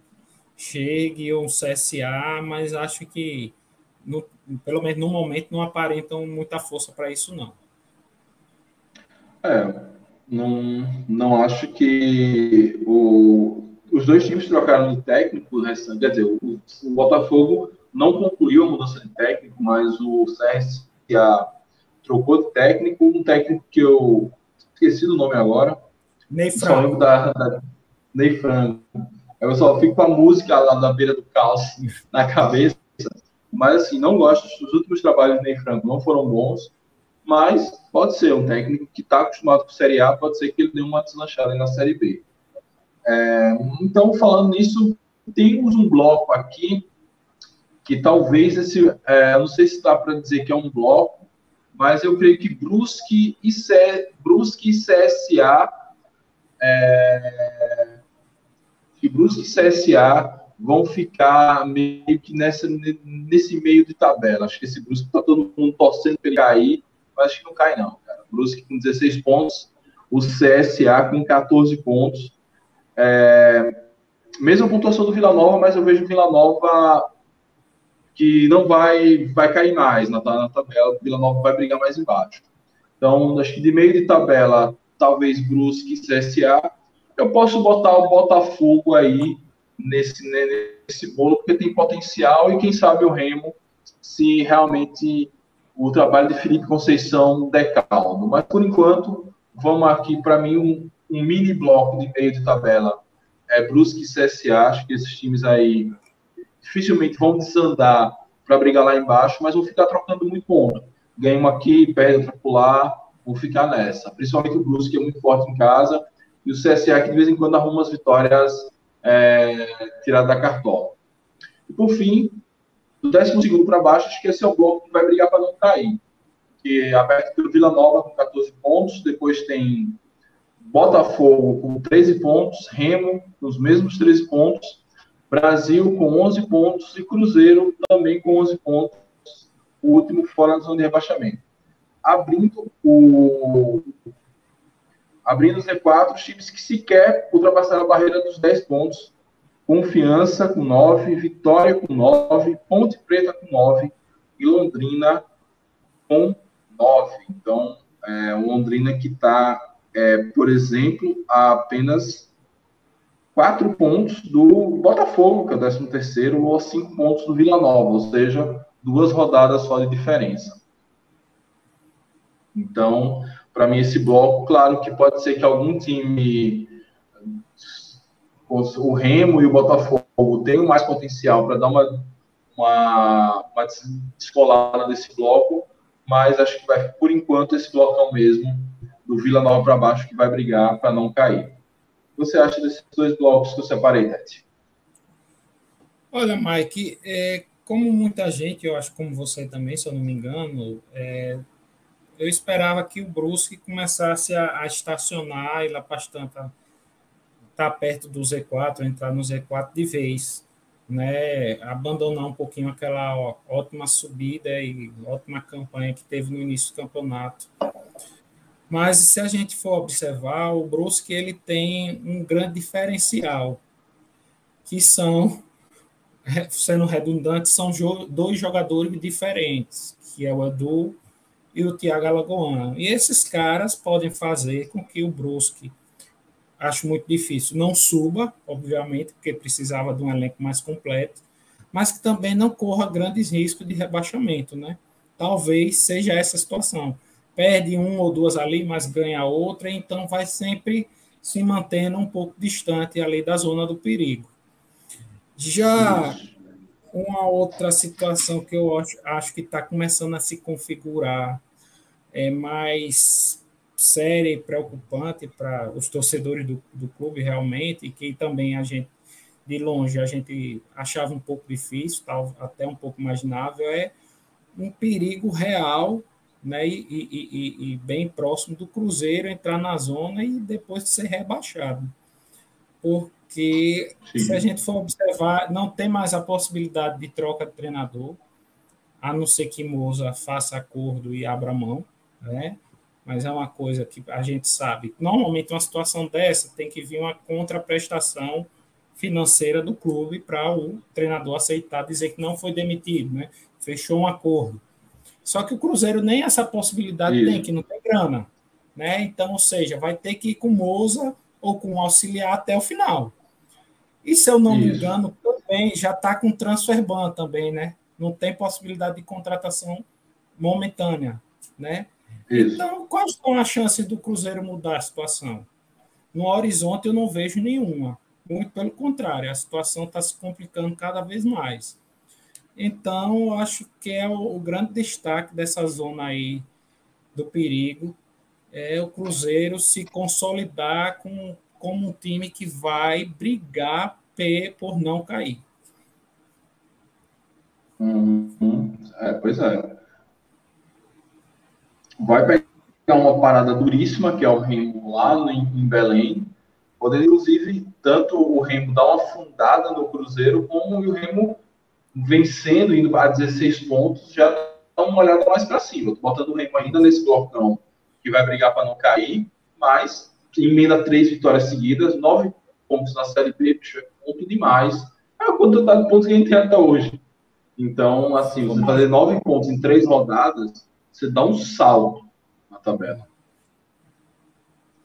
B: chegue ou um CSA, mas acho que, no, pelo menos no momento, não aparentam muita força para isso, não.
A: É, não, não acho que o, os dois times trocaram de técnico restante. Quer dizer, o, o, Botafogo não concluiu a mudança de técnico, mas o CSA trocou de técnico, um técnico que eu esqueci do nome agora.
B: Ney Franco.
A: Da, da, Ney Franco. Eu só fico com a música lá na beira do caos na cabeça. Mas, assim, não gosto. Os últimos trabalhos do Ney Franco não foram bons. Mas pode ser um técnico que está acostumado com Série A, pode ser que ele dê uma deslanchada na Série B. É, então, falando nisso, temos um bloco aqui que talvez esse, é, não sei se dá para dizer que é um bloco, mas eu creio que Brusque e, C, Brusque e CSA, é, que Brusque e CSA vão ficar meio que nessa, nesse meio de tabela. Acho que esse Brusque está todo mundo torcendo para ele cair, mas acho que não cai, não. Cara. Brusque com 16 pontos, o CSA com 14 pontos. É, mesma pontuação do Vila Nova, mas eu vejo o Vila Nova que não vai, vai cair mais na, na tabela, o Vila Nova vai brigar mais embaixo. Então, acho que de meio de tabela, talvez Brusque e CSA. Eu posso botar o Botafogo aí nesse, nesse bolo, porque tem potencial, e quem sabe o Remo, se realmente o trabalho de Felipe Conceição decaldo. Mas, por enquanto, vamos aqui, para mim, um, um, mini bloco de meio de tabela. É Brusque e CSA, acho que esses times aí dificilmente vão desandar para brigar lá embaixo, mas vão ficar trocando muito ponto. Ganha uma aqui, perde outra lá, vão ficar nessa. Principalmente o Brusque, que é muito forte em casa, e o CSA, que de vez em quando arruma as vitórias é, tiradas da cartola. E, por fim, do 12 para baixo, acho que esse é o bloco que vai brigar para não cair. Que é aberto pelo Vila Nova com 14 pontos, depois tem Botafogo com 13 pontos, Remo com os mesmos 13 pontos, Brasil com 11 pontos e Cruzeiro também com 11 pontos, o último fora da zona de rebaixamento. Abrindo o abrindo os Z4, os times que sequer ultrapassaram a barreira dos 10 pontos Confiança com 9, Vitória com 9, Ponte Preta com 9 e Londrina com 9. Então, é, Londrina que está, é, por exemplo, a apenas 4 pontos do Botafogo, que é o 13 terceiro, ou 5 pontos do Vila Nova, ou seja, duas rodadas só de diferença. Então, para mim, esse bloco, claro que pode ser que algum time o Remo e o Botafogo têm mais potencial para dar uma, uma, uma descolada desse bloco, mas acho que vai, por enquanto, esse bloco é o mesmo, do Vila Nova para baixo, que vai brigar para não cair. O que você acha desses dois blocos que eu separei, Tete?
B: Olha, Mike, é, como muita gente, eu acho como você também, se eu não me engano, é, eu esperava que o Brusque começasse a, a estacionar e lá bastante estar tá perto do Z4, entrar no Z4 de vez, né? Abandonar um pouquinho aquela ó, ótima subida e ótima campanha que teve no início do campeonato. Mas se a gente for observar, o Brusque ele tem um grande diferencial, que são, sendo redundante, são dois jogadores diferentes, que é o Edu e o Thiago Alagoano. E esses caras podem fazer com que o Brusque, acho muito difícil, não suba, obviamente, porque precisava de um elenco mais completo, mas que também não corra grandes riscos de rebaixamento, né? Talvez seja essa a situação. Perde um ou duas ali, mas ganha outra, então vai sempre se mantendo um pouco distante ali da zona do perigo. Já uma outra situação que eu acho, acho que está começando a se configurar é mais séria e preocupante para os torcedores do, do clube realmente, e que também a gente, de longe, a gente achava um pouco difícil, tal, até um pouco imaginável, é um perigo real né, e, e, e, e bem próximo do Cruzeiro entrar na zona e depois de ser rebaixado. Por, que, Sim. se a gente for observar, não tem mais a possibilidade de troca de treinador, a não ser que Moza faça acordo e abra mão, né? Mas é uma coisa que a gente sabe. Normalmente, uma situação dessa tem que vir uma contraprestação financeira do clube para o treinador aceitar, dizer que não foi demitido, né? Fechou um acordo. Só que o Cruzeiro nem essa possibilidade Isso. tem, que não tem grana, né? Então, ou seja, vai ter que ir com Moza ou com auxiliar até o final. E se eu não Isso. me engano, também já está com transfer ban também, né? Não tem possibilidade de contratação momentânea, né? Isso. Então, quais são as chances do Cruzeiro mudar a situação? No horizonte eu não vejo nenhuma. Muito pelo contrário, a situação está se complicando cada vez mais. Então, eu acho que é o, o grande destaque dessa zona aí do perigo é o Cruzeiro se consolidar com como um time que vai brigar por não cair.
A: Uhum. É, pois é. Vai pegar uma parada duríssima, que é o Remo lá em, em Belém. Poder, inclusive, tanto o Remo dar uma fundada no Cruzeiro, como o Remo vencendo, indo a 16 pontos, já dá uma olhada mais para cima. Estou botando o Remo ainda nesse blocão que vai brigar para não cair, mas emenda três vitórias seguidas, nove pontos na Série B, ponto demais. É a quantidade de pontos que a gente tem até hoje. Então, assim, você fazer nove pontos em três rodadas, você dá um salto na tabela.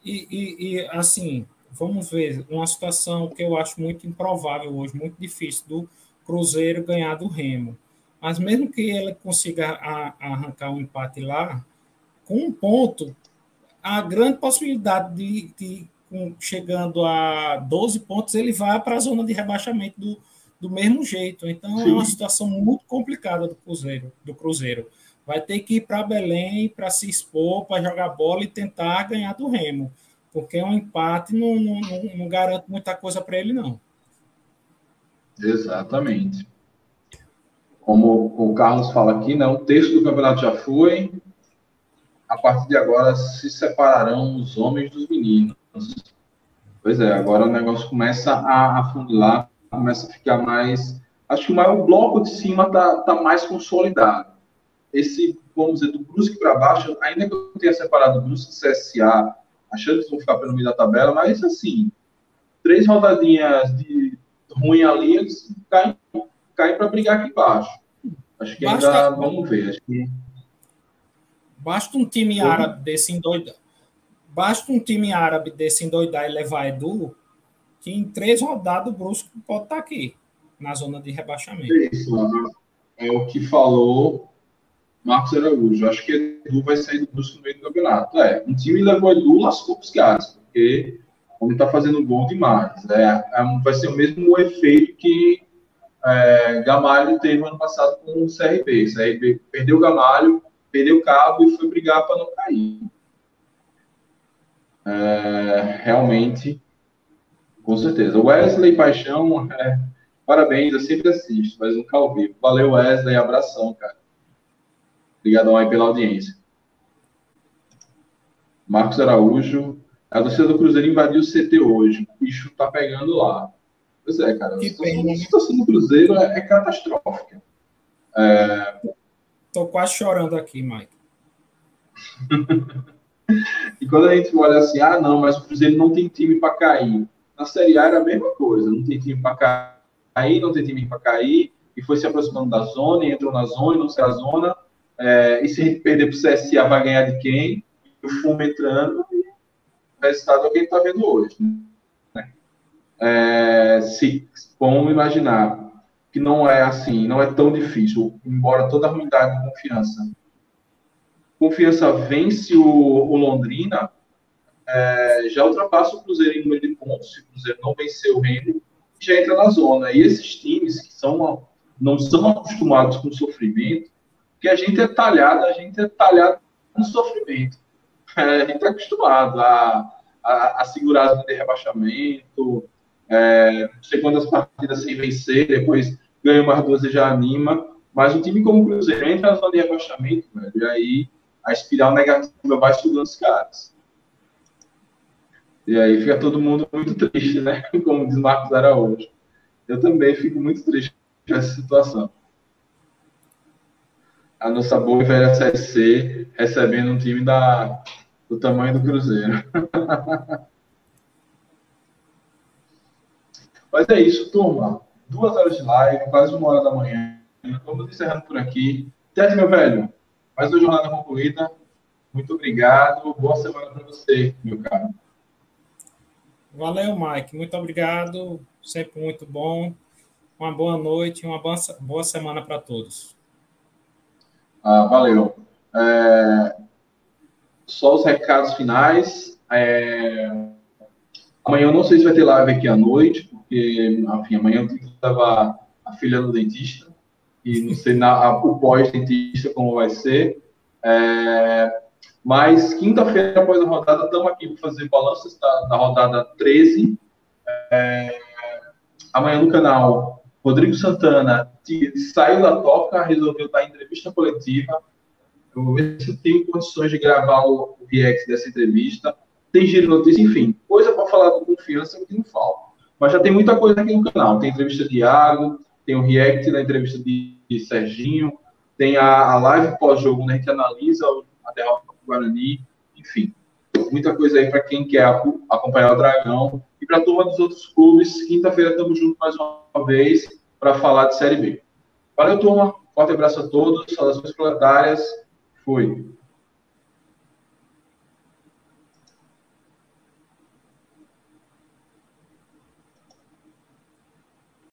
B: E, e, e, assim, vamos ver, uma situação que eu acho muito improvável hoje, muito difícil, do Cruzeiro ganhar do Remo. Mas mesmo que ele consiga a, a arrancar um empate lá, com um ponto, a grande possibilidade de, de chegando a 12 pontos, ele vai para a zona de rebaixamento do, do mesmo jeito. Então Sim. é uma situação muito complicada do Cruzeiro, do Cruzeiro. Vai ter que ir para Belém para se expor, para jogar bola e tentar ganhar do Remo. Porque um empate não, não, não, não garante muita coisa para ele, não.
A: Exatamente. Como o Carlos fala aqui, né, o texto do campeonato já foi, a partir de agora se separarão os homens dos meninos. Pois é, agora o negócio começa a afunilar, começa a ficar mais. Acho que o maior bloco de cima está tá mais consolidado. Esse, vamos dizer, do Brusque para baixo, ainda que eu tenha separado o Brusque e CSA, achando que vão ficar pelo meio da tabela, mas assim, três rodadinhas de ruim ali, eles caem, caem para brigar aqui embaixo. Acho que Basta... ainda vamos ver. Acho que
B: Basta um time árabe desse endoidar. Basta um time árabe desse endoidar e levar Edu, que em três rodadas o Brusco pode estar aqui, na zona de rebaixamento.
A: Isso, é o que falou Marcos Araújo. Acho que Edu vai sair do Brusco no meio do campeonato. É, um time levou Edu, lascou os caras, porque o homem está fazendo gol demais. É, é, vai ser o mesmo efeito que é, Gamalho teve ano passado com o CRB. O CRB perdeu o Gamalho, perdeu o cabo e foi brigar para não cair. É, realmente, com certeza. Wesley Paixão, é, parabéns, eu sempre assisto, mas nunca ouvi. Valeu, Wesley, abração, cara. Obrigadão aí pela audiência. Marcos Araújo. A torcida do Cruzeiro invadiu o CT hoje. O bicho tá pegando lá. Pois é, cara. A situação, a situação do Cruzeiro é, é catastrófica. É...
B: Tô quase chorando aqui, Mike.
A: e quando a gente olha assim, ah, não, mas o Cruzeiro não tem time para cair. Na Série A era a mesma coisa. Não tem time para cair, não tem time para cair. E foi se aproximando da zona, entrou na zona, não sei a zona. É, e se a gente perder para o CSA, vai ganhar de quem? E o fumo entrando. E o resultado é o que a gente está vendo hoje. Né? É, se vamos imaginar que não é assim, não é tão difícil, embora toda a ruindade de confiança. Confiança vence o, o Londrina, é, já ultrapassa o Cruzeiro em número de pontos, se o Cruzeiro não vencer o Remo, já entra na zona. E esses times que são, não são acostumados com sofrimento, que a gente é talhado, a gente é talhado no sofrimento. É, a gente está acostumado a, a, a segurar de rebaixamento, é, sei quantas partidas sem vencer, depois ganha mais duas e já anima. Mas um time como o Cruzeiro entra na zona de rebaixamento, velho, e aí a espiral negativa vai sugando os caras. E aí fica todo mundo muito triste, né? Como diz Marcos Araújo. Eu também fico muito triste com essa situação. A nossa boa e velha Série C recebendo um time da, do tamanho do Cruzeiro. Mas é isso, turma. Duas horas de live, quase uma hora da manhã. Vamos encerrando por aqui. Tete, meu velho, mais uma jornada concluída. Muito obrigado. Boa semana para você, meu caro.
B: Valeu, Mike. Muito obrigado. Sempre muito bom. Uma boa noite e uma boa semana para todos.
A: Ah, valeu. É... Só os recados finais. É... Amanhã eu não sei se vai ter live aqui à noite, porque, enfim, amanhã eu tenho que levar a filha no dentista e não sei na, o pós-dentista como vai ser. É, mas quinta-feira, após a rodada, estamos aqui para fazer balanços da, da rodada 13. É, amanhã no canal, Rodrigo Santana saiu da toca, resolveu dar entrevista coletiva. Eu vou ver se eu tenho condições de gravar o, o react dessa entrevista. Tem giro notícia, enfim, coisa para falar com confiança que não falta. Mas já tem muita coisa aqui no canal. Tem entrevista de Iago, tem o react da entrevista de, de Serginho, tem a, a live pós-jogo, né, que analisa a derrota do Guarani, enfim. Muita coisa aí para quem quer acompanhar o Dragão. E para a turma dos outros clubes, quinta-feira estamos juntos mais uma vez para falar de Série B. Valeu, turma. Forte abraço a todos. Saudações planetárias. Fui.